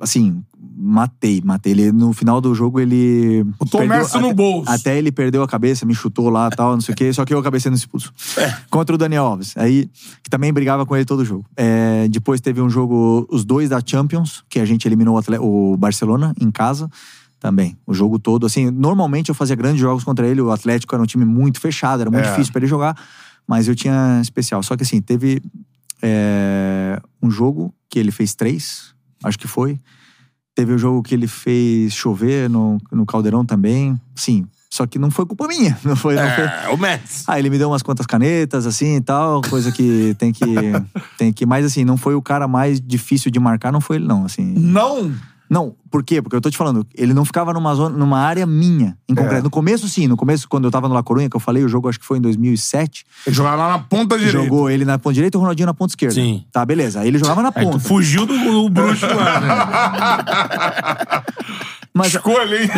assim, matei, matei. Ele, no final do jogo, ele. O Messi no até- bolso. Até ele perdeu a cabeça, me chutou lá e tal, não sei o quê. Só que eu acabei sendo expulso. É. Contra o Daniel Alves. Aí, que também brigava com ele todo jogo. É, depois teve um jogo, os dois da Champions, que a gente eliminou o, o Barcelona em casa. Também, o jogo todo. Assim, normalmente eu fazia grandes jogos contra ele. O Atlético era um time muito fechado, era muito É. difícil pra ele jogar. Mas eu tinha especial. Só que assim, teve é, um jogo que ele fez três, acho que foi. Teve o jogo que ele fez chover no, no Caldeirão também. Sim, só que não foi culpa minha. *laughs* Não foi, não foi. É, o Messi. Ah, ele me deu umas quantas canetas, assim e tal, coisa que tem que. *laughs* tem que. Mas assim, não foi o cara mais difícil de marcar, não foi ele, não. Assim. Não! Não, por quê? Porque eu tô te falando, ele não ficava numa zona, numa área minha, em concreto. É. No começo, sim, no começo, quando eu tava no La Coruña, que eu falei, o jogo acho que foi em 2007, Ele jogava lá na ponta direita. jogou ele na ponta direita e o Ronaldinho na ponta esquerda. Sim. Tá, beleza. Aí ele jogava na Aí tu ponta. fugiu do, do bruxo lá, né? *laughs* Mas Escolha, *laughs* hein?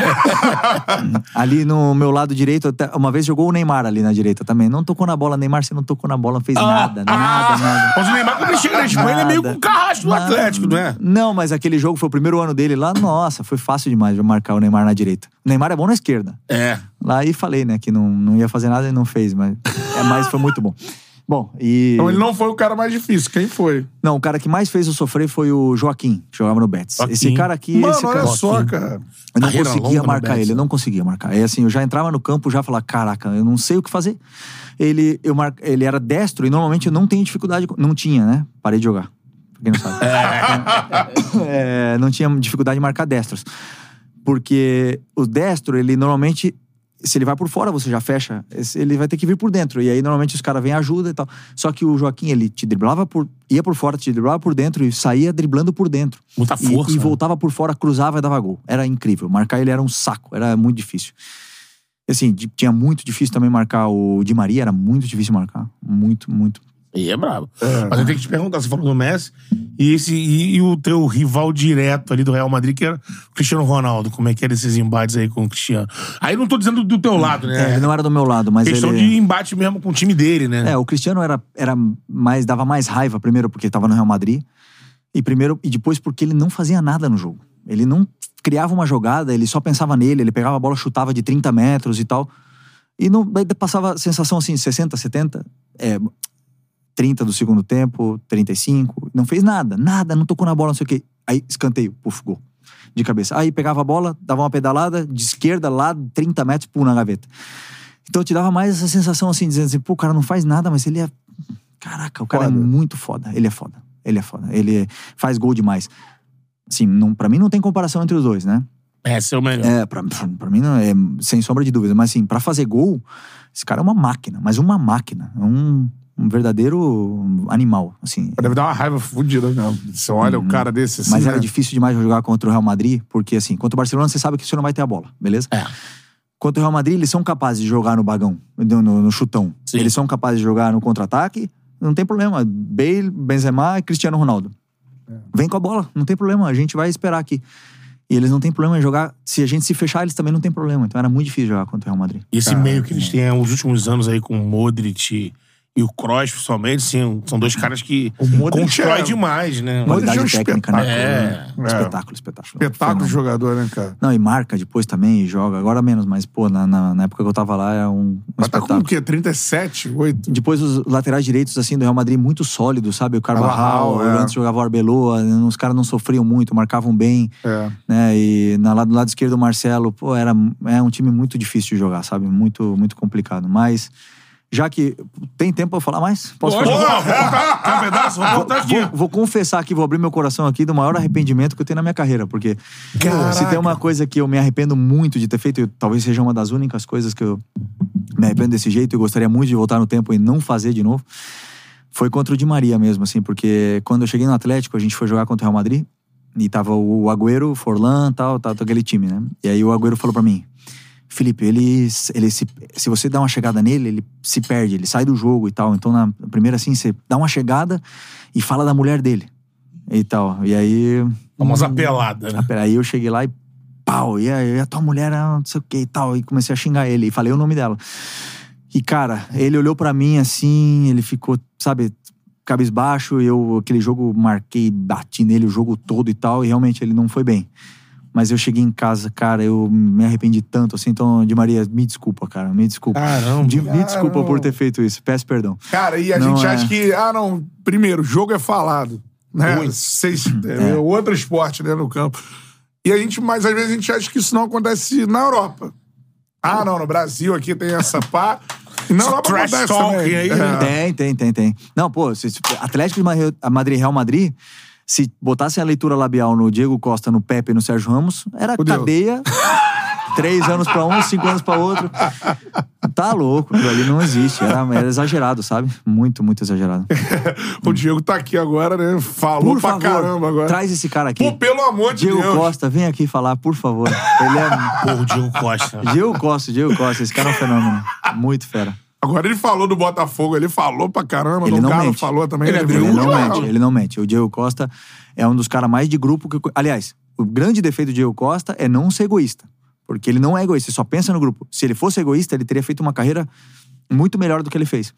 ali no meu lado direito, uma vez jogou o Neymar ali na direita também. Não tocou na bola, Neymar, você não tocou na bola, não fez nada, nada, nada. Mas o Neymar, quando ele chega na Espanha, ele é meio com o carrasco do Atlético, não é? Não, mas aquele jogo foi o primeiro ano dele lá. Nossa, foi fácil demais de marcar o Neymar na direita. O Neymar é bom na esquerda. É. Lá e falei, né, que não, não ia fazer nada e não fez, mas, é, mas foi muito bom. Bom, e. Então ele não foi o cara mais difícil. Quem foi? Não, o cara que mais fez eu sofrer foi o Joaquim, que jogava no Betis. Joaquim. Esse cara aqui. Mano, esse olha cara, só, Joaquim. cara. Eu não Carreira conseguia marcar Betis, ele, eu não conseguia marcar. É assim, eu já entrava no campo já falava, caraca, eu não sei o que fazer. Ele, eu mar... ele era destro e normalmente eu não tenho dificuldade. com- Não tinha, né? Parei de jogar. Pra quem não sabe. *laughs* *laughs* É, não tinha dificuldade de marcar destros. Porque o destro, ele normalmente. Se ele vai por fora, você já fecha. Ele vai ter que vir por dentro. E aí, normalmente, os caras vêm ajuda e tal. Só que o Joaquim, ele te driblava por. ia por fora, te driblava por dentro e saía driblando por dentro. Muita E- força, E, né? voltava por fora, cruzava e dava gol. Era incrível. Marcar ele era um saco, era muito difícil. Assim, tinha muito difícil também marcar o Di Maria, era muito difícil marcar. Muito, muito. E é brabo. Mas eu tenho que te perguntar, você falou do Messi, e, esse, e, e o teu rival direto ali do Real Madrid, que era o Cristiano Ronaldo. Como é que era esses embates aí com o Cristiano? Aí não tô dizendo do teu lado, É, né? ele não era do meu lado, mas questão ele... de embate mesmo com o time dele, né? É, o Cristiano era, era mais, dava mais raiva, primeiro porque estava no Real Madrid, e primeiro e depois porque ele não fazia nada no jogo. Ele não criava uma jogada, ele só pensava nele, ele pegava a bola, chutava de 30 metros e tal. E não, passava a sensação assim, 60, 70, é, 30 do segundo tempo, 35, não fez nada, nada, não tocou na bola, não sei o quê. Aí escanteio, puf, gol. De cabeça. Aí pegava a bola, dava uma pedalada, de esquerda, lá, 30 metros, pum, na gaveta. Então te dava mais essa sensação assim, dizendo assim, pô, o cara não faz nada, mas ele é. Caraca, o cara Foda. é muito foda. Ele é foda. Ele é foda. Ele faz gol demais. Assim, não, pra mim não tem comparação entre os dois, né? É o melhor. É, pra, pra, pra mim não é sem sombra de dúvida. Mas assim, pra fazer gol, esse cara é uma máquina, mas uma máquina. É um, um verdadeiro animal, assim. Deve dar uma raiva fodida mesmo. Você olha o cara desse assim. Uhum. Mas era né? difícil demais jogar contra o Real Madrid, porque assim, contra o Barcelona você sabe que você não vai ter a bola, beleza? É. Contra o Real Madrid, eles são capazes de jogar no bagão, no, no- chutão. Sim. Eles são capazes de jogar no contra-ataque, não tem problema. Bale, Benzema e Cristiano Ronaldo. Vem com a bola, não tem problema, a gente vai esperar aqui. E eles não têm problema em jogar. Se a gente se fechar, eles também não tem problema. Então era muito difícil jogar contra o Real Madrid. E esse meio que eles têm os últimos anos aí com o Modric e o Kroos, principalmente, sim, são dois caras que constrói é- demais, né? Modric é um Qualidade técnica, né? espetáculo, né? É. Espetáculo, espetáculo. Espetáculo de jogador, né, cara? Não, e marca depois também, e joga. Agora menos, mas, pô, na, na, na época que eu tava lá, era um, um Mas tá com espetáculo. o quê? 37, 8? Depois os laterais direitos, assim, do Real Madrid, muito sólidos, sabe? O Carvajal, é. antes jogava o Arbeloa, os caras não sofriam muito, marcavam bem, É. né? E na, do lado esquerdo o Marcelo, pô, era é um time muito difícil de jogar, sabe? Muito, muito complicado. Mas, já que tem tempo pra falar mais? Posso Lógico, falar? vou quer um pedaço? Vou voltar aqui. Vou, vou confessar aqui, vou abrir meu coração aqui do maior arrependimento que eu tenho na minha carreira, porque Caraca. se tem uma coisa que eu me arrependo muito de ter feito, e talvez seja uma das únicas coisas que eu me arrependo desse jeito e gostaria muito de voltar no tempo e não fazer de novo, foi contra o Di Maria mesmo, assim, porque quando eu cheguei no Atlético, a gente foi jogar contra o Real Madrid E tava o Agüero, Forlan, tal, tal, tal, aquele time, né? E aí o Agüero falou pra mim, Felipe, ele, ele se, se você dá uma chegada nele, ele se perde, ele sai do jogo e tal. Então, na primeira, assim, você dá uma chegada e fala da mulher dele e tal. E aí. Famosa pelada, né? Aí eu cheguei lá e pau, e a, e a tua mulher, ah, não sei o que e tal. E comecei a xingar ele e falei o nome dela. E, cara, ele olhou pra mim assim, ele ficou, sabe, cabisbaixo. Eu, aquele jogo, marquei, bati nele o jogo todo e tal. E realmente ele não foi bem. Mas eu cheguei em casa, cara, eu me arrependi tanto, assim. Então, de Maria, me desculpa, cara, me desculpa. Caramba. De- me desculpa Caramba. por ter feito isso, peço perdão. Cara, e a Não gente é. acha que, ah, não, primeiro, jogo é falado. Né? Muito. Vocês, é. outro esporte, né, no campo. E a gente, mas às vezes a gente acha que isso não acontece na Europa. Ah, não, no Brasil aqui tem essa pá. E na Europa trash acontece talk também. aí, É. Tem, tem, tem, tem. Não, pô, Atlético de Madrid, Real Madrid, se botassem a leitura labial no Diego Costa, no Pepe e no Sérgio Ramos, era Fudeu. cadeia. *laughs* Três anos pra um, cinco anos pra outro. Tá louco, aquilo ali não existe. Era, era exagerado, sabe? Muito, muito exagerado. *laughs* O Diego tá aqui agora, né? Falou Por pra favor, caramba agora. traz esse cara aqui. Pô, pelo amor de Diego Deus. Costa, vem aqui falar, por favor. Ele é. Porra, o Diego Costa. Diego Costa, Diego Costa, esse cara é um fenômeno. Muito fera. Agora ele falou do Botafogo, ele falou pra caramba. Ele do não Galo mente. falou também. Ele é viu Ele o não mente, ele não mente. O Diego Costa é um dos caras mais de grupo que. eu co- Aliás, o grande defeito do Diego Costa é não ser egoísta. Porque ele não é egoísta, ele só pensa no grupo. Se ele fosse egoísta, ele teria feito uma carreira muito melhor do que ele fez.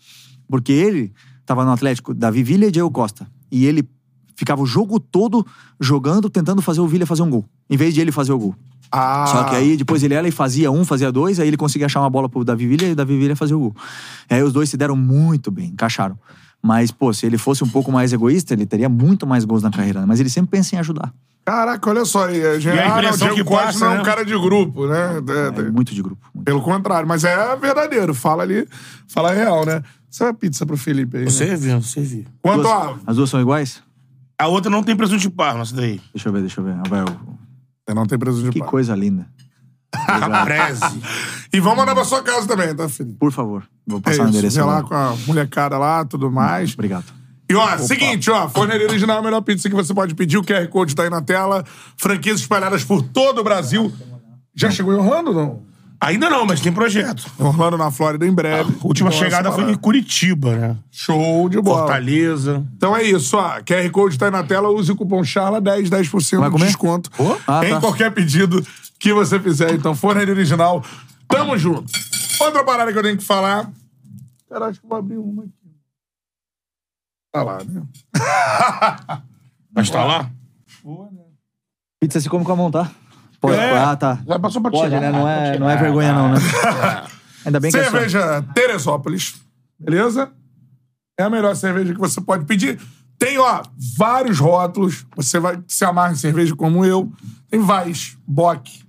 Porque ele tava no Atlético, Davi Villa e Diego Costa. E ele ficava o jogo todo jogando, tentando fazer o Villa fazer um gol. Em vez de ele fazer o gol. Ah, Só que aí depois ele lá e fazia um, fazia dois, aí ele conseguia achar uma bola pro Davi Villa e o Davi Villa fazia o gol. Aí os dois se deram muito bem, encaixaram. Mas, pô, se ele fosse um pouco mais egoísta, ele teria muito mais gols na carreira. né? Mas ele sempre pensa em ajudar. Caraca, olha só aí. A gente, E a ah, Diego que Costa passa, não é um né? cara de grupo, né? É, É é, muito de grupo. muito. Pelo contrário, mas é verdadeiro. Fala ali, fala real, né? Você vai pizza pro Felipe aí. Né? Você viu, você viu. Quanto Duas- a. As duas são iguais? A outra não tem presunto de parma, essa daí. Deixa eu ver, deixa eu ver. Vai, eu- Você não tem preço de Que coisa linda. *laughs* Preze. E vamos mandar pra sua casa também, tá, Felipe? Por favor, vou É passar o isso. endereço Vê lá agora. com a molecada lá, tudo mais. Obrigado. E ó, seguinte, ó, Forneria Original é a melhor pizza que você pode pedir. O QR Code tá aí na tela. Franquias espalhadas por todo o Brasil. Já chegou em Orlando, não? Ainda não, mas tem projeto. Orlando, na Flórida, em breve. A última Então, chegada foi em. Curitiba, né? Show de bola. Fortaleza. Então é isso, ó. QR Code tá aí na tela, use o cupom CHARLA10, 10% Vai de desconto Ah, em tá. qualquer pedido que você fizer. Então, Forneria Original, tamo junto. Outra parada que eu tenho que falar. Cara, acho que eu vou abrir uma aqui. Tá lá, né? Mas tá lá? Pizza se come com a mão, tá? Pode. É. Ah, tá. Já passou pra Pode, tirar. né? Não é, não é vergonha, não, né? *laughs* Ainda bem que é só. Cerveja Teresópolis, beleza? É a melhor cerveja que você pode pedir. Tem, ó, vários rótulos. Você vai se amarra em cerveja como eu. Tem Weiss, Bock,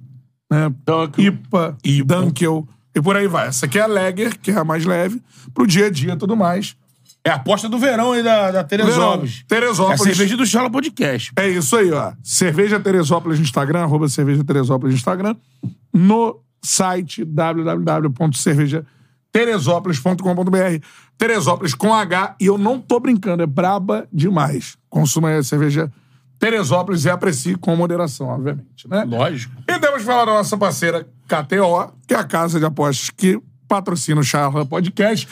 né? Dunkel. IPA, IPA. Dunkel e por aí vai. Essa aqui é a Lager, que é a mais leve, pro dia a dia e tudo mais. É a aposta do verão aí da, da Teresópolis. Verão, Teresópolis. É a cerveja do Chala Podcast. É isso aí, ó. Cerveja Teresópolis no Instagram, arroba Cerveja Teresópolis no Instagram. No site www.cervejateresópolis.com.br. Teresópolis com H. E eu não tô brincando, é braba demais. Consuma aí a cerveja Teresópolis e aprecie com moderação, obviamente, né? Lógico. E temos que falar da nossa parceira KTO, que é a casa de apostas que patrocina o Charla Podcast.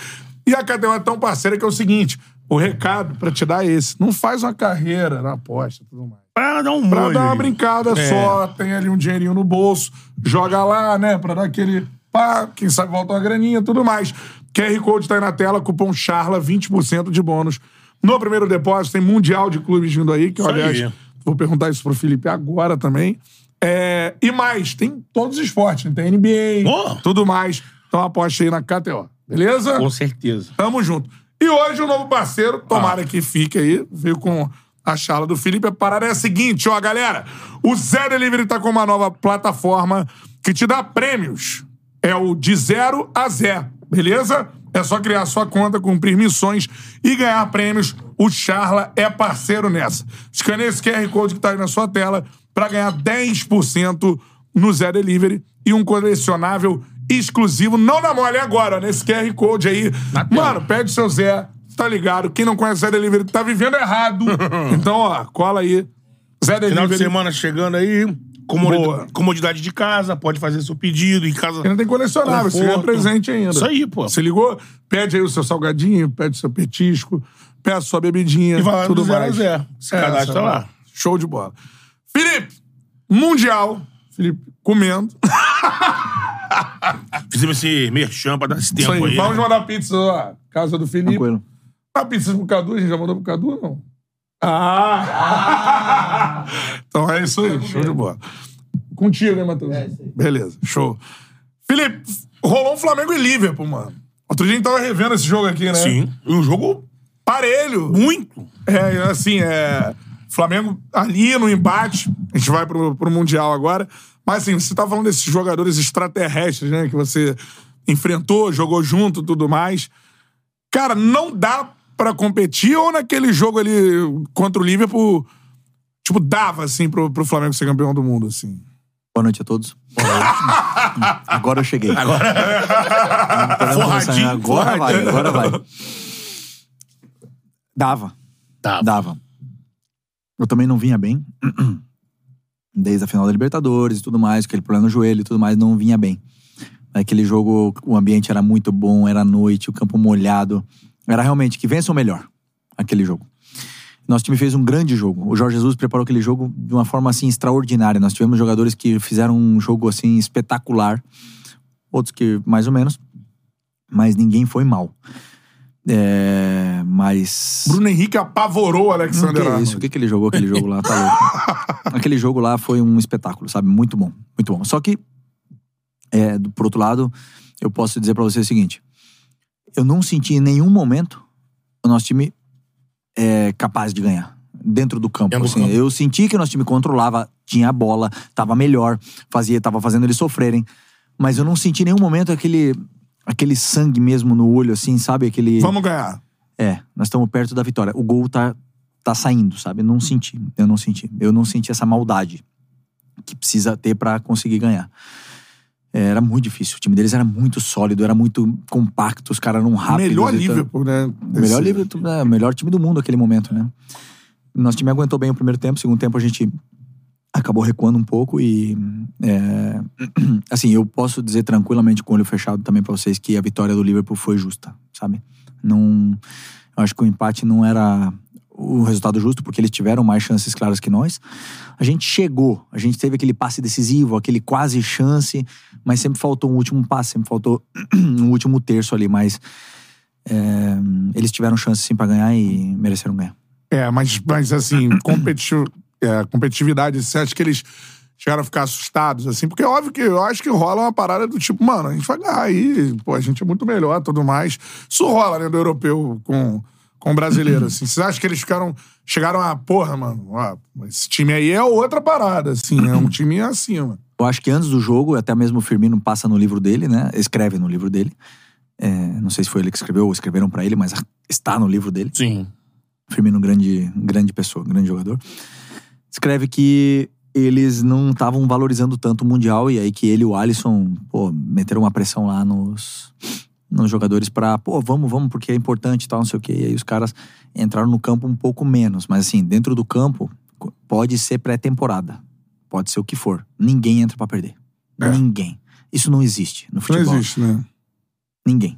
E a KTO é tão parceira que é o seguinte: o recado pra te dar é esse. Não faz uma carreira na aposta e tudo mais. Pra dar um Pra molho. dar uma brincada É. só, tem ali um dinheirinho no bolso, joga lá, né? Pra dar aquele pá, quem sabe volta uma graninha tudo mais. QR Code tá aí na tela, cupom CHARLA, 20% de bônus. No primeiro depósito tem Mundial de Clubes vindo aí, que, Isso aliás, aí. vou perguntar isso pro Felipe agora também. É, e mais, tem todos os esportes, né? tem NBA, Oh. tudo mais. Então aposte aí na KTO, beleza? Com certeza. Tamo junto. E hoje o novo parceiro, tomara que fique aí, veio com a chala do Felipe. A parada é a seguinte, ó, galera. O Zé Delivery tá com uma nova plataforma que te dá prêmios. É o de zero a Zé, beleza? É só criar sua conta, cumprir missões e ganhar prêmios. O Charla é parceiro nessa. Escaneia esse QR Code que tá aí na sua tela para ganhar 10% no Zé Delivery e um colecionável exclusivo. Não na mole agora, ó, nesse QR Code aí. Mano, pede seu Zé, tá ligado? Quem não conhece Zé Delivery tá vivendo errado. *laughs* então, ó, cola aí. Zé Final de Delivery. semana chegando aí, comodi- Boa. comodidade de casa, pode fazer seu pedido em casa. Ainda tem colecionável, você ganha presente ainda. Isso aí, pô. Você ligou? Pede aí o seu salgadinho, pede o seu petisco, peça sua bebidinha, E vai lá tudo no mais. zero. Se cadastra sabe? lá. Show de bola. Felipe, Mundial. Felipe, comendo. *laughs* Fizemos esse merchan pra dar esse Isso tempo aí. aí. Vamos né? mandar pizza lá. Casa do Felipe. Tranquilo. A pizza pro Cadu, a gente já mandou pro Cadu, não? Ah! *laughs* então é isso aí, show de bola. Contigo, né, Matheus? É isso aí. Beleza, show. Felipe, rolou um Flamengo e Liverpool, mano. Outro dia a gente tava revendo esse jogo aqui, né? Sim. E um jogo Parelho. muito. É, assim, é. Flamengo ali no embate. A gente vai pro, pro Mundial agora. Mas assim, você tá falando desses jogadores extraterrestres, né? Que você enfrentou, jogou junto tudo mais. Cara, não dá pra competir ou naquele jogo ali contra o Liverpool, tipo, dava, assim, pro, pro Flamengo ser campeão do mundo, assim. Boa noite a todos. *laughs* Agora eu cheguei. Agora. Forradinho. Agora vai, agora vai. Dava, Tá. dava. Eu também não vinha bem. *clears throat* Desde a final da Libertadores e tudo mais, aquele problema no joelho e tudo mais, não vinha bem. Aquele jogo, o ambiente era muito bom, era noite, o campo molhado. Era realmente que vença o melhor, aquele jogo. Nosso time fez um grande jogo. O Jorge Jesus preparou aquele jogo de uma forma assim extraordinária. Nós tivemos jogadores que fizeram um jogo assim espetacular, outros que mais ou menos, mas ninguém foi mal. É, mas Bruno Henrique apavorou o não, Alexander que Arnold. isso? O que, que ele jogou aquele jogo lá? Tá louco. *laughs* aquele jogo lá foi um espetáculo, sabe? Muito bom, muito bom. Só que, é, do- por outro lado, eu posso dizer pra você o seguinte: eu não senti em nenhum momento o nosso time é, capaz de ganhar dentro do campo. Assim. campo. Eu senti que o nosso time controlava, tinha a bola, tava melhor, fazia, tava fazendo eles sofrerem, mas eu não senti em nenhum momento aquele aquele sangue mesmo no olho, assim, sabe? Aquele Vamos ganhar. é, nós estamos perto da vitória. O gol tá, tá saindo, sabe? Eu não senti. Eu não senti. Eu não senti essa maldade que precisa ter pra conseguir ganhar. É, Era muito difícil. O time deles era muito sólido, era muito compacto, os caras eram rápidos. Melhor e tal. Liverpool, né? O melhor Liverpool, é, o melhor time do mundo naquele momento, né? Nosso time aguentou bem o primeiro tempo, o segundo tempo a gente acabou recuando um pouco e é, *clears throat* assim eu posso dizer tranquilamente com o olho fechado também pra vocês que a vitória do Liverpool foi justa, sabe? Não, eu acho que o empate não era o resultado justo porque eles tiveram mais chances claras que nós. A gente chegou, a gente teve aquele passe decisivo, aquele quase chance, mas sempre faltou um último passe, sempre faltou *clears throat* um último terço ali, mas é, eles tiveram chance sim pra ganhar e mereceram ganhar. É, mas, mas assim, *clears throat* competitivo, é, competitividade, você acha que eles chegaram a ficar assustados, assim? Porque é óbvio que eu acho que rola uma parada do tipo, mano, a gente vai ganhar aí, pô, a gente é muito melhor tudo mais. Isso rola, né, do europeu com, com o brasileiro, assim. Vocês acham que eles ficaram, chegaram a, porra, mano, ó, esse time aí é outra parada, assim, é um time acima. Eu acho que antes do jogo, até mesmo o Firmino passa no livro dele, né? Escreve no livro dele. É, não sei se foi ele que escreveu ou escreveram pra ele, mas está no livro dele. Sim. Firmino, grande, grande pessoa, grande jogador. Escreve que eles não estavam valorizando tanto o Mundial e aí que ele e o Alisson, pô, meteram uma pressão lá nos, nos jogadores pra, pô, vamos, vamos, porque é importante e tal, não sei o quê. E aí os caras entraram no campo um pouco menos. Mas assim, dentro do campo, pode ser pré-temporada. Pode ser o que for. Ninguém entra pra perder. É. Ninguém. Isso não existe no Não futebol. existe, né? Ninguém.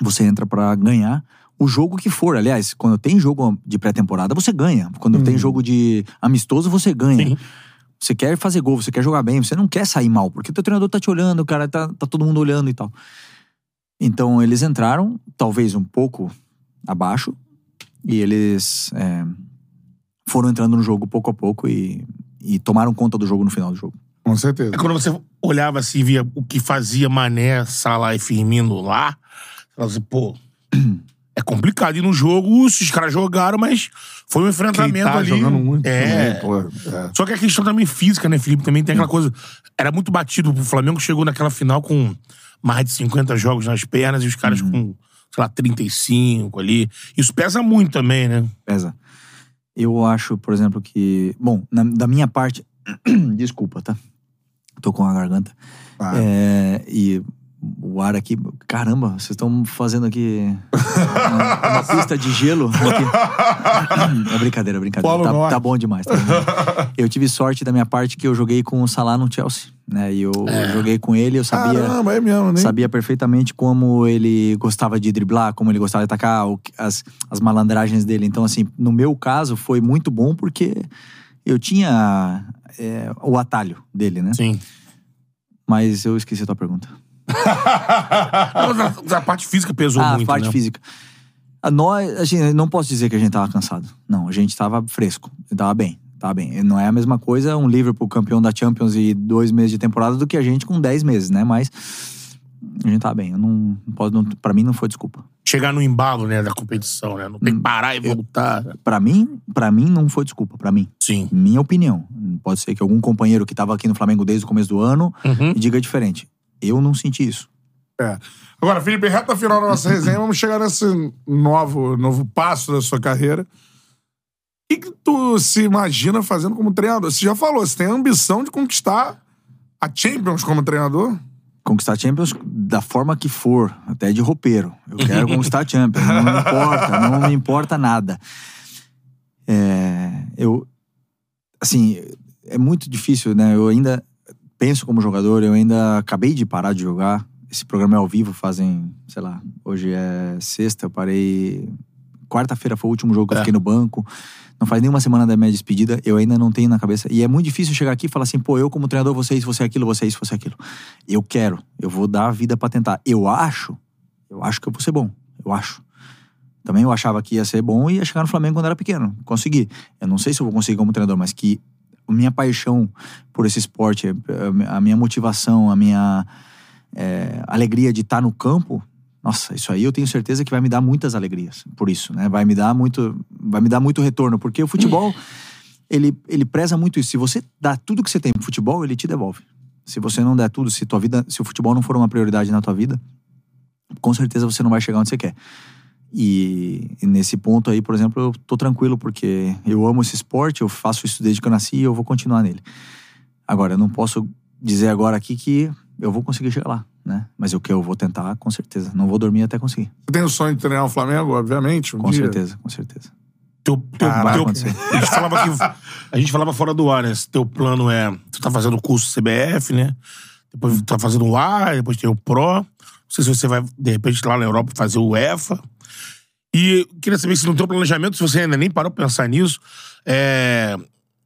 Você entra pra ganhar o jogo que for. Aliás, quando tem jogo de pré-temporada, você ganha. Quando tem jogo de amistoso, você ganha. Sim. Você quer fazer gol, você quer jogar bem, você não quer sair mal, porque o teu treinador tá te olhando, o cara tá, tá todo mundo olhando e tal. Então eles entraram, talvez um pouco abaixo, e eles é, foram entrando no jogo pouco a pouco e, e tomaram conta do jogo no final do jogo. Com certeza. É quando você olhava assim, via o que fazia Mané, Salah e Firmino lá, você falava assim, pô, *clears throat* é complicado ir no jogo, os caras jogaram, mas foi um enfrentamento tá ali. jogando muito é. também. É. Só que a questão também física, né, Felipe? Também tem aquela coisa. Era muito batido. O Flamengo chegou naquela final com mais de 50 jogos nas pernas e os caras Uhum. com, sei lá, 35 ali. Isso pesa muito também, né? Pesa. Eu acho, por exemplo, que. Bom, na- da minha parte. *clears throat* desculpa, tá? Tô com a garganta. Ah. É, e o ar aqui. Caramba, vocês estão fazendo aqui uma, uma pista de gelo. Aqui. É brincadeira, é brincadeira. Tá, Norte. tá bom demais. tá bom demais. Eu tive sorte da minha parte que eu joguei com o Salah no Chelsea. Né? E eu joguei com ele, eu sabia. Caramba, é mesmo, né? Sabia perfeitamente como ele gostava de driblar, como ele gostava de atacar, as, as malandragens dele. Então, assim, no meu caso, foi muito bom porque eu tinha é, o atalho dele, né? Sim. Mas eu esqueci a tua pergunta. *laughs* A, a parte física pesou ah, muito, a parte né? física. A nós, a gente, não posso dizer que a gente tava cansado. Não, a gente tava fresco. Tava bem. Tava bem. Não é a mesma coisa um Liverpool campeão da Champions e dois meses de temporada do que a gente com dez meses, né? Mas a gente tava bem. Eu não, não posso, não, pra mim não foi desculpa. Chegar no embalo, né, da competição, né? Não tem que parar e voltar. Pra mim, para mim não foi desculpa, pra mim. Sim. Minha opinião. Pode ser que algum companheiro que tava aqui no Flamengo desde o começo do ano Uhum. diga diferente. Eu não senti isso. É. Agora, Felipe, reta final da nossa resenha, vamos chegar nesse novo, novo passo da sua carreira. O que, que tu se imagina fazendo como treinador? Você já falou, você tem a ambição de conquistar a Champions como treinador? conquistar Champions da forma que for, até de roupeiro. Eu quero conquistar Champions, não me importa, não me importa nada. É, eu, assim, é muito difícil, né? Eu ainda penso como jogador, eu ainda acabei de parar de jogar. Esse programa é ao vivo, fazem, sei lá, hoje é sexta, eu parei. Quarta-feira foi o último jogo que eu É. fiquei no banco. Não faz nenhuma semana da minha despedida, eu ainda não tenho na cabeça. E é muito difícil chegar aqui e falar assim, pô, eu como treinador, você isso, você aquilo, você isso, você aquilo. Eu quero, eu vou dar a vida pra tentar. Eu acho, eu acho que eu vou ser bom. Eu acho. Também eu achava que ia ser bom e ia chegar no Flamengo quando era pequeno. Consegui. Eu não sei se eu vou conseguir como treinador, mas que minha paixão por esse esporte, a minha motivação, a minha é, alegria de estar no campo, nossa, isso aí eu tenho certeza que vai me dar muitas alegrias. Por isso, né? Vai me dar muito, vai me dar muito retorno, porque o futebol ele, ele preza muito isso. Se você dá tudo que você tem pro futebol, ele te devolve. Se você não der tudo, se tua vida, se o futebol não for uma prioridade na tua vida, com certeza você não vai chegar onde você quer. E, e nesse ponto aí, por exemplo, eu tô tranquilo porque eu amo esse esporte, eu faço isso desde que eu nasci e eu vou continuar nele. Agora, eu não posso dizer agora aqui que eu vou conseguir chegar lá, né? Mas o que eu vou tentar, com certeza. Não vou dormir até conseguir. Você tem o sonho de treinar o Flamengo, obviamente? um Com dia? certeza, com certeza. Teu, teu, Ah, teu- a, gente falava aqui, a gente falava fora do ar, né? Se teu plano é. Tu tá fazendo o curso CBF, né? Depois tu tá fazendo o A, depois tem o Pro. Não sei se você vai, de repente, lá na Europa fazer o EFA. E queria saber se no teu planejamento, se você ainda nem parou pra pensar nisso, é,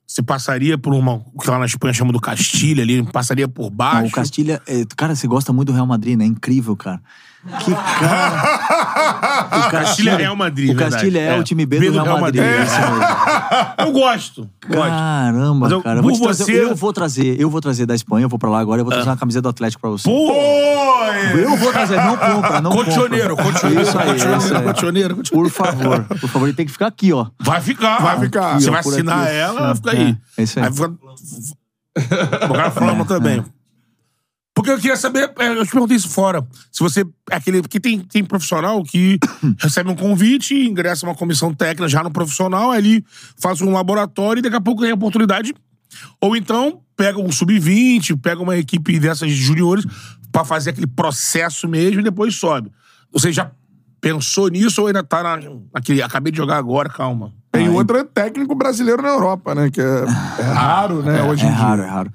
você passaria por uma. O que lá na Espanha chama do Castilha ali, passaria por baixo. Não, o Castilha, é, cara, você gosta muito do Real Madrid, né? Incrível, cara. Que cara. *laughs* O Castilha é Real Madrid, O verdade. Castilha é, É. o time B do Real, Madrid. É. é isso mesmo. *laughs* Eu gosto. Caramba, eu- cara. Vou, te trazer- você- eu vou trazer, eu vou trazer da Espanha, eu vou pra lá agora, eu vou trazer uma camiseta do Atlético pra você. Pô! Eu vou trazer, não compra, não Cotioneiro, compra. cotioneiro, Isso aí, cotioneiro, isso aí. Por favor, por favor, ele tem que ficar aqui, ó. Vai ficar. Vai ficar. Você Aqui, ó, vai assinar aqui. ela, fica É, aí. é isso aí. fica... O cara flama também. Porque eu queria saber, é, eu te perguntei isso fora. Se você. É aquele. Porque tem, tem profissional que *clears throat* recebe um convite, ingressa uma comissão técnica já no profissional, aí ele faz um laboratório e daqui a pouco ganha oportunidade. Ou então pega um sub-20, pega uma equipe dessas juniores pra fazer aquele processo mesmo e depois sobe. Você já pensou nisso ou ainda tá na, naquele. Acabei de jogar agora, calma. Tem outro é técnico brasileiro na Europa, né? Que é, é raro, né? hoje É em dia. raro, é raro.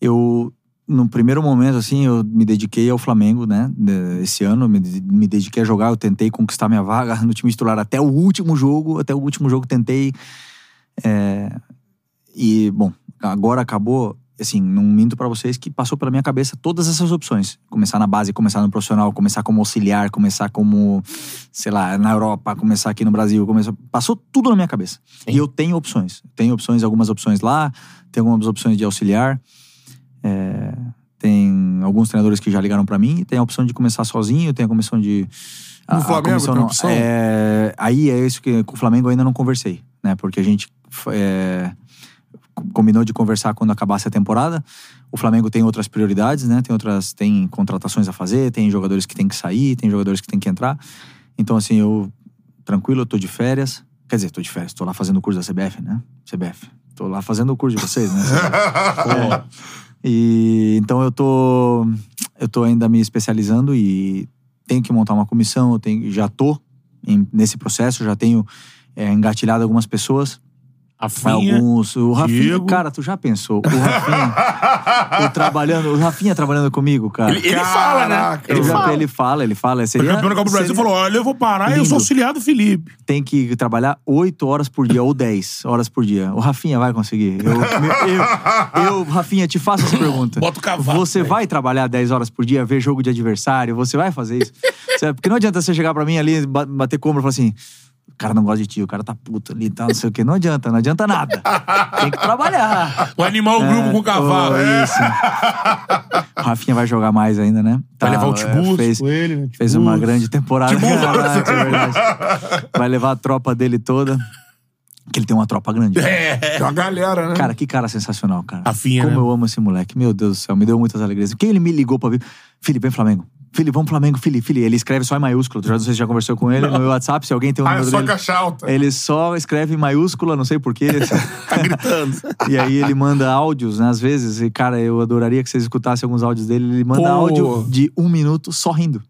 Eu, no primeiro momento, assim, eu me dediquei ao Flamengo, né? Esse ano, me, me dediquei a jogar, eu tentei conquistar minha vaga *laughs* no time titular até o último jogo, até o último jogo tentei. é, e, bom, agora acabou, assim, não minto pra vocês que passou pela minha cabeça todas essas opções. Começar na base, começar no profissional, começar como auxiliar, começar como, sei lá, na Europa, começar aqui no Brasil, começar... passou tudo na minha cabeça. E eu tenho opções. Tenho opções, algumas opções lá, tenho algumas opções de auxiliar. É, tem alguns treinadores que já ligaram pra mim, tem a opção de começar sozinho, tem a comissão de. a- No a Flamengo comissão tem não- opção? é, aí é isso que com o Flamengo eu ainda não conversei, né? Porque a gente é, co- combinou de conversar quando acabasse a temporada. O Flamengo tem outras prioridades, né? Tem outras, tem contratações a fazer, tem jogadores que tem que sair, tem jogadores que tem que entrar. Então assim, eu tranquilo, eu tô de férias. Quer dizer, tô de férias, tô lá fazendo o curso da CBF, né? CBF. Tô lá fazendo o curso de vocês, né? *laughs* É. E então eu tô Eu tô ainda me especializando e tenho que montar uma comissão, eu tenho, já tô em- nesse processo, já tenho é, engatilhado algumas pessoas. Rafinha, Alguns. O Rafinha, Diego. cara, tu já pensou? O Rafinha. trabalhando, o Rafinha trabalhando comigo, cara. Ele, ele fala, né? Ele já- fala. ele fala, ele fala. O Seria, campeão da Copa do Brasil falou: olha, eu vou parar e eu Lindo. sou auxiliar do Felipe. tem que trabalhar 8 horas por dia ou 10 horas por dia. O Rafinha vai conseguir. Eu, eu, eu, Rafinha, te faço essa pergunta. Bota o cavalo, Você vai trabalhar 10 horas por dia, ver jogo de adversário? Você vai fazer isso? Porque não adianta você chegar pra mim ali, ba- bater compra e falar assim. O cara não gosta de ti, o cara tá puto ali e tal, não sei o quê. Não adianta, não adianta nada. Tem que trabalhar. O animal grupo com o cavalo. Oh, É. isso. O Rafinha vai jogar mais ainda, né? Vai Tá, levar o é, Tiburcio fez, com ele, né? Fez uma grande temporada. *laughs* Caraca, é verdade. Vai levar a tropa dele toda. Que ele tem uma tropa grande. É. Tem uma galera, né? Cara, que cara sensacional, cara. Rafinha, Como né? eu amo esse moleque. Meu Deus do céu, me deu muitas alegrias. Quem ele me ligou pra vir? Felipe, vem Flamengo. Felipe, vamos Flamengo, Felipe, Felipe. Ele escreve só em maiúsculo. Já não sei se já conversou com ele no meu WhatsApp, se alguém tem o ah, é número só dele. caixa alta. Ele só escreve em maiúscula, não sei porquê. *laughs* Tá gritando. E aí ele manda áudios, né, às vezes. E, cara, eu adoraria que vocês escutassem alguns áudios dele. Ele manda Pô. áudio de um minuto só rindo.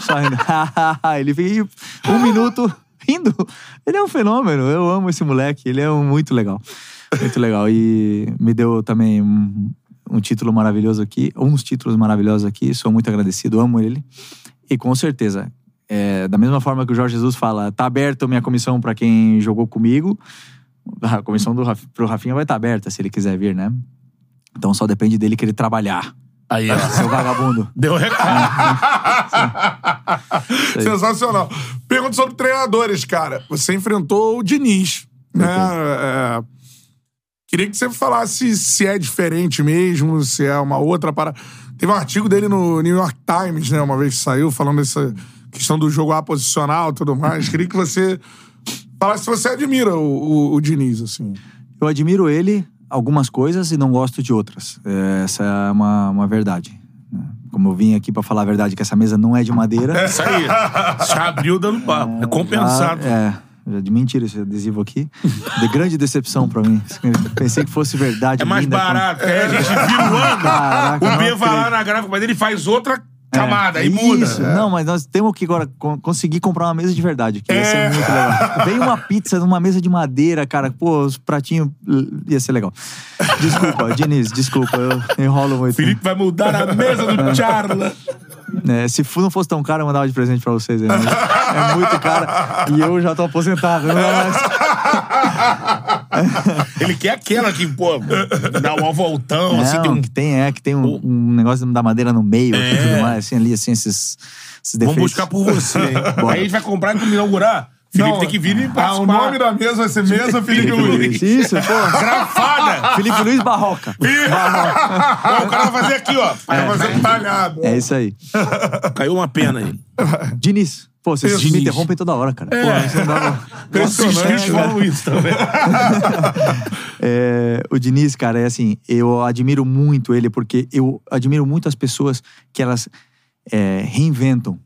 Só rindo. *laughs* ele fica um minuto rindo. Ele é um fenômeno. Eu amo esse moleque. Ele é um- muito legal. Muito legal. E me deu também um, título maravilhoso aqui. Uns títulos maravilhosos aqui. Sou muito agradecido. Amo ele. E com certeza, é, da mesma forma que o Jorge Jesus fala, tá aberto a minha comissão pra quem jogou comigo. A comissão do Raf, pro Rafinha vai estar aberta se ele quiser vir, né? Então só depende dele querer trabalhar. Aí, ó. Seu vagabundo. *laughs* Deu recado. *laughs* Sensacional. Pergunta sobre treinadores, cara. Você enfrentou o Diniz, né? É, Queria que você falasse se é diferente mesmo, se é uma outra parada. Teve um artigo dele no New York Times, né? Uma vez que saiu, falando dessa questão do jogo aposicional e tudo mais. Queria que você falasse se você admira o, o, o Diniz, assim. Eu admiro ele algumas coisas e não gosto de outras. É, Essa é uma, uma verdade. né? Como eu vim aqui pra falar a verdade, que essa mesa não é de madeira. Isso aí. Já abriu dando papo. É compensado. Já, é, já de mentira esse adesivo aqui. De grande decepção pra mim. Pensei que fosse verdade. É mais linda, barato. É, a gente vira o ano. Caraca, o B vai lá na gráfica, mas ele faz outra É, camada. Aí muda. Isso, não, mas nós temos que agora con- conseguir comprar uma mesa de verdade. Que ia ser muito legal. Vem uma pizza numa mesa de madeira, cara. Pô, os pratinhos. Ia ser legal. Desculpa, Diniz, desculpa. Eu enrolo muito. Felipe vai mudar a mesa do Charla. *laughs* É, se não fosse tão caro, eu mandava de presente pra vocês. aí, mas É muito caro. E eu já tô aposentado. Não é mais... *laughs* Ele quer aquela que, pô, dá um voltão, assim, Não, tem um. que tem, é, que tem um, um negócio da madeira no meio aqui, É. tudo mais, assim, ali, assim, esses, esses defeitos. Vamos buscar por você. hein? *laughs* Aí a gente vai comprar e inaugurar. Felipe tem que vir e Ah, participar. o nome da mesa vai ser Mesa *laughs* Felipe Luiz. Isso, pô. Grafada! Felipe Luiz Barroca. *laughs* Ó, o cara vai fazer aqui, ó. Vai fazer um talhado. É isso aí. Caiu uma pena aí. Diniz. Pô, vocês Isso. me interrompem toda hora, cara. É. Pô, isso não dá né, cara? falam isso também. *laughs* É, o Diniz, cara, é assim, eu admiro muito ele, porque eu admiro muito as pessoas que elas é, reinventam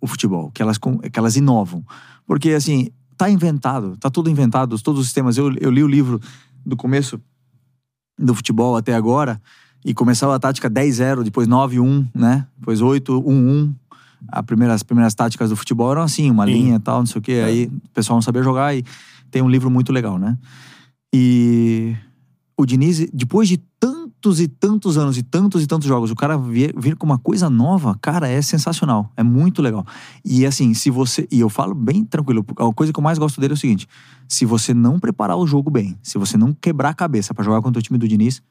o futebol, que elas, que elas inovam. Porque, assim, tá inventado, tá tudo inventado, todos os sistemas. Eu, eu li o livro do começo do futebol até agora, e começava a tática 10-0, depois 9-1, né? Depois 8-1-1. A primeira, as primeiras táticas do futebol eram assim, uma Sim. linha e tal, não sei o quê. Aí o pessoal não sabia jogar e tem um livro muito legal, né? E o Diniz, depois de tantos e tantos anos e tantos e tantos jogos, o cara vir, vir com uma coisa nova, cara, é sensacional. É muito legal. E assim, se você. E eu falo bem tranquilo, a coisa que eu mais gosto dele é o seguinte: se você não preparar o jogo bem, se você não quebrar a cabeça pra jogar contra o time do Diniz,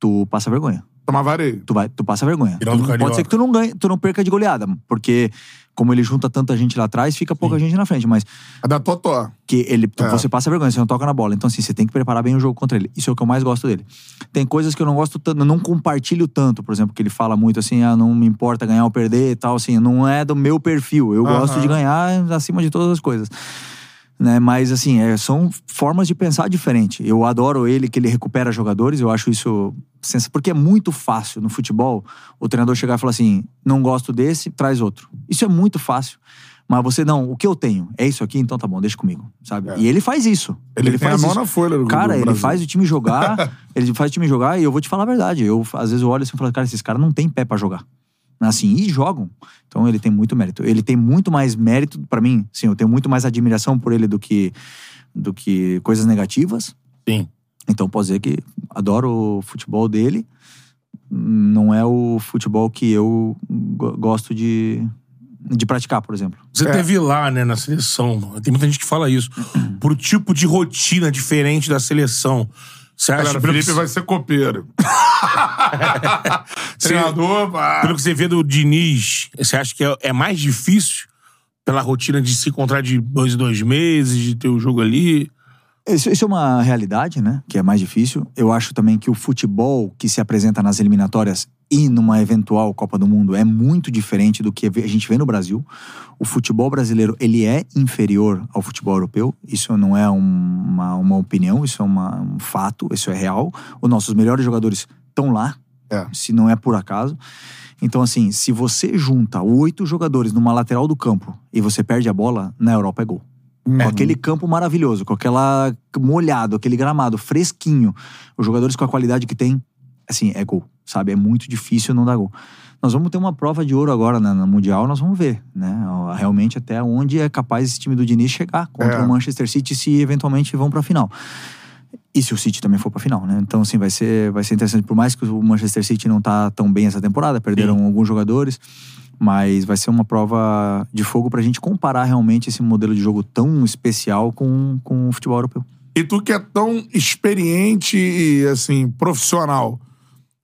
tu passa vergonha. Tomar vareio. Tu, vai, tu passa vergonha. Tu- pode ser que tu não ganhe, tu não perca de goleada, porque como ele junta tanta gente lá atrás, fica pouca gente na frente, mas A da Totó. que ele, É. você passa vergonha, você não toca na bola. Então, assim, você tem que preparar bem o jogo contra ele. Isso é o que eu mais gosto dele. Tem coisas que eu não gosto tanto, eu não compartilho tanto, por exemplo, que ele fala muito assim, ah, não me importa ganhar ou perder e tal, assim, não é do meu perfil. Eu Aham. gosto de ganhar acima de todas as coisas. Né? Mas, assim, é, são formas de pensar diferente. Eu adoro ele, que ele recupera jogadores, eu acho isso sens- porque é muito fácil no futebol o treinador chegar e falar assim: não gosto desse, traz outro. Isso é muito fácil. Mas você, não, o que eu tenho é isso aqui, então tá bom, deixa comigo, sabe? E ele faz isso. Ele, tem faz a isso. nona folha do Cara, do ele faz o time jogar, *laughs* ele faz o time jogar e eu vou te falar a verdade. Eu, às vezes, eu olho assim e falo, cara, esses caras não têm pé pra jogar. Assim, e jogam. Então ele tem muito mérito. Ele tem muito mais mérito, pra mim, sim, eu tenho muito mais admiração por ele do que, do que coisas negativas. Sim. Então posso dizer que adoro o futebol dele. Não é o futebol que eu go- gosto de, de praticar, por exemplo. Você teve lá, né, na seleção. Tem muita gente que fala isso. *clears throat* Por tipo de rotina diferente da seleção. Você acha Galera, o Felipe vai ser copeiro. *laughs* *laughs* Treinador, pá. pelo que você vê do Diniz, você acha que é, é mais difícil pela rotina de se encontrar de dois em dois meses, de ter o jogo ali? Isso, isso é uma realidade, né? Que é mais difícil. Eu acho também que o futebol que se apresenta nas eliminatórias e numa eventual Copa do Mundo é muito diferente do que a gente vê no Brasil. O futebol brasileiro, ele é inferior ao futebol europeu. Isso não é um- uma, uma opinião, isso é uma- um fato, isso é real. Os nossos melhores jogadores estão lá, É. se não é por acaso. Então, assim, se você junta oito jogadores numa lateral do campo e você perde a bola, na Europa é gol. Com aquele campo maravilhoso, com aquela molhado, aquele gramado fresquinho, os jogadores com a qualidade que tem, assim, é gol, sabe? É muito difícil não dar gol. Nós vamos ter uma prova de ouro agora na, na Mundial, nós vamos ver, né? Realmente até onde é capaz esse time do Diniz chegar contra É. o Manchester City se eventualmente vão pra final. E se o City também for pra final, né? Então, assim, vai ser, vai ser interessante. Por mais que o Manchester City não tá tão bem essa temporada, perderam alguns jogadores, mas vai ser uma prova de fogo pra gente comparar realmente esse modelo de jogo tão especial com, com o futebol europeu. E tu que é tão experiente e, assim, profissional.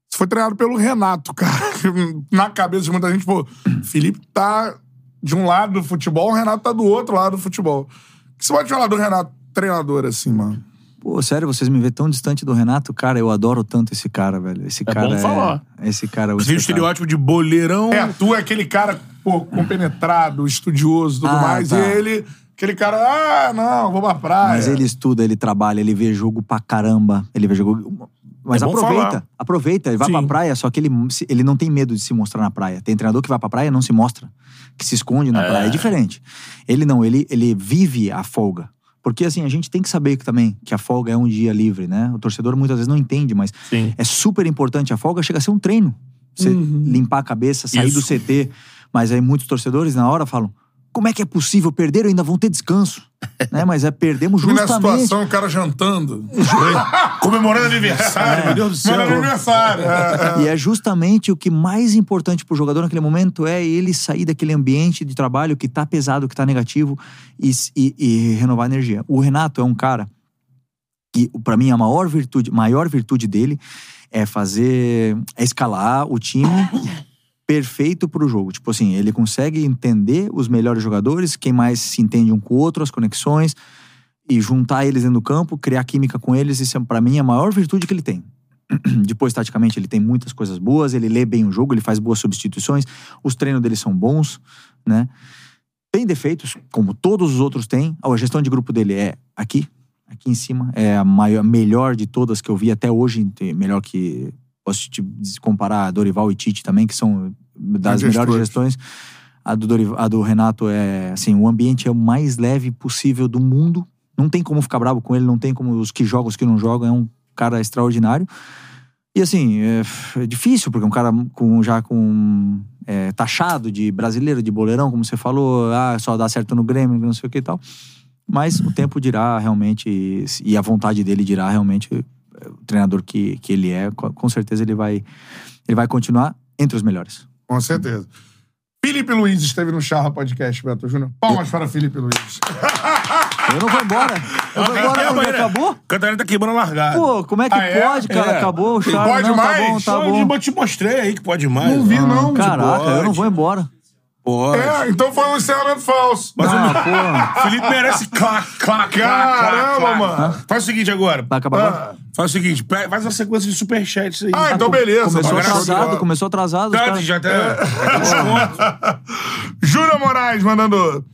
Você foi treinado pelo Renato, cara. *laughs* Na cabeça de muita gente, pô, Felipe tá de um lado do futebol, o Renato tá do outro lado do futebol. O que você pode falar do Renato treinador, assim, mano? Pô, sério, vocês me vêem tão distante do Renato? Cara, eu adoro tanto esse cara, velho. Esse cara bom é... falar. Esse cara é o Você tem o estereótipo de boleirão. É, tu é aquele cara, pô, compenetrado, estudioso e tudo Ah, mais. tá. E ele, aquele cara, ah, não, vou pra praia. Mas ele estuda, ele trabalha, ele vê jogo pra caramba. Ele vê jogo. Mas É aproveita, falar. aproveita. Ele vai Sim. pra praia, só que ele, ele não tem medo de se mostrar na praia. Tem treinador que vai pra praia e não se mostra, que se esconde na praia. É diferente. Ele não, ele, ele vive a folga. Porque assim, a gente tem que saber também que a folga é um dia livre, né? O torcedor muitas vezes não entende, mas Sim. é super importante. A folga chega a ser um treino. Você limpar a cabeça, sair Isso. do CT. Mas aí muitos torcedores na hora falam: como é que é possível? Perderam ainda vão ter descanso. *laughs* né? Mas é perdemos E na justamente. situação, o cara jantando. *laughs* Comemorando aniversário, meu Deus do céu. Mano, aniversário. É, é. E é justamente o que mais importante pro jogador naquele momento é ele sair daquele ambiente de trabalho que tá pesado, que tá negativo e, e- e renovar a energia. O Renato é um cara que, pra mim, a maior virtude, maior virtude dele é fazer, é escalar o time *laughs* perfeito pro jogo. Tipo assim, ele consegue entender os melhores jogadores, quem mais se entende um com o outro, as conexões e juntar eles dentro do campo, criar química com eles. Isso, é, pra mim, a maior virtude que ele tem. *clears throat* Depois, taticamente, ele tem muitas coisas boas, ele lê bem o jogo, ele faz boas substituições, os treinos dele são bons, né? Tem defeitos, como todos os outros têm. A gestão de grupo dele é aqui, aqui em cima. É a maior, melhor de todas que eu vi até hoje, melhor que. Posso te comparar a Dorival e Tite também, que são das As melhores gestões. A do, Dorival- a do Renato é assim, o ambiente é o mais leve possível do mundo. Não tem como ficar bravo com ele, não tem como os que jogam, os que não jogam. É um cara extraordinário. E assim, é, é difícil, porque é um cara com, já com. é, taxado de brasileiro, de boleirão, como você falou, ah, só dá certo no Grêmio, não sei o que e tal. Mas o tempo dirá realmente, e a vontade dele dirá realmente o treinador que, que ele é. Com certeza ele vai, ele vai continuar entre os melhores. Com certeza. Felipe Luiz esteve no Charla Podcast, Beto Júnior. Palmas para Felipe Luiz. Eu não vou embora. Eu vou embora porque acabou? Catarina tá queimando a largada. Pô, como é que Ah, é? pode, cara? É. Acabou o charme. Pode não, mais? Tá bom, tá bom. Eu te mostrei aí que pode mais. Não vi, não. Caraca, eu não vou embora. Pode. É, então foi um encerramento falso. Mas Ah, o porra. Felipe merece clac, clac, Caramba, clac, clac. mano. Faz o seguinte agora. Vai acabar agora? Faz o seguinte, faz uma sequência de superchats aí. Ah, então beleza. Começou atrasado, começou atrasado. Tá, caras- já tá. tem desconto. Júlia Moraes mandando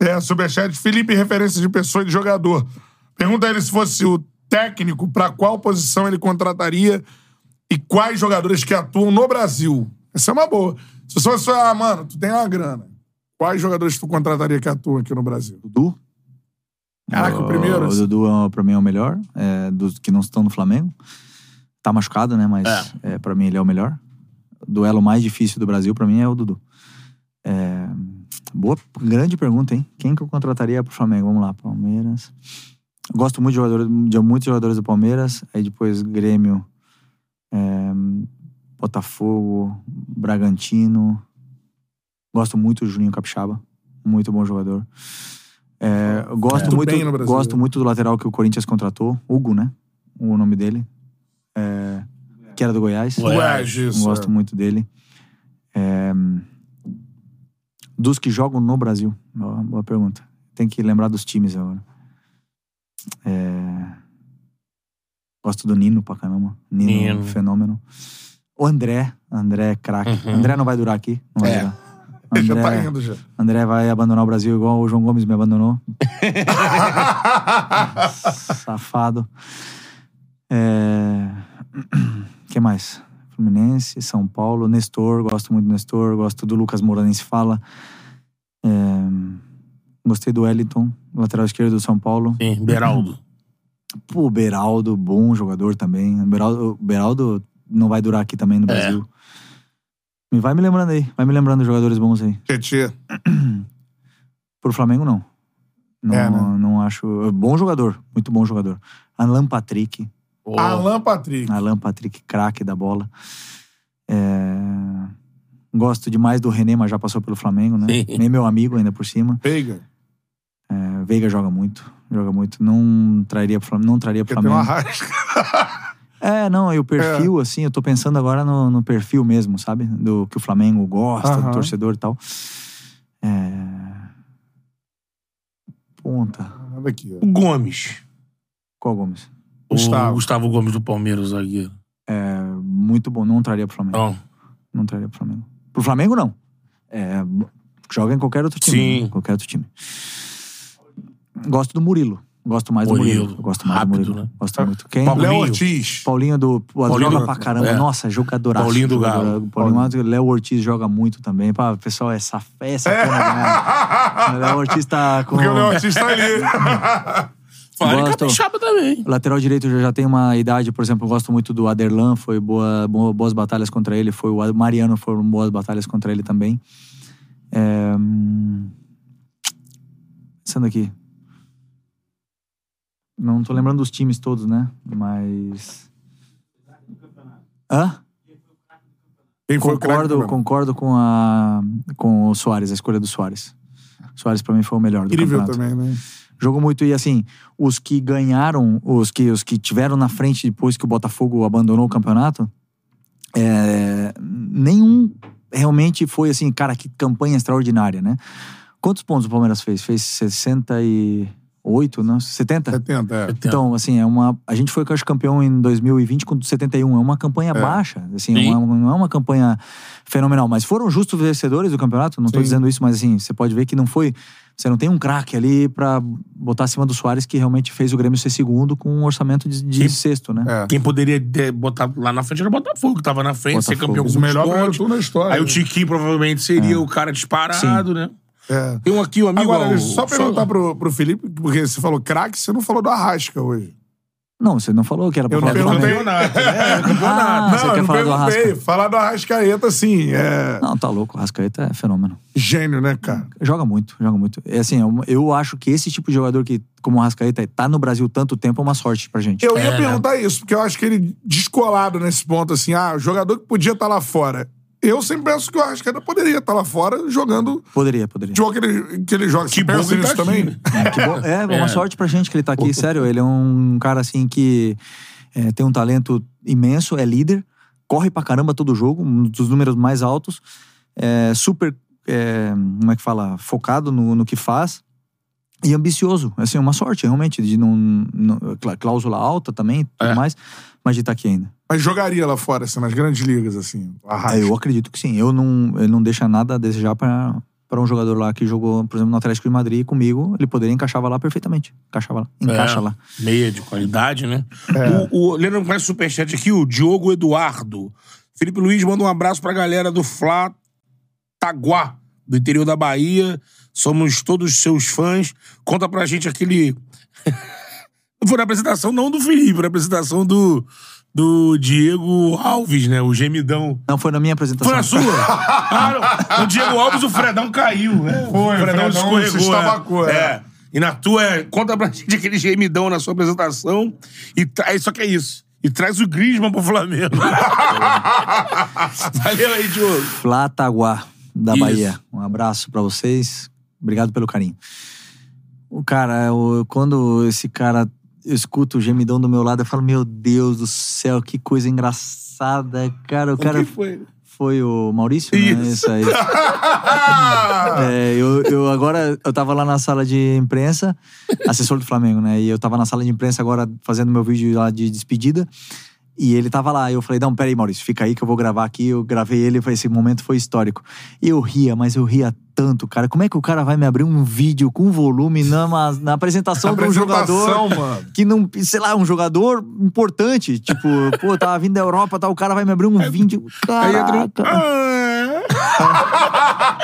é, superchat. Felipe, referência de pessoa e de jogador. Pergunta ele se fosse o técnico, pra qual posição ele contrataria e quais jogadores que atuam no Brasil. Essa é uma boa. Se você fosse, ah, mano, tu tem uma grana. Quais jogadores tu contrataria que atuam aqui no Brasil? Dudu. Caraca, o primeiro. O assim. Dudu, é, pra mim, é o melhor. É, dos que não estão no Flamengo. Tá machucado, né? Mas é. pra mim ele é o melhor. duelo mais difícil do Brasil, pra mim, é o Dudu. É, boa, grande pergunta, hein? Quem que eu contrataria pro Flamengo? Vamos lá, Palmeiras. Gosto muito de, jogadores, de muitos jogadores do Palmeiras. Aí depois Grêmio, é, Botafogo, Bragantino. Gosto muito do Juninho Capixaba. Muito bom jogador. É, gosto, Muito muito, gosto muito do lateral que o Corinthians contratou. Hugo, né? O nome dele. É, que era do Goiás. Goiás, isso. gosto é. muito dele. É, dos que jogam no Brasil. Boa, boa pergunta. Tem que lembrar dos times agora. É, gosto do Nino pra caramba. Nino, Nino. fenômeno. O André. André é craque. Uhum. André não vai durar aqui. Não vai É. durar. *laughs* Já tá André, indo já. André vai abandonar o Brasil igual o João Gomes me abandonou. *laughs* Safado. É... *clears throat* que mais? Fluminense, São Paulo, Nestor, gosto muito do Nestor, gosto do Lucas Moura, nem se fala. É... Gostei do Wellington, lateral esquerdo do São Paulo. Sim, Beraldo. Pô, Beraldo, bom jogador também. Beraldo, Beraldo não vai durar aqui também no É. Brasil. Me vai me lembrando aí, vai me lembrando de jogadores bons aí. Tietê. *clears throat* Pro Flamengo, não. Não, É, né? não acho. Bom jogador, muito bom jogador. Alan Patrick. Pô, Alan Patrick. Alan Patrick, craque da bola. É, Gosto demais do René, mas já passou pelo Flamengo, né? Sim. Nem meu amigo ainda por cima. Veiga. É, Veiga joga muito. Joga muito. Não traria pro Flamengo. Não traria pro Porque tem uma Flamengo. rasca. *laughs* É, não, e o perfil, assim, eu tô pensando agora no, no perfil mesmo, sabe? Do que o Flamengo gosta, Aham. do torcedor e tal. É... Ponta. Olha aqui, ó. O Gomes. Qual Gomes? Gustavo. O Gustavo Gomes do Palmeiras, zagueiro. É, muito bom. Não traria pro Flamengo. Não. Não traria pro Flamengo. Pro Flamengo, não. É, joga em qualquer outro time. Sim. né? Qualquer outro time. Gosto do Murilo. Gosto mais Murilo. do Murilo. Gosto mais Rápido, do Murilo. né? Gosto muito. Quem? Paulo- Léo Paulinho. Ortiz. Paulinho do. Paulinho joga do- pra caramba. é. Nossa, jogadoraço. Paulinho do jogador- Galo. Paulinho, Léo Ortiz joga muito também. Pá, o pessoal é saf... é. O Léo Ortiz tá com. Porque o Léo Ortiz tá ali. *laughs* Fala Gosto. capixaba também. Lateral direito já tem uma idade, por exemplo, eu gosto muito do Aderlan, foi boa, boa- boas batalhas contra ele, foi o Mariano foram boas batalhas contra ele também. É, hum, Pensando aqui. Não tô lembrando dos times todos, né? Mas. Hã? Quem foi o Concordo, do concordo com, a, com o Soares, a escolha do Soares. Soares pra mim foi o melhor do Incrível campeonato. também, né? Jogou muito e assim, os que ganharam, os que, os que tiveram na frente depois que o Botafogo abandonou o campeonato, é, nenhum realmente foi assim, cara, que campanha extraordinária, né? Quantos pontos o Palmeiras fez? Fez 68, não? 70? 70, é. Então, assim, é uma. A gente foi campeão em 2020 com 71. É uma campanha baixa. Assim, Sim. uma- não é uma campanha fenomenal. Mas foram justos vencedores do campeonato. Não tô Sim. dizendo isso, mas assim, você pode ver que não foi. Você não tem um craque ali pra botar acima do Soares que realmente fez o Grêmio ser segundo com um orçamento de, de Sim. sexto, né? É. Quem poderia ter botado lá na frente era o Botafogo, que tava na frente, ser Botafogo. campeão com O melhor na história. Aí o? Tiquinho provavelmente seria o cara disparado, né? É. Tem um aqui, o amigo. Agora, deixa eu só perguntar pro, pro Felipe, porque você falou craque, você não falou do Arrasca hoje. Não, você não falou que era pra Eu não falar do perguntei Flamengo. Campeonato, né? Ah, Campeonato. você não, quer eu não falar do perguntei. Arrasca? Falar do Arrascaeta, assim, é Não, tá louco. O Rascaeta é fenômeno. gênio, né, cara? Joga muito, joga muito. É assim, eu, eu acho que esse tipo de jogador que, como o Rascaeta, tá no Brasil tanto tempo é uma sorte pra gente. Eu ia É, né? perguntar isso, porque eu acho que ele descolado nesse ponto, assim, ah, o jogador que podia estar lá fora. Eu sempre penso que o Arrascaeta poderia estar lá fora jogando Poderia, poderia. o jogo que ele, que ele joga. Que Você bom pensa que ele nisso tá também? aqui, É, que bom- é, *laughs* uma É. sorte pra gente que ele tá aqui, sério. Ele é um cara assim que é, tem um talento imenso, é líder, corre pra caramba todo jogo, um dos números mais altos, é super, é, como é que fala, focado no, no que faz e ambicioso. Assim, é uma sorte, realmente, de não, não- clá- cláusula alta também, tudo É. mais, mas de estar aqui ainda. Mas jogaria lá fora, assim, nas grandes ligas, assim. É, eu acredito que sim. Eu não, ele não deixa nada a desejar pra para um jogador lá que jogou, por exemplo, no Atlético de Madrid comigo, ele poderia encaixava lá perfeitamente. Encaixava lá. Encaixa É, lá. Meia de qualidade, né? É. O, o, lendo mais superchat aqui, o Diogo Eduardo. Felipe Luiz manda um abraço pra galera do Flá Taguá, do interior da Bahia. Somos todos seus fãs. Conta pra gente aquele. *laughs* Foi na apresentação não do Felipe, na apresentação do, do Diego Alves, né? O gemidão. Não, foi na minha apresentação. Foi na sua? ah, não. No Diego Alves o Fredão caiu, né? Foi, o Fredão, o Fredão se escorregou. estabacou, é. é. é. E na tua, é, conta pra gente aquele gemidão na sua apresentação. E tra... Só que é isso. E traz o Griezmann pro Flamengo. *laughs* Valeu aí, Diogo. Flataguá, da Isso. Bahia. Um abraço pra vocês. Obrigado pelo carinho. O cara, eu- quando esse cara, eu escuto o gemidão do meu lado, eu falo, meu Deus do céu, que coisa engraçada, cara. O cara Quem foi? foi o Maurício, né? Isso. Isso aí. *laughs* É, eu, eu agora, eu tava lá na sala de imprensa, assessor do Flamengo, né? E eu tava na sala de imprensa agora fazendo meu vídeo lá de despedida. E ele tava lá. E eu falei, não, peraí, Maurício, fica aí que eu vou gravar aqui. Eu gravei ele falei, esse momento foi histórico. Eu ria, mas eu ria tanto, cara. Como é que o cara vai me abrir um vídeo com volume na, na apresentação de um jogador Apresentação, mano. que não, sei lá, um jogador importante. Tipo, pô, tava vindo da Europa, tá, o cara vai me abrir um vídeo. Aí entra um... Caraca. Ah,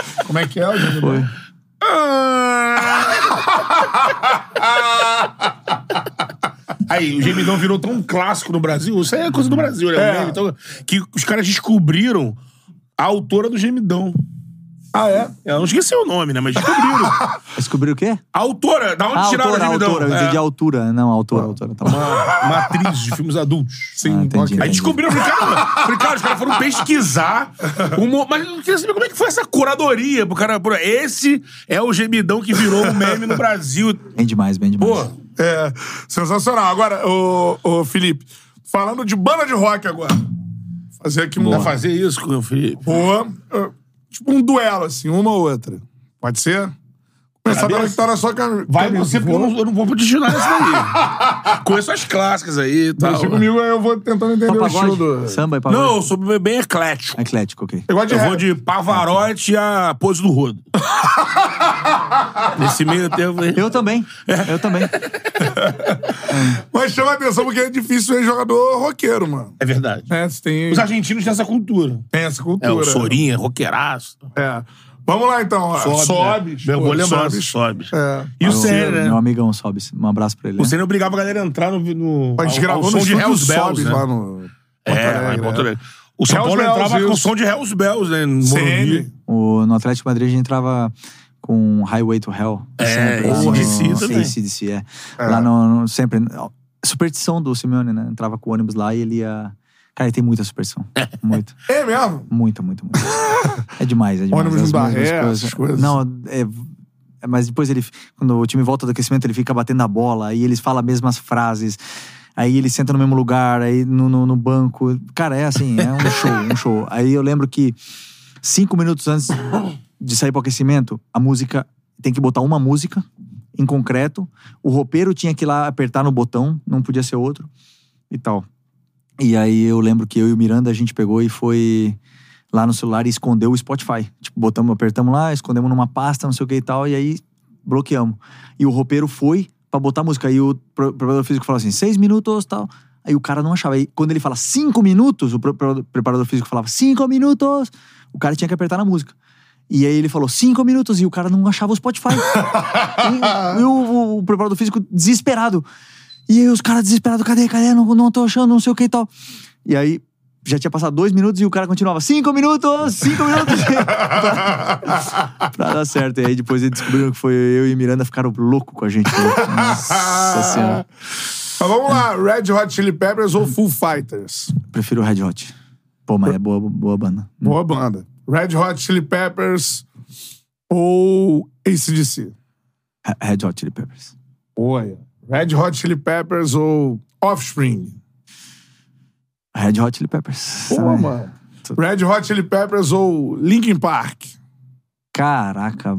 *laughs* Como é que é o gemidão? Foi. Aí, o gemidão virou tão clássico no Brasil. Isso aí é coisa do Brasil, né? É. Então, que os caras descobriram a autora do gemidão. Ah, é? Eu não esqueci o nome, né? Mas descobriram. *laughs* Descobriu o quê? A autora, da onde Ah, tiraram autora, o gemidão? autora. Eu É. entendi altura. Não, autora, autora. Tá. Uma, uma atriz de filmes adultos. Sim, Ah, entendi. Aí descobriram, falei, cara, falei, cara, os caras foram pesquisar. mo- mas eu queria saber como é que foi essa curadoria pro cara. Pô, esse é o gemidão que virou um meme no Brasil. Bem demais, bem demais. Pô, É, sensacional. Agora, ô, ô Felipe, falando de banda de rock agora. Fazer aqui um. vai fazer isso com o Felipe. Boa. Tipo um duelo, assim, uma ou outra. Pode ser? Começar pela que tá na sua cam- Vai camisa. você, porque eu não, eu não vou peticionar isso daí. *laughs* Conheço as clássicas aí e tal. Deixa comigo, aí eu vou tentando entender o estilo do... Samba e pagode? Não, eu sou bem eclético. Eclético, ok. Eu de Eu vou de Pavarotti a pose do rodo. *laughs* Nesse meio tempo aí. Eu também. Eu também. *laughs* Mas chama atenção porque é difícil ver jogador roqueiro, mano. É verdade. É, tem, Os argentinos têm essa cultura. tem essa É, cultura. o Sorinha, roqueiraço. É. Vamos lá, então. Sobe, Sobes. né? Eu pô, vou lembrar, Sobes. Sobes. É. E o Meu- Senna, né? Meu amigão Sobis. Um abraço pra ele. O né? Senna obrigava a galera a entrar no, no A gente ao- gravou ao no som de Hells Bells, né? lá no... É, Porto lá em Porto é. Alegre. O São Hells Paulo Bells, entrava com o isso. som de Hells Bells, né? No CN. Morumbi. O, no Atlético Madrid a gente entrava com Highway to Hell. É, AC/DC no- também. AC/DC, é. Lá no, no- sempre. Superstição do Simeone, né? Entrava com o ônibus lá e ele ia. Cara, ele tem muita superstição. *laughs* Muito. É mesmo? Muita, muito, muito. É demais, é demais. Ônibus As não dá mesmas ré, coisas. essas coisas. Não, é. é, Mas depois ele, quando o time volta do aquecimento, ele fica batendo a bola, aí eles falam as mesmas frases. Aí ele senta no mesmo lugar, aí no, no, no banco. Cara, é assim, é um show, um show. Aí eu lembro que cinco minutos antes de sair pro aquecimento, a música tem que botar uma música em concreto. O roupeiro tinha que ir lá apertar no botão, não podia ser outro e tal. E aí eu lembro que eu e o Miranda a gente pegou e foi lá no celular e escondeu o Spotify. Tipo, botamos, apertamos lá, escondemos numa pasta, não sei o que e tal, e aí bloqueamos. E o roupeiro foi pra botar música. Aí o preparador físico falou assim: seis minutos tal. Aí o cara não achava. Aí quando ele fala cinco minutos, o preparador físico falava cinco minutos, o cara tinha que apertar na música. E aí ele falou cinco minutos e o cara não achava o Spotify. e *laughs* e o, o- o preparador físico desesperado. E aí os caras desesperados, cadê, cadê? Não, não tô achando, não sei o que e tal. E aí já tinha passado dois minutos e o cara continuava, cinco minutos, cinco minutos. pra, *laughs* pra dar certo. E aí depois eles descobriram que foi eu e Miranda ficaram loucos com a gente. Nossa senhora. Mas vamos lá, Red Hot Chili Peppers ou Full Fighters? Prefiro Red Hot. Pô, mas é boa, boa banda. Boa banda. Red Hot Chili Peppers ou ACDC? Re- Red Hot Chili Peppers. Olha. Red Hot Chili Peppers ou Offspring? Red Hot Chili Peppers. Pô, mano. Red Hot Chili Peppers ou Linkin Park? Caraca,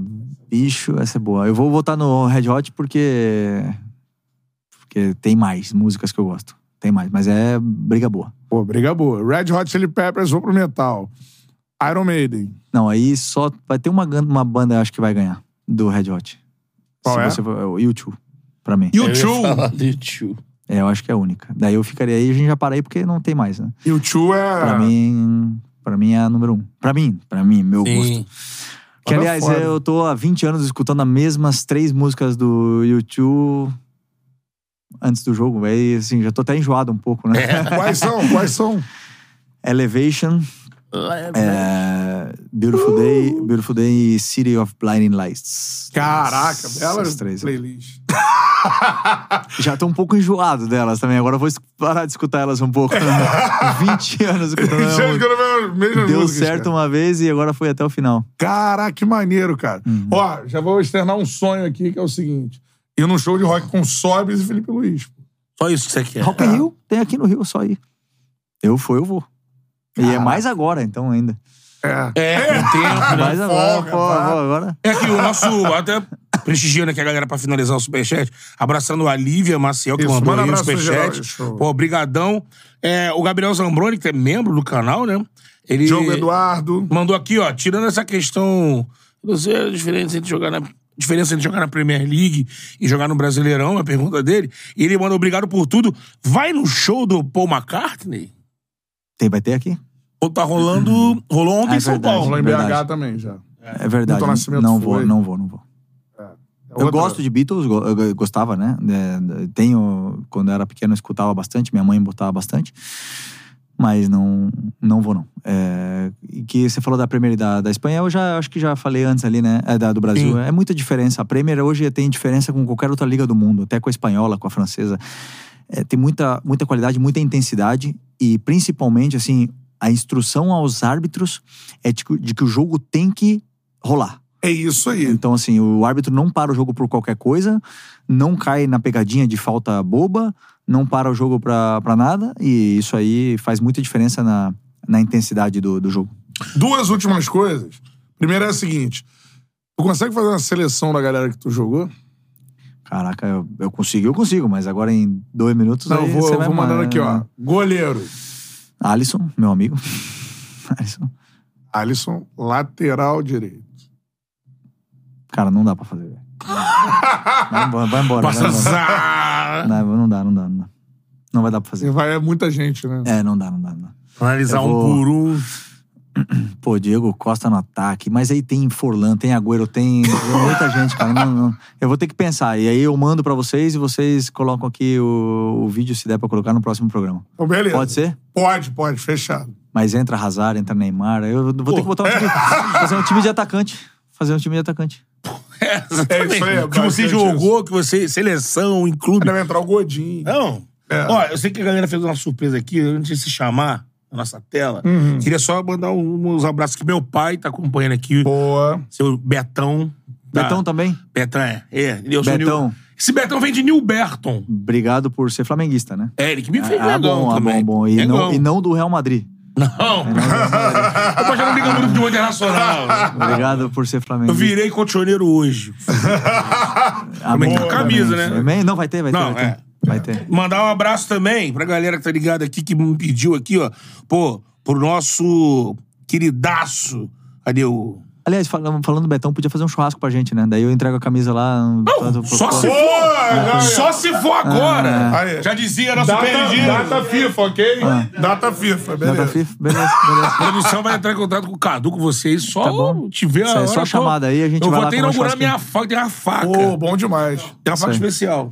bicho, essa é boa. Eu vou votar no Red Hot porque. Porque tem mais músicas que eu gosto. Tem mais, mas é briga boa. Pô, briga boa. Red Hot Chili Peppers, vou pro metal. Iron Maiden. Não, aí só vai ter uma, uma banda, eu acho que vai ganhar, do Red Hot. Qual Se é? você for, é o U2, pra mim. Eu ia U2. falar de U2. É, eu acho que é a única. Daí eu ficaria aí e a gente já parei porque não tem mais, né? U2 é... Pra mim, pra mim é a número um. Pra mim, pra mim, meu gosto. Que, Banda aliás, foda. eu tô há 20 anos escutando as mesmas três músicas do U2 antes do jogo. Aí, assim, já tô até enjoado um pouco, né? Quais são? Quais são? *laughs* Elevation, é, Beautiful Day, Beautiful Day e City of Blinding Lights. Caraca, Essas três. playlist. *laughs* Já tô um pouco enjoado delas também. Agora eu vou parar de escutar elas um pouco. *laughs* 20 anos escutando a Já música. escreveu as mesmas Deu músicas, certo cara. uma vez e agora foi até o final. Caraca, que maneiro, cara. Uhum. Ó, já vou externar um sonho aqui, que é o seguinte. Ir num show de rock com Sobres e Felipe Luiz. Só isso que você quer. Rock in Rio, tem aqui no Rio, só ir. Eu for, eu vou. E é mais agora, então, ainda. É. É, com tempo, né? Mais agora, pô, agora. É que o nosso. Até prestigiando aqui a galera pra finalizar o superchat. Abraçando a Lívia Maciel, que Isso, mandou manda aí o geral, superchat. show. Pô, brigadão. É, o Gabriel Zambroni, que é membro do canal, né? Ele Diogo Eduardo. mandou aqui, ó, tirando essa questão. Não sei a diferença entre jogar na. Diferença entre jogar na Premier League e jogar no Brasileirão, a pergunta dele. E ele mandou obrigado por tudo. Vai no show do Paul McCartney? Tem, vai ter aqui? Ou tá rolando. Rolou ontem Ah, é em São verdade. Paulo. Lá em Verdade. BH também, já. É verdade. Milton Nascimento Não foi. vou, não vou, não vou. Eu É Outra- gosto de Beatles, eu gostava, né? É, Tenho, quando eu era pequeno, eu escutava bastante, minha mãe botava bastante. Mas não, não vou, não. É, que você falou da Premier e da, da Espanha, eu já acho que já falei antes ali, né? É, da, do Brasil. Sim. É muita diferença. A Premier hoje tem diferença com qualquer outra liga do mundo, até com a espanhola, com a francesa. É, tem muita, muita qualidade, muita intensidade e principalmente, assim, a instrução aos árbitros é de que, de que o jogo tem que rolar. É isso aí. Então, assim, o árbitro não para o jogo por qualquer coisa, não cai na pegadinha de falta boba, não para o jogo pra, pra nada, e isso aí faz muita diferença na, na intensidade do, do jogo. Duas últimas coisas. Primeira é a seguinte. Tu consegue fazer uma seleção da galera que tu jogou? Caraca, eu, eu consigo, eu consigo, mas agora em dois minutos. Não, eu vou, você eu vai vou mandando ma- aqui, ó. Goleiro. Alisson, meu amigo. *laughs* Alisson. Alisson, lateral direito. Cara, não dá pra fazer. velho. Vai embora, vai embora. Vai Passa embora. zá. Não, não dá, não dá, não dá. Não vai dar pra E fazer. vai é muita gente, né? É, não dá, não dá, não dá. Analisar Eu um vou- por um. Pô, Diego Costa no ataque, mas aí tem Forlan, tem Agüero, tem *laughs* muita gente, cara. Não, não. Eu vou ter que pensar. E aí eu mando pra vocês e vocês colocam aqui o, o vídeo, se der pra colocar no próximo programa. Então, beleza. Pode ser? Pode, pode, fechado. Mas entra Hazard, entra Neymar. Eu vou ter que botar um time, *laughs* fazer um time de atacante. Fazer um time de atacante. É. É isso aí, é que você jogou, que você. Seleção, em clube. Deve entrar o Godinho. Não. É. Ó, eu sei que a galera fez uma surpresa aqui, antes de se chamar na nossa tela. Uhum. Queria só mandar um- uns abraços que meu pai tá acompanhando aqui. Boa. Seu Betão. da- Betão também? Betão, é. é. Eu sou Betão. Nil- Esse Betão vem de Nilberton. Obrigado por ser flamenguista, né? É, ele que me fez Ah, negão bom, ah, também. bom, bom. E não, e não do Real Madrid. Não. *laughs* eu já não liga muito de internacional. Obrigado por ser Eu flamenguista. virei colchoneiro hoje. *laughs* Amém. com camisa, né? Amém? Não, vai ter, vai ter. Não, vai ter. é. Vai ter. Mandar um abraço também pra galera que tá ligada aqui, que me pediu aqui, ó. Pô, pro nosso queridaço. Cadê o. Aliás, falando, falando do Betão, podia fazer um churrasco pra gente, né? Daí eu entrego a camisa lá. Não, só se for. Boa, Só se for agora. Aí. Já dizia nosso Data, PNG. data FIFA, ok? Data FIFA, beleza. Data FIFA, beleza, beleza. A produção vai entrar em contato com o Cadu, com vocês. Só Tá bom. tiver a aí, só hora, chamada aí, a gente eu vai vou lá até inaugurar minha faca. Tem uma faca. Pô, bom demais. Tem uma faca especial.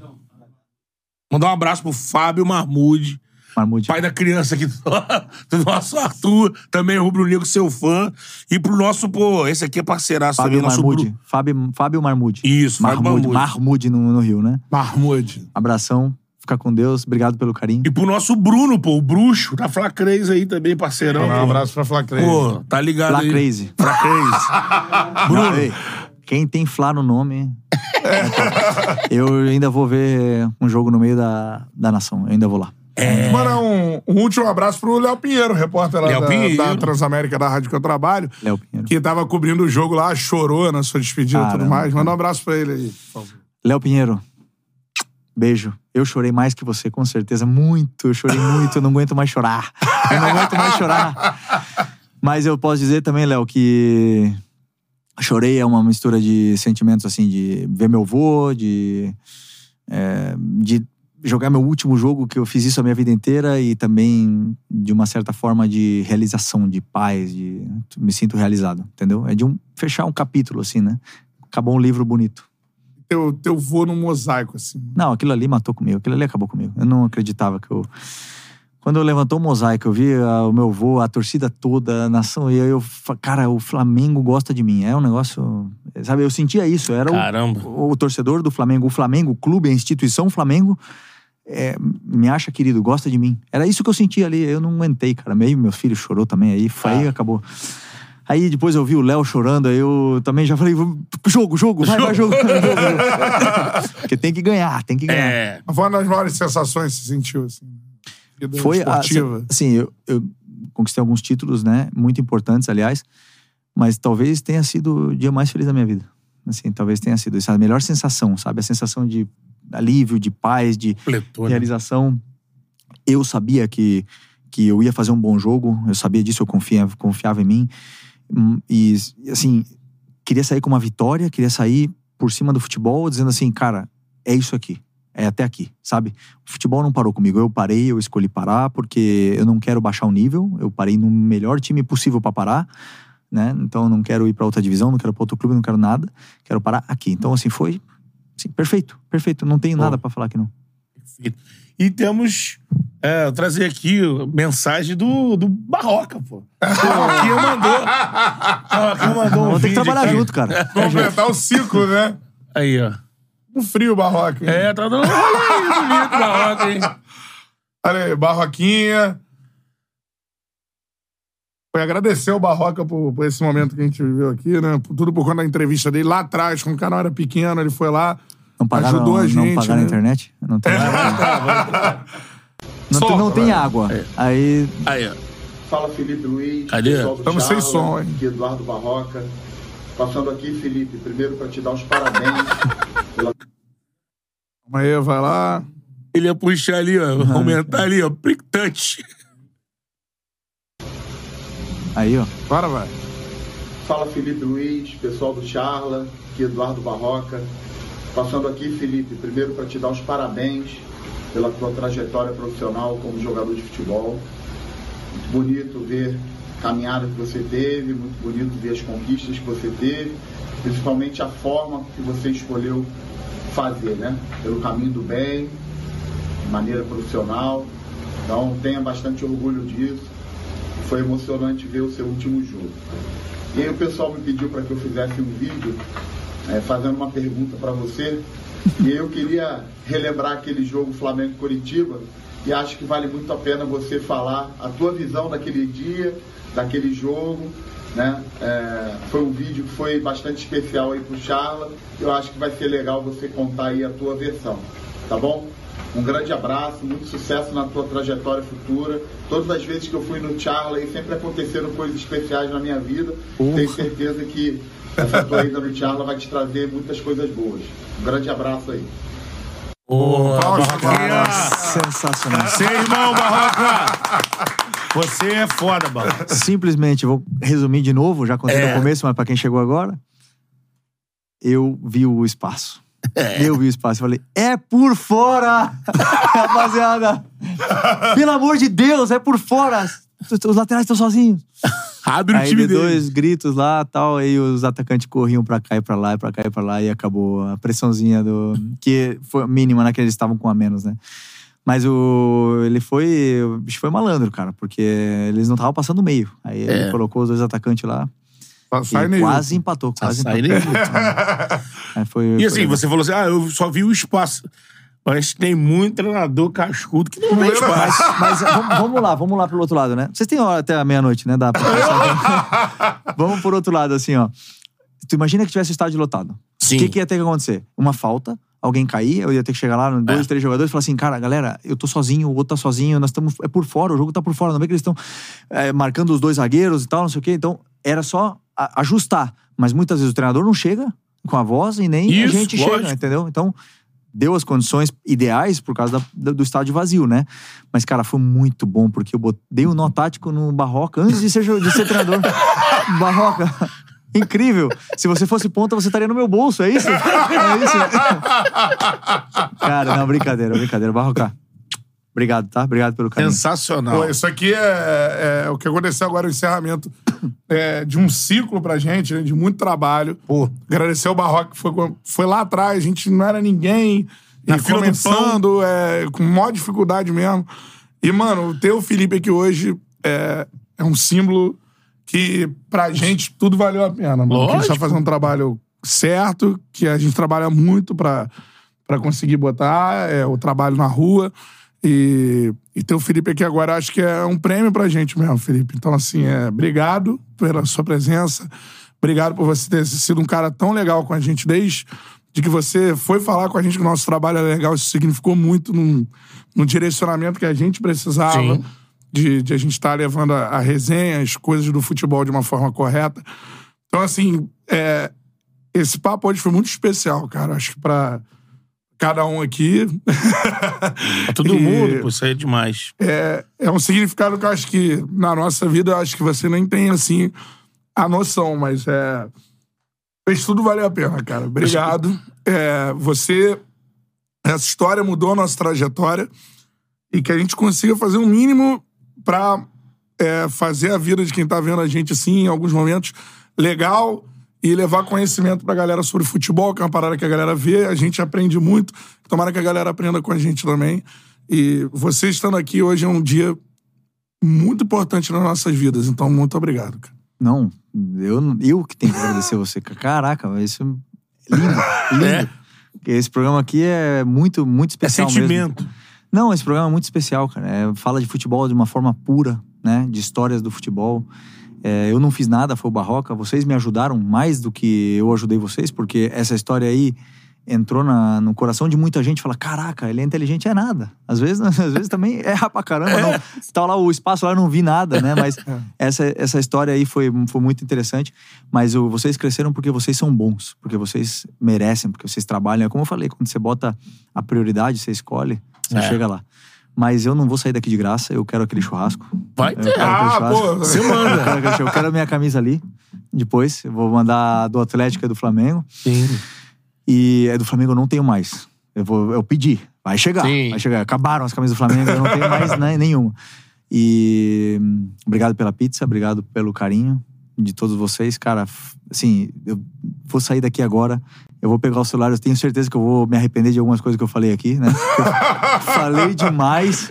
Mandar um abraço pro Fábio Marmude. Marmude. pai da criança aqui do, *laughs* do nosso Arthur, também Rubro Negro, seu fã. E pro nosso, pô, esse aqui é parceiraço Fábio também, nosso Marmude. Bru- Fábio, Fábio Marmude. Isso, Fábio Marmude. Marmude. Marmude no, no Rio, né? Marmude. Abração. Fica com Deus. Obrigado pelo carinho. E pro nosso Bruno, pô, o bruxo, da Fla Crazy aí também, parceirão. Um abraço pra Fla Crazy. Pô, tá ligado Fla aí. Crazy. Fla Crazy. *laughs* Bruno, Ei, quem tem Flá no nome. *laughs* eu ainda vou ver um jogo no meio da, da nação. Eu ainda vou lá. Mandar um, um último abraço pro Léo Pinheiro, repórter lá Léo da, Pinheiro. da Transamérica da Rádio que eu trabalho. Léo Pinheiro. Que tava cobrindo o jogo lá, chorou na sua despedida e tudo mais. Manda um abraço pra ele aí, por favor. Léo Pinheiro. Beijo. Eu chorei mais que você, com certeza. Muito. Eu chorei muito. Eu não aguento mais chorar. Eu não aguento mais chorar. *laughs* Mas eu posso dizer também, Léo, que chorei é uma mistura de sentimentos, assim, de ver meu vô, de, é, de jogar meu último jogo, que eu fiz isso a minha vida inteira, e também de uma certa forma de realização, de paz, de me sinto realizado, entendeu? É de um fechar um capítulo, assim, né? Acabou um livro bonito. teu, teu vô no mosaico, assim? Não, aquilo ali matou comigo. Aquilo ali acabou comigo. Eu não acreditava que eu. Quando eu levantou o mosaico, eu vi a- o meu vô, a torcida toda, a nação, e aí eu, cara, o Flamengo gosta de mim. É um negócio. Sabe, eu sentia isso. Era o- Caramba. o, torcedor do Flamengo. O Flamengo, o clube, a instituição Flamengo, é, me acha querido, gosta de mim. Era isso que eu sentia ali. Eu não aguentei, cara. Meio meu filho chorou também. Aí, foi, aí acabou. Aí depois eu vi o Léo chorando, aí eu também já falei, jogo, jogo, vai, vai, jogo. jogo, jogo. *laughs* Porque tem que ganhar, tem que ganhar. É. Uma das maiores sensações que você sentiu, assim? Vida Foi, a- esportiva. assim, eu, eu conquistei alguns títulos, né? Muito importantes, aliás. Mas talvez tenha sido o dia mais feliz da minha vida. Assim, talvez tenha sido essa a melhor sensação, sabe? A sensação de alívio, de paz, de né? realização. Eu sabia que, que eu ia fazer um bom jogo, eu sabia disso, eu confiava, confiava em mim. Hum, E, assim, queria sair com uma vitória, queria sair por cima do futebol, dizendo assim, cara, é isso aqui. É até aqui, sabe? O futebol não parou comigo. Eu parei, eu escolhi parar, porque eu não quero baixar o nível. Eu parei no melhor time possível para parar, né? Então eu não quero ir para outra divisão, não quero para outro clube, não quero nada. Quero parar aqui. Então, assim, foi assim, perfeito, perfeito. Não tenho Pô. nada para falar aqui, não. Perfeito. E temos. É, eu trazer aqui mensagem do, do Barroca, pô. O Barroquinha mandou. O Barroquinha mandou um Vamos ter que trabalhar aqui. junto, cara. Completar o ciclo, né? Aí, ó. Um frio, Barroca. hein? É, tá dando um rolê bonito, Barroca, hein? *laughs* Olha aí, Barroquinha. Foi agradecer o Barroca por, por esse momento que a gente viveu aqui, né? Por- Tudo por conta da entrevista dele lá atrás, quando o canal era pequeno, ele foi lá, Não pagaram, ajudou a gente. não pagaram né? a internet? Não tem, *laughs* não, tem, não tem água. Aí Aí, ó. Fala Felipe Luiz, Cadê? Estamos sem som, hein? Eduardo Barroca. Passando aqui, Felipe, primeiro para te dar os parabéns *laughs* Calma aí, vai lá. Ele ia puxar ali, ó. Aumentar ali, ó. Prick touch. Aí, ó. Bora, vai. Fala Felipe Luiz, pessoal do Charla, aqui Eduardo Barroca. Passando aqui, Felipe, primeiro para te dar os parabéns pela tua trajetória profissional como jogador de futebol. Muito bonito ver a caminhada que você teve, muito bonito ver as conquistas que você teve, principalmente a forma que você escolheu fazer, né? Pelo caminho do bem, de maneira profissional. Então tenha bastante orgulho disso. Foi emocionante ver o seu último jogo. E aí o pessoal me pediu para que eu fizesse um vídeo eh, fazendo uma pergunta para você. E eu queria relembrar aquele jogo Flamengo-Curitiba e acho que vale muito a pena você falar a tua visão daquele dia, daquele jogo. Né? Eh, foi um vídeo que foi bastante especial aí pro Charla. Eu acho que vai ser legal você contar aí a tua versão, tá bom? Um grande abraço, muito sucesso na tua trajetória futura. Todas as vezes que eu fui no Charla, sempre aconteceram coisas especiais na minha vida. Tenho certeza que essa tua ida no Charla vai te trazer muitas coisas boas. Um grande abraço aí. Ô, Palmas, Barroquinha. Sensacional. Você, irmão, Barroca. Você é foda, Barroca. Simplesmente, vou resumir de novo, já contei É. no começo, mas pra quem chegou agora. Eu vi o espaço. Eu vi o espaço. Eu falei, é por fora! *laughs* Rapaziada! Pelo amor de Deus, é por fora! Os laterais estão sozinhos. Abre o Aí time de dele. dois gritos lá tal, aí os atacantes corriam pra cá e pra lá, e pra cá e pra lá, e acabou a pressãozinha do. que foi mínima, né? Que eles estavam com a menos, né? Mas o. Ele foi. O bicho foi malandro, cara, porque eles não estavam passando o meio. Aí ele É. colocou os dois atacantes lá. Sai e quase empatou, quase Sai empatou. *laughs* Foi, E assim, foi- você falou assim: ah, eu só vi o espaço. Mas tem muito treinador cascudo que não vê espaço. Mas vamos, vamos lá, vamos lá pro outro lado, né? Vocês têm hora até a meia-noite, né? Dá pra passar. *laughs* vamos por outro lado, assim, ó. Tu imagina que tivesse o estádio lotado. Sim. O que, que ia ter que acontecer? Uma falta, alguém cair, eu ia ter que chegar lá, dois, É. três jogadores, e falar assim, cara, galera, eu tô sozinho, o outro tá sozinho, nós estamos. É por fora, o jogo tá por fora. Não vê que eles estão é, marcando os dois zagueiros e tal, não sei o quê. Então, era só a- ajustar. Mas muitas vezes o treinador não chega com a voz e nem Isso, a gente lógico. chega, entendeu? Então, deu as condições ideais por causa da- do estádio vazio, né? Mas, cara, foi muito bom, porque eu bot- dei um nó tático no Barroca antes de ser, de ser treinador. *laughs* Barroca. Incrível. Se você fosse ponta, você estaria no meu bolso, é isso? É isso? Cara, não, brincadeira, brincadeira. Barroca. Obrigado, tá? Obrigado pelo carinho. Sensacional. Pô, isso aqui é, é o que aconteceu agora, o encerramento é, de um ciclo pra gente, né, de muito trabalho. Pô. Agradecer o Barroco, que foi, foi lá atrás, a gente não era ninguém. Na e fila começando, é, com maior dificuldade mesmo. E, mano, ter o Felipe aqui hoje é, é um símbolo que, pra gente, tudo valeu a pena. Mano, que a gente tá Lógico. fazendo um trabalho certo, que a gente trabalha muito pra, pra conseguir botar é, o trabalho na rua. E, e ter o Felipe aqui agora acho que é um prêmio pra gente mesmo, Felipe. Então, assim, é, obrigado pela sua presença. Obrigado por você ter sido um cara tão legal com a gente desde de que você foi falar com a gente que o nosso trabalho é legal. Isso significou muito no, no direcionamento que a gente precisava. Sim. De, de a gente estar levando a, a resenha, as coisas do futebol de uma forma correta. Então, assim, é, esse papo hoje foi muito especial, cara. Acho que pra cada um aqui. *laughs* Pra todo E- mundo, pô, isso aí é demais. é, é um significado que eu acho que na nossa vida, eu acho que você nem tem, assim, a noção, mas é. Fez tudo valer a pena, cara. Obrigado. É, você. Essa história mudou a nossa trajetória e que a gente consiga fazer o mínimo pra é, fazer a vida de quem tá vendo a gente, assim, em alguns momentos, legal e levar conhecimento pra galera sobre futebol, que é uma parada que a galera vê, a gente aprende muito. Tomara que a galera aprenda com a gente também. E você estando aqui hoje é um dia muito importante nas nossas vidas. Então, muito obrigado, cara. Não, eu, eu que tenho que agradecer você. Caraca, isso é lindo, *laughs* lindo. É. Porque Esse programa aqui é muito, muito É especial mesmo. Não, esse programa é muito especial, cara. É, fala de futebol de uma forma pura, né? De histórias do futebol. É, eu não fiz nada, foi o Barroca. Vocês me ajudaram mais do que eu ajudei vocês, porque essa história aí entrou na- no coração de muita gente. Fala, caraca, ele é inteligente, é nada. Às vezes, *laughs* às vezes também erra pra caramba. Não, tá lá o espaço lá, eu não vi nada, né? Mas *laughs* essa, essa história aí foi, foi muito interessante. Mas o, vocês cresceram porque vocês são bons, porque vocês merecem, porque vocês trabalham. É como eu falei, quando você bota a prioridade, você escolhe, você É. chega lá. Mas eu não vou sair daqui de graça, eu quero aquele churrasco. Vai Eu ter. quero Ah, pô, Você Eu manda. quero, aquele churrasco. eu quero a minha camisa ali. Depois, eu vou mandar do Atlético e do Flamengo. Sim. E a do Flamengo eu não tenho mais. Eu vou, eu pedi. Vai chegar. Sim. Vai chegar. Acabaram as camisas do Flamengo, eu não tenho mais né, nenhuma. E hum, obrigado pela pizza, obrigado pelo carinho de todos vocês. Cara, assim, eu vou sair daqui agora. Eu vou pegar o celular, eu tenho certeza que eu vou me arrepender de algumas coisas que eu falei aqui, né? *laughs* Falei demais,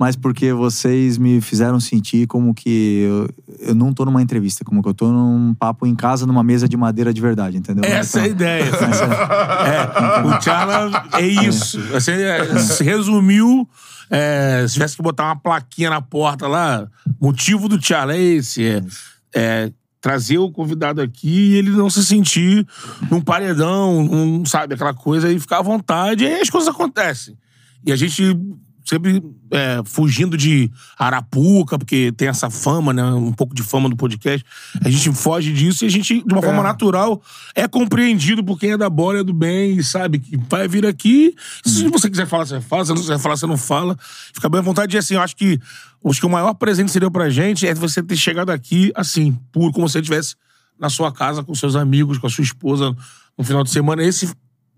mas porque vocês me fizeram sentir como que eu, eu não tô numa entrevista, como que eu tô num papo em casa, numa mesa de madeira de verdade, entendeu? Essa é a Então- ideia. *laughs* É, o Tchala é isso. Você é, se resumiu. é, se tivesse que botar uma plaquinha na porta lá, motivo do Tchala é esse. É, é trazer o convidado aqui e ele não se sentir num paredão, num, sabe, aquela coisa, e ficar à vontade, e as coisas acontecem. E a gente sempre é, fugindo de Arapuca, porque tem essa fama, né? Um pouco de fama do podcast. A gente foge disso e a gente, de uma forma natural, é compreendido por quem é da bola, é do bem, e sabe? Que vai vir aqui. Se você quiser falar, você fala. Se não quiser falar, você não fala. Fica bem à vontade. E assim, eu acho que, acho que o maior presente que você deu pra gente é você ter chegado aqui, assim, puro, como se você estivesse na sua casa, com seus amigos, com a sua esposa, no final de semana. Esse,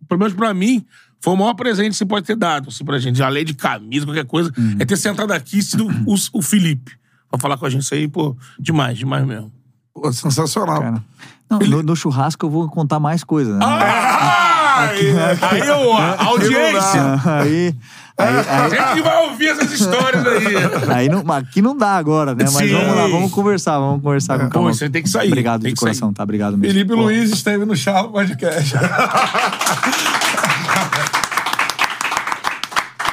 pelo menos pra mim, foi o maior presente que você pode ter dado, assim, pra gente. Além de camisa, qualquer coisa, é ter sentado aqui e sido o, o Felipe. Pra falar com a gente isso aí, pô, demais, demais mesmo. Pô, sensacional. Cara. Não, no, no churrasco eu vou contar mais coisas, né? Ah, aí, aí, ô, a audiência! Aí, aí, A aí, gente que vai ouvir essas histórias aí. aí não, mas aqui não dá agora, né? Mas Sim. vamos lá, vamos conversar, vamos conversar com Pô, calma. você tem que sair. Obrigado tem de coração, sair. tá? Obrigado mesmo. Felipe Pô, Luiz esteve no Charlo Podcast. *laughs*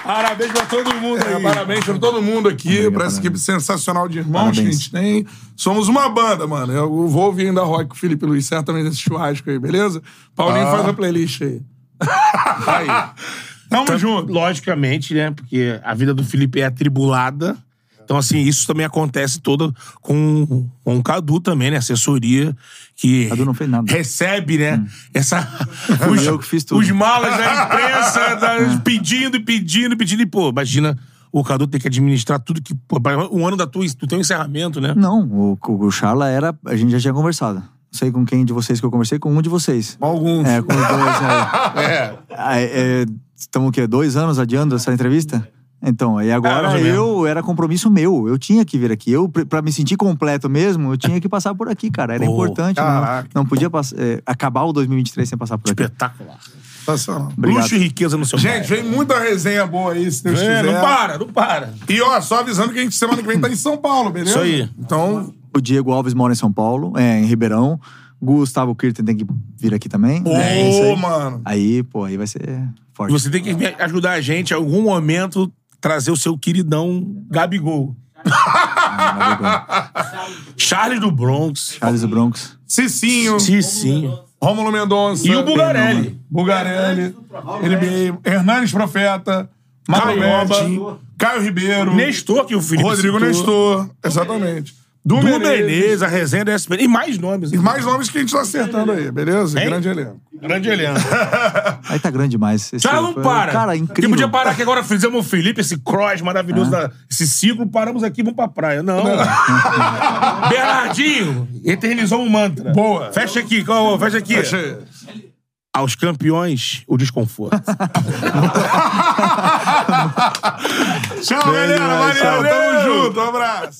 Parabéns pra todo mundo aí. parabéns pra todo mundo aqui, Obrigado, pra essa parabéns. equipe sensacional de irmãos que a Parabéns. gente tem. Somos uma banda, mano. Eu vou ouvir ainda rock com o Felipe Luiz, certamente nesse churrasco aí, beleza? Paulinho faz a playlist aí. Aí. Tamo Então, junto. Logicamente, né? Porque a vida do Felipe é atribulada. Então, assim, isso também acontece todo com, com o Cadu também, né? Assessoria que Cadu não fez nada. Hum. recebe, né? Essa, *laughs* Eu que fiz tudo. os malas da imprensa da- *laughs* pedindo, e pedindo, e pedindo. E, pô, imagina o Cadu ter que administrar tudo que... Pô, um ano da tua, do teu encerramento, né? Não, o, o Charla era. A gente já tinha conversado. Não sei com quem de vocês que eu conversei, com um de vocês. Alguns. É, com os dois. É. *laughs* É. É, Estamos o quê? Dois anos adiando essa entrevista? Então, aí É, agora menos. eu era compromisso meu. Eu tinha que vir aqui. Eu, pra- pra me sentir completo mesmo, eu tinha que passar por aqui, cara. Era Pô, importante. Não, caraca. não podia pass- é, acabar o 2023 sem passar por aqui. Espetacular. Sensacional. Luxo e riqueza no seu Gente, vem muita resenha boa aí, se Deus É, quiser. não para, não para. E ó, só avisando que a gente semana que vem tá em São Paulo, beleza? Isso aí. Então, O Diego Alves mora em São Paulo, é, em Ribeirão. Gustavo Kirten tem que vir aqui também. ô, É isso aí. mano. Aí, pô, aí vai ser forte. você tem que ajudar a gente, em algum momento, trazer o seu queridão Gabigol. *laughs* Charles do Bronx. Charles do Bronx. Cicinho, Cicinho. Rômulo Mendonça. E o Bugarelli. Bugarelli. NBA. Hernanes Profeta. Betti, Caio Ribeiro. Nestor, que o Felipe Rodrigo citou. Nestor. Exatamente. Du, Du Menezes. Menezes, a resenha da SPN. E mais nomes. E mais nomes que a gente tá acertando aí, beleza? Hein? Grande elenco. Grande elenco. *laughs* Aí tá grande demais. Esse- Já não para. Cara, Que incrível. podia parar aqui agora, fizemos o Felipe, esse cross maravilhoso, da- esse ciclo, paramos aqui, vamos pra praia. Não. *laughs* Bernardinho, eternizou um mantra. Boa. Fecha aqui, ó, fecha aqui. Aí. Aos campeões, o desconforto. *laughs* Tchau, galera. demais, Valeu. Tamo junto. Um abraço.